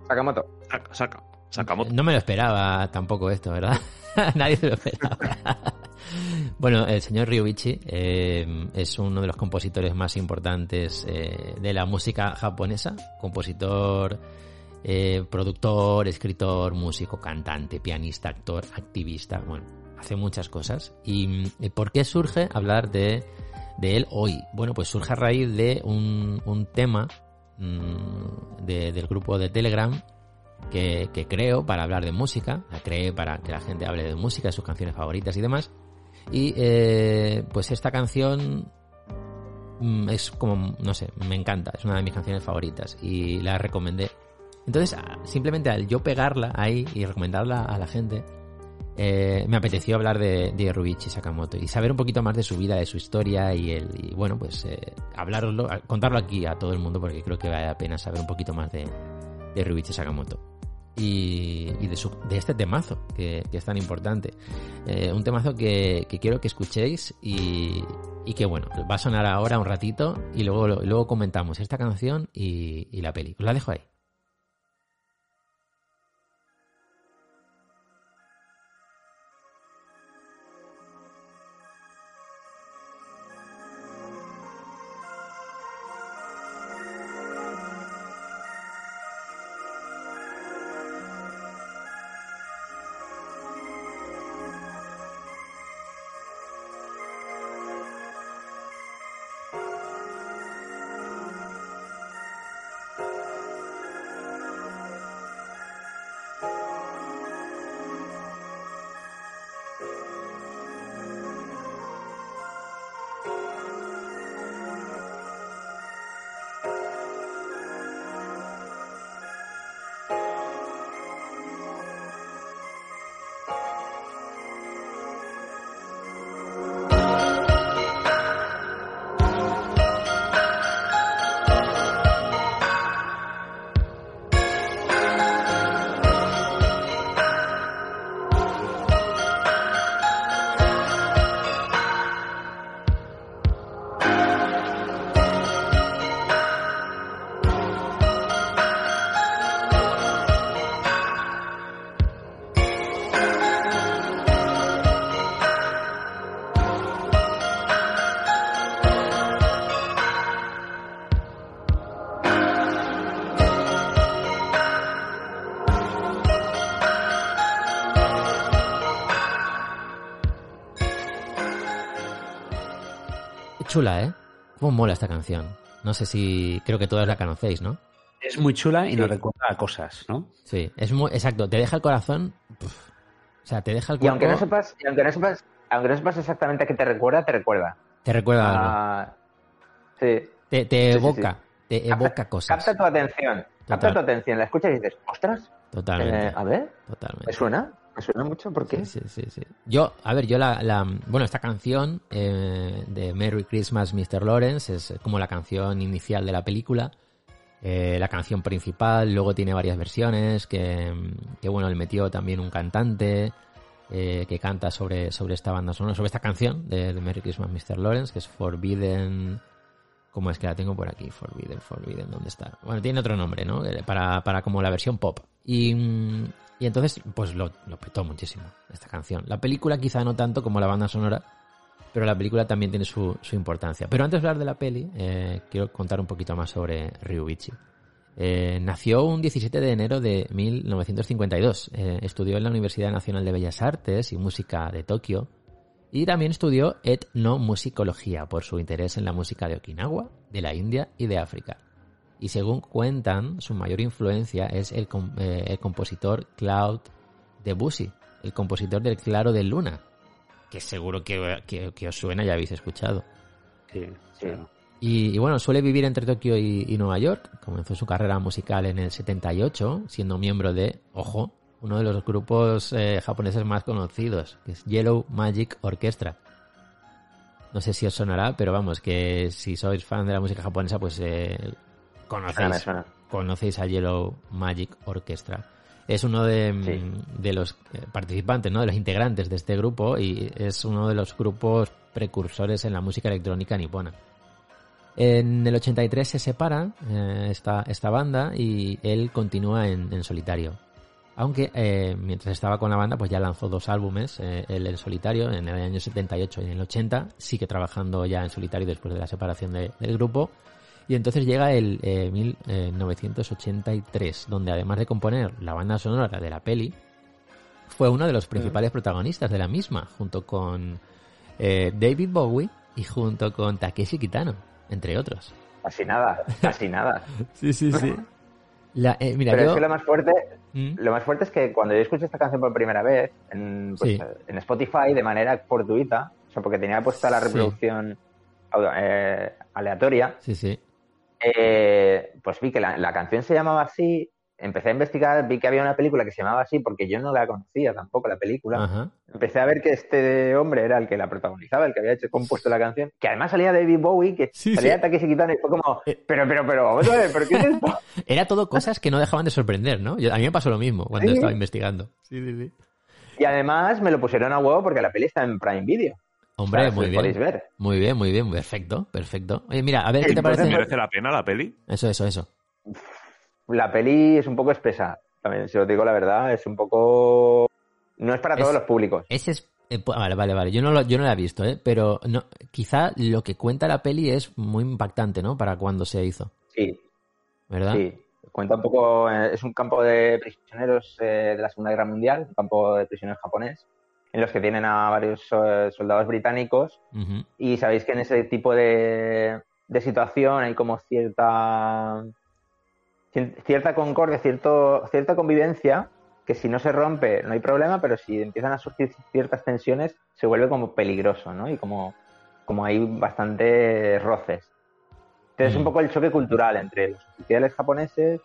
Sakamoto. Saca, saca. Sakamoto. No me lo esperaba tampoco esto, ¿verdad? Nadie se lo esperaba. Bueno, el señor Ryuichi eh, es uno de los compositores más importantes eh, de la música japonesa. Compositor, eh, productor, escritor, músico, cantante, pianista, actor, activista. Bueno, hace muchas cosas. ¿Y por qué surge hablar de, él hoy? Bueno, pues surge a raíz de un, un tema mm, de- del grupo de Telegram que, creo para hablar de música, la creé para que la gente hable de música, sus canciones favoritas y demás. Y eh, pues esta canción mm, es como, no sé, me encanta, es una de mis canciones favoritas y la recomendé. Entonces, ah, simplemente al yo pegarla ahí y recomendarla a la gente, eh, me apeteció hablar de, de Sakamoto y saber un poquito más de su vida, de su historia y, el, y bueno, pues eh, hablarlo, contarlo aquí a todo el mundo porque creo que vale la pena saber un poquito más de, de Sakamoto y, y de, su- de este temazo que, es tan importante. Eh, un temazo que, que quiero que escuchéis y, y que bueno, va a sonar ahora un ratito y luego, luego comentamos esta canción y, y la peli. Os la dejo ahí. 'Chula, ¿eh? ¿Cómo mola esta canción? No sé si... Creo que todas la conocéis, ¿no? Es muy chula y nos recuerda a cosas, ¿no? Sí, es muy... Exacto, te deja el corazón... puf. O sea, te deja el Y cuerpo... aunque no sepas, y aunque no sepas, aunque no sepas exactamente a qué te recuerda, te recuerda. Te recuerda algo. Ah, sí. Te, te sí, sí, evoca, te evoca cosas. Capta tu atención. Capta Total. tu atención. La escuchas y dices, ostras, Totalmente. eh, a ver, Totalmente. ¿me suena? ¿Me suena mucho? ¿Por qué? Sí, sí, sí. Yo, a ver, yo la, bueno, esta canción eh, de Merry Christmas, Mr. Lawrence es como la canción inicial de la película, eh, la canción principal, luego tiene varias versiones que, que bueno, le metió también un cantante eh, que canta sobre, sobre esta banda sonora, sobre esta canción de, de Merry Christmas, Mr. Lawrence, que es Forbidden, ¿cómo es que la tengo por aquí? Forbidden, Forbidden, ¿dónde está? Bueno, tiene otro nombre, ¿no? Eh, Para, para como la versión pop. Y, y entonces, pues lo, lo petó muchísimo esta canción. La película quizá no tanto como la banda sonora, pero la película también tiene su, importancia. Pero antes de hablar de la peli, eh, quiero contar un poquito más sobre Ryuichi. Eh, nació un 17 de enero de 1952. Eh, estudió en la Universidad Nacional de Bellas Artes y Música de Tokio. Y también estudió etnomusicología por su interés en la música de Okinawa, de la India y de África. Y según cuentan, su mayor influencia es el, eh, el compositor Claude Debussy, el compositor del Claro de Luna, que seguro que, que- que os suena y habéis escuchado. Sí, Sí. claro. Y, y bueno, suele vivir entre Tokio y, y Nueva York. Comenzó su carrera musical en el 78, siendo miembro de, ojo, uno de los grupos eh, japoneses más conocidos, que es Yellow Magic Orchestra. No sé si os sonará, pero vamos, que si sois fan de la música japonesa, pues eh, Me conocéis, suena. conocéis a Yellow Magic Orchestra. Es uno de, mm, Sí. de los eh, participantes, ¿no? de los integrantes de este grupo y es uno de los grupos precursores en la música electrónica nipona. En el 83 se separa eh, esta, esta banda y él continúa en, en solitario. Aunque eh, mientras estaba con la banda, pues ya lanzó dos álbumes, eh, él en solitario en el año 78 y en el 80, sigue trabajando ya en solitario después de la separación de- del grupo. Y entonces llega el eh, 1983, donde además de componer la banda sonora de la peli, fue uno de los principales protagonistas de la misma, junto con eh, David Bowie y junto con Takeshi Kitano, entre otros. Casi nada, casi nada. Sí, sí, sí. La, eh, mira, Pero yo... es que lo más fuerte, ¿Mm? lo más fuerte es que cuando yo escuché esta canción por primera vez en, pues, Sí. en Spotify de manera fortuita, o sea, porque tenía puesta la reproducción eh, aleatoria, Sí, sí. Eh, pues vi que la, la canción se llamaba así, empecé a investigar, vi que había una película que se llamaba así porque yo no la conocía tampoco, la película. Ajá. Empecé a ver que este hombre era el que la protagonizaba, el que había hecho compuesto la canción, que además salía David Bowie, que Sí, salía sí. Takeshi Kitano y fue como, Eh. pero, pero, pero, vamos a ver, ¿pero qué es esto? Era todo cosas que no dejaban de sorprender, ¿no? Yo- a mí me pasó lo mismo cuando Sí. estaba investigando. Sí, sí, sí. Y además me lo pusieron a huevo porque la peli está en Prime Video. Hombre, O sea, muy bien. podéis ver. Muy bien, muy bien. Perfecto, perfecto. Oye, mira, a ver qué te parece. ¿Merece la pena la peli? Eso, eso, eso. La peli es un poco espesa, también, si os digo la verdad, es un poco... No es para Es- todos los públicos. Ese es. eh, vale, vale, vale. Yo no, lo, yo no la he visto, ¿eh? Pero no, quizá lo que cuenta la peli es muy impactante, ¿no? Para cuando se hizo, Sí, ¿verdad? sí. Cuenta un poco, eh, es un campo de prisioneros eh, de la Segunda Guerra Mundial, un campo de prisioneros japonés, en los que tienen a varios eh, soldados británicos y sabéis que en ese tipo de, de situación hay como cierta cierta concordia, cierto, cierta convivencia que si no se rompe no hay problema, pero si empiezan a surgir ciertas tensiones se vuelve como peligroso, ¿no? Y como, como hay bastante roces. Entonces es un Mm. poco el choque cultural entre los oficiales japoneses,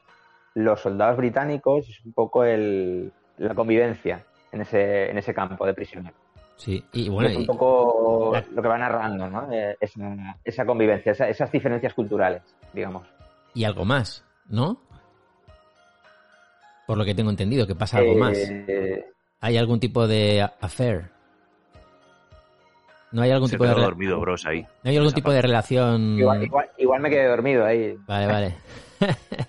los soldados británicos, es un poco el, la convivencia en ese, en ese campo de prisioneros. Sí, y bueno, es un y- poco la- lo que va narrando, ¿no? Eh, esa, esa convivencia, esa- esas diferencias culturales, digamos. y algo más, ¿no? Por lo que tengo entendido, que pasa algo más. Eh, ¿Hay algún tipo de affair? ¿No hay algún Se tipo de dormido, bros, ahí. ¿No hay algún tipo de relación? igual, igual, igual me quedé dormido ahí. Vale, vale.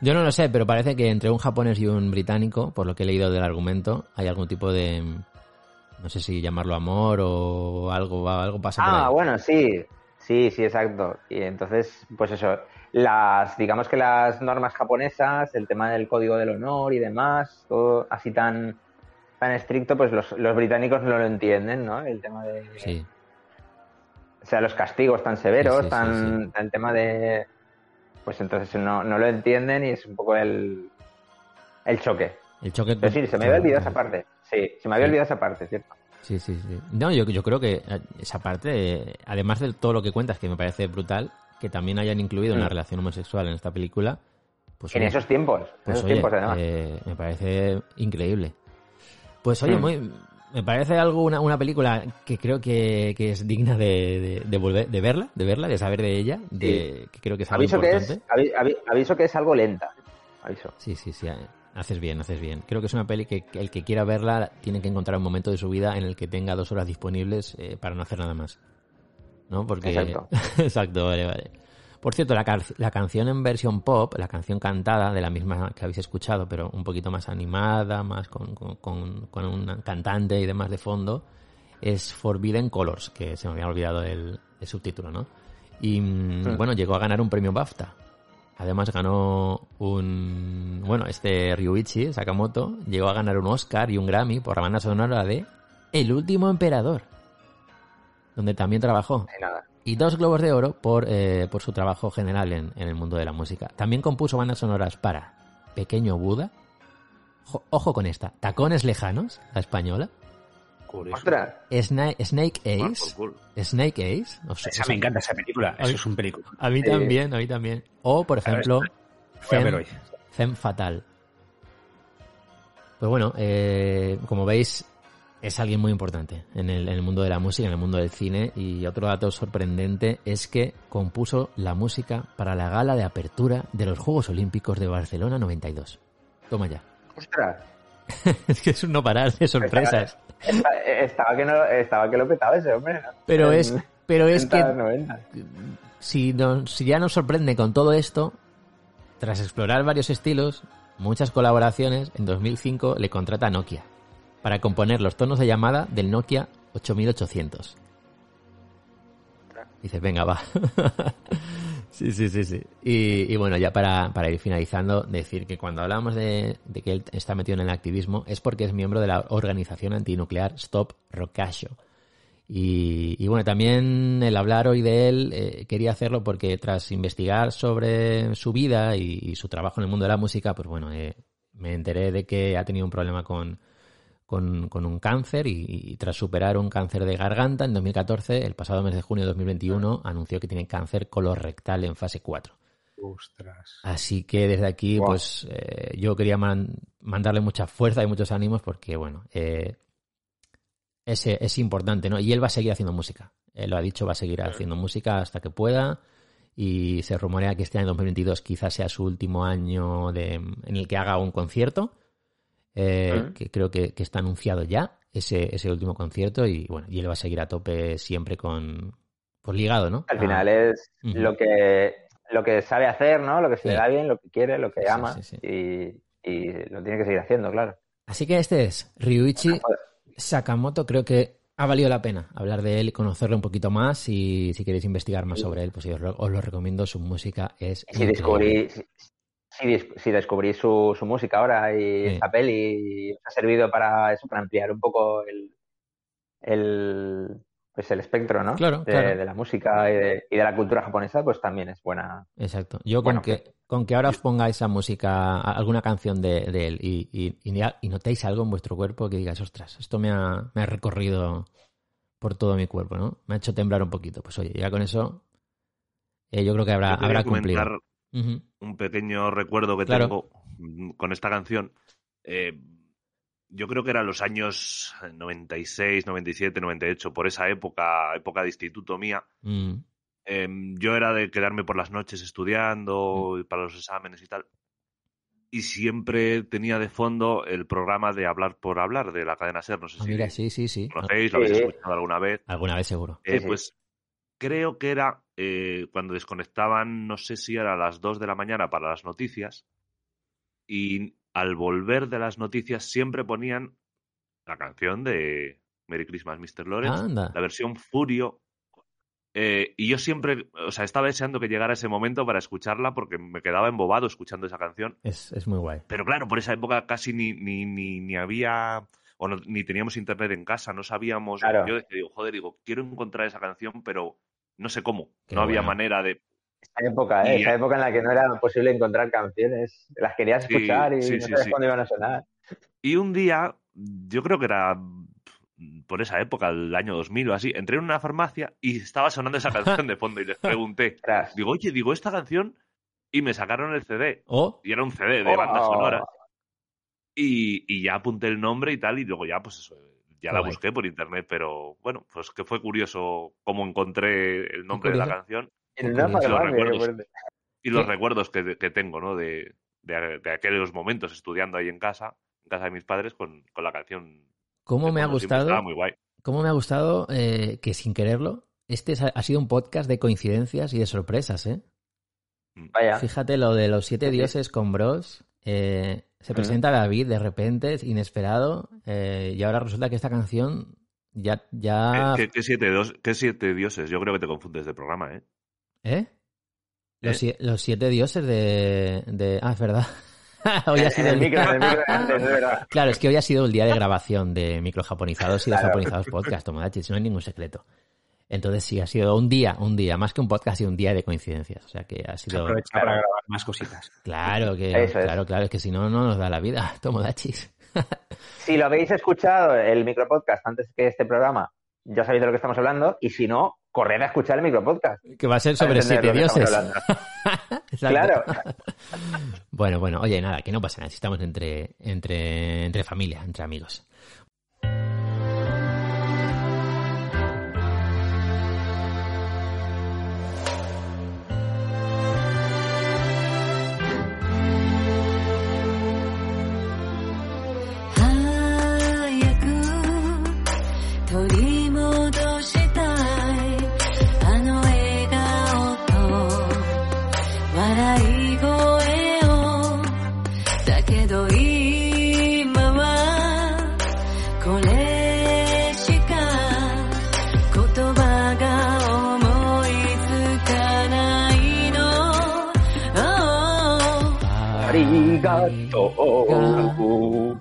Yo no lo sé, pero parece que entre un japonés y un británico, por lo que he leído del argumento, hay algún tipo de no sé si llamarlo amor o algo algo pasa por Ah, ahí. bueno, sí. Sí, sí, exacto. Y entonces, pues eso, las, digamos que las normas japonesas, el tema del código del honor y demás, todo así tan, tan estricto, pues los, los británicos no lo entienden, ¿no? El tema de, Sí. o sea, los castigos tan severos, Sí, sí, sí, tan, el tema de, pues entonces no, no lo entienden y es un poco el, el choque. El choque Pero sí, se me había olvidado esa parte. Sí, se me había olvidado esa parte, ¿cierto? Sí, sí, sí. No, yo, yo creo que eh, esa parte, además de todo lo que cuentas, que me parece brutal, que también hayan incluido una Mm. relación homosexual en esta película, pues En oye, esos tiempos, en pues, esos oye, tiempos además. eh, me parece increíble. Pues oye, Mm. muy, me parece algo una, una película que creo que, que es digna de, de, de volver, de verla, de verla, de saber de ella, de que creo que es algo aviso que importante. es, avi- avi- aviso que es algo lenta. Aviso. Sí, sí, sí. eh, Haces bien, haces bien. Creo que es una peli que, que el que quiera verla tiene que encontrar un momento de su vida en el que tenga dos horas disponibles eh, para no hacer nada más. ¿No? Porque... Exacto. Exacto, vale, vale. Por cierto, la, la canción en versión pop, la canción cantada, de la misma que habéis escuchado, pero un poquito más animada, más con, con, con, con un cantante y demás de fondo, es Forbidden Colors, que se me había olvidado el, el subtítulo, ¿no? Y mm, bueno, llegó a ganar un premio BAFTA. Además ganó un... Bueno, este Ryuichi Sakamoto llegó a ganar un Oscar y un Grammy por la banda sonora de El último emperador, donde también trabajó. Hay nada. Y dos globos de oro por, eh, por su trabajo general en, en el mundo de la música. También compuso bandas sonoras para Pequeño Buda. Jo- ojo con esta. Tacones Lejanos, la española. Sna- Snake Ace. por culo. Snake Ace. O sea, Esa me encanta esa película. Eso es un película. A mí también, a mí también. O, por ejemplo. Femme Fatal. Pues bueno, eh, como veis, es alguien muy importante en el, en el mundo de la música, en el mundo del cine. Y otro dato sorprendente es que compuso la música para la gala de apertura de los Juegos Olímpicos de Barcelona 92. Toma ya. Ostras. es que es un no parar de sorpresas. Esta- Estaba que, no, estaba que lo petaba ese hombre. ¿no? Pero En es, pero es 80, que 90. si, nos- si ya nos sorprende con todo esto, tras explorar varios estilos, muchas colaboraciones, en 2005 le contrata a Nokia para componer los tonos de llamada del Nokia 8800. Dices, venga, va. sí, sí, sí, sí. Y, y bueno, ya para, para ir finalizando, decir que cuando hablamos de, de que él está metido en el activismo es porque es miembro de la organización antinuclear Stop Rocasho. Y, y bueno, también el hablar hoy de él eh, quería hacerlo porque tras investigar sobre su vida y, y su trabajo en el mundo de la música, pues bueno, eh, me enteré de que ha tenido un problema con, con, con un cáncer y, y tras superar un cáncer de garganta en 2014, el pasado mes de junio de 2021, anunció que tiene cáncer colorectal en fase 4. Ostras. Así que desde aquí, Wow. pues eh, yo quería man- mandarle mucha fuerza y muchos ánimos porque, bueno, eh, es, es importante, ¿no? Y él va a seguir haciendo música. Él lo ha dicho, va a seguir haciendo música hasta que pueda. Y se rumorea que este año 2022 quizás sea su último año de, en el que haga un concierto. Eh, que creo que, que está anunciado ya, ese, ese último concierto. Y bueno, y él va a seguir a tope siempre con. Pues ligado, ¿no? Al final es lo que lo que sabe hacer, ¿no? Lo que se Sí. le da bien, lo que quiere, lo que Sí, ama sí. Y, y lo tiene que seguir haciendo, claro. Así que este es Ryuichi Joder. Sakamoto. Creo que ha valido la pena hablar de él y conocerlo un poquito más. Y si queréis investigar más sobre él, pues yo os lo, os lo recomiendo. Su música es. Y si descubrí, si, si si descubrí su, su música ahora y Sí. esta peli os ha servido para eso, para ampliar un poco el, el, pues el espectro, ¿no? Claro, de, claro. de la música y de, y de la cultura japonesa, pues también es buena. Exacto. Yo Bueno, con, que, con que ahora os pongáis esa música, a- alguna canción de, de él y, y, notéis algo en vuestro cuerpo que digáis, ostras, esto me ha, me ha recorrido por todo mi cuerpo, ¿no? Me ha hecho temblar un poquito. Pues oye, ya con eso eh, yo creo que habrá, Yo habrá cumplido. Un pequeño recuerdo que Claro. tengo mm, con esta canción. Eh, yo creo que eran los años 96, 97, 98, por esa época, época de instituto mía. Mm. Eh, yo era de quedarme por las noches estudiando y para los exámenes y tal. Y siempre tenía de fondo el programa de Hablar por Hablar de la cadena SER. No sé Ah, si mira, sí, sí, sí. conocéis, lo habéis escuchado alguna vez. Alguna vez seguro. Eh, Sí, sí. Pues creo que era eh, cuando desconectaban, no sé si era a las 2 de la mañana para las noticias, y al volver de las noticias siempre ponían la canción de Merry Christmas, Mr. Lawrence, Anda. la versión Furio. eh, y yo siempre, o sea, estaba deseando que llegara ese momento para escucharla porque me quedaba embobado escuchando esa canción. Es, es muy guay. Pero claro, por esa época casi ni, ni, ni, ni había o no- ni teníamos internet en casa, no sabíamos. Claro. Yo decía, digo, joder, digo, quiero encontrar esa canción, pero no sé cómo. Qué no había manera de. Esa época, ¿eh? Y- Esa época en la que no era posible encontrar canciones. Las querías Sí, escuchar y sí, no sabías sí. cuándo iban a sonar. Y un día, yo creo que era por esa época, el año 2000 o así, entré en una farmacia y estaba sonando esa canción de fondo y les pregunté, digo, oye, digo, esta canción, y me sacaron el CD. O Y era un CD de banda Oh. sonora. Y, y ya apunté el nombre y tal, y luego ya, pues eso, ya la guay. busqué por internet, pero bueno, pues que fue curioso cómo encontré el nombre de la canción En una curioso. Los qué recuerdos. fuerte. y los recuerdos que, que tengo, ¿no? De, de, de aquellos momentos estudiando ahí en casa, en casa de mis padres, con, con la canción. cómo me ha gustado, Estaba muy guay. cómo me ha gustado eh, que sin quererlo, este es- ha sido un podcast de coincidencias y de sorpresas, ¿eh? Vaya. Fíjate lo de los siete dioses con Bros. eh, se presenta David de repente, es inesperado, eh, y ahora resulta que esta canción ya, ya, ¿Qué, qué siete dos- qué siete dioses? Yo creo que te confundes de programa, ¿eh? ¿eh? Los, ¿Eh? los siete dioses de, de, ah, es verdad. hoy ha sido el el micro, en el micro de antes, es verdad. Claro, es que hoy ha sido el día de grabación de Microjaponizados y de Claro. Japonizados Podcast, Tomodachi, no hay ningún secreto. Entonces sí, ha sido un día, un día, más que un podcast, ha sido un día de coincidencias. O sea que ha sido... aprovecha para grabar más cositas. Claro, que, Eso es. claro, claro, es que si no, no nos da la vida, Tomodachis. Si lo habéis escuchado, el micropodcast, antes que este programa, ya sabéis de lo que estamos hablando. Y si no, corred a escuchar el micropodcast. Que va a ser sobre siete dioses. Claro. Bueno, bueno, oye, nada, que no pasa nada, si estamos entre, entre, entre familia, entre amigos. Arigato.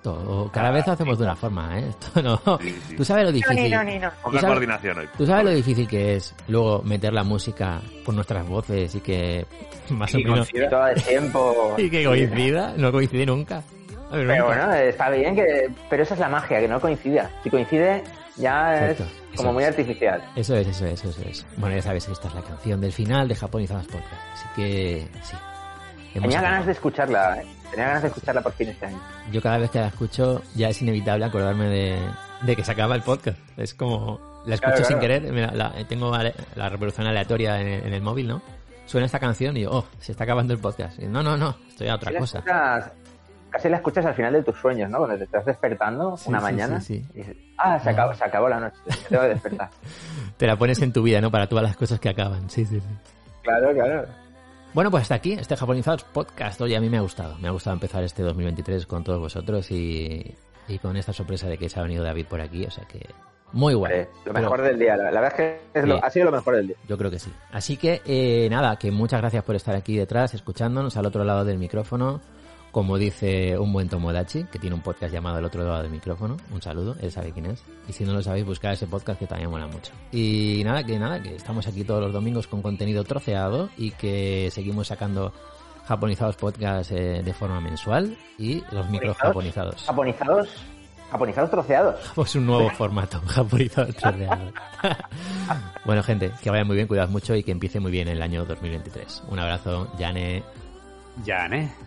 Todo. Cada vez lo hacemos de una forma, ¿eh? Esto no. Sí, sí. Tú sabes lo difícil. Poca ¿Tú sabes- coordinación hoy. Tú sabes lo difícil que es luego meter la música con nuestras voces y que más o Y menos Y todo el tiempo. y que coincida, no coincide nunca. Ver, Pero nunca. bueno, está bien que. Pero esa es la magia, que no coincida. Si coincide, ya Exacto, es como muy es. artificial. Eso es, eso es, eso es. Bueno, ya sabes que esta es la canción del final de Japonizadas Podcast. Así que sí. Tenía ganas de escucharla, ¿eh? Tenía ganas de escucharla por fin este año. Yo cada vez que la escucho ya es inevitable acordarme de, de que se acaba el podcast. Es como... La escucho Claro, sin claro. querer. La- tengo ale- la reproducción aleatoria en, en el móvil, ¿no? Suena esta canción y digo, oh, se está acabando el podcast. Y, no, no, no, estoy a otra Casi la cosa. escuchas- casi la escuchas al final de tus sueños, ¿no? Cuando te estás despertando Sí, una sí, mañana. sí, sí. y dices, ah, se acabó, se acabó la noche, tengo que despertar. Te la pones en tu vida, ¿no? Para todas las cosas que acaban. Sí, sí, sí. claro, claro. Bueno, pues hasta aquí, este Japonizados Podcast. Oye, a mí me ha gustado. Me ha gustado empezar este 2023 con todos vosotros y, y con esta sorpresa de que se ha venido David por aquí. O sea que, muy bueno. Vale, lo mejor del día. La, la verdad es que es lo- Sí. ha sido lo mejor del día. Yo creo que sí. Así que, eh, nada, que muchas gracias por estar aquí detrás, escuchándonos al otro lado del micrófono. Como dice un buen Tomodachi, que tiene un podcast llamado El otro lado del micrófono. Un saludo, él sabe quién es. Y si no lo sabéis, buscad ese podcast que también mola mucho. Y nada, que nada, que estamos aquí todos los domingos con contenido troceado y que seguimos sacando japonizados podcast eh, de forma mensual y los micros japonizados. Japonizados, japonizados troceados. Pues un nuevo formato, japonizados troceados. bueno, gente, que vaya muy bien, cuidad mucho y que empiece muy bien el año 2023. Un abrazo, Yane. Ya,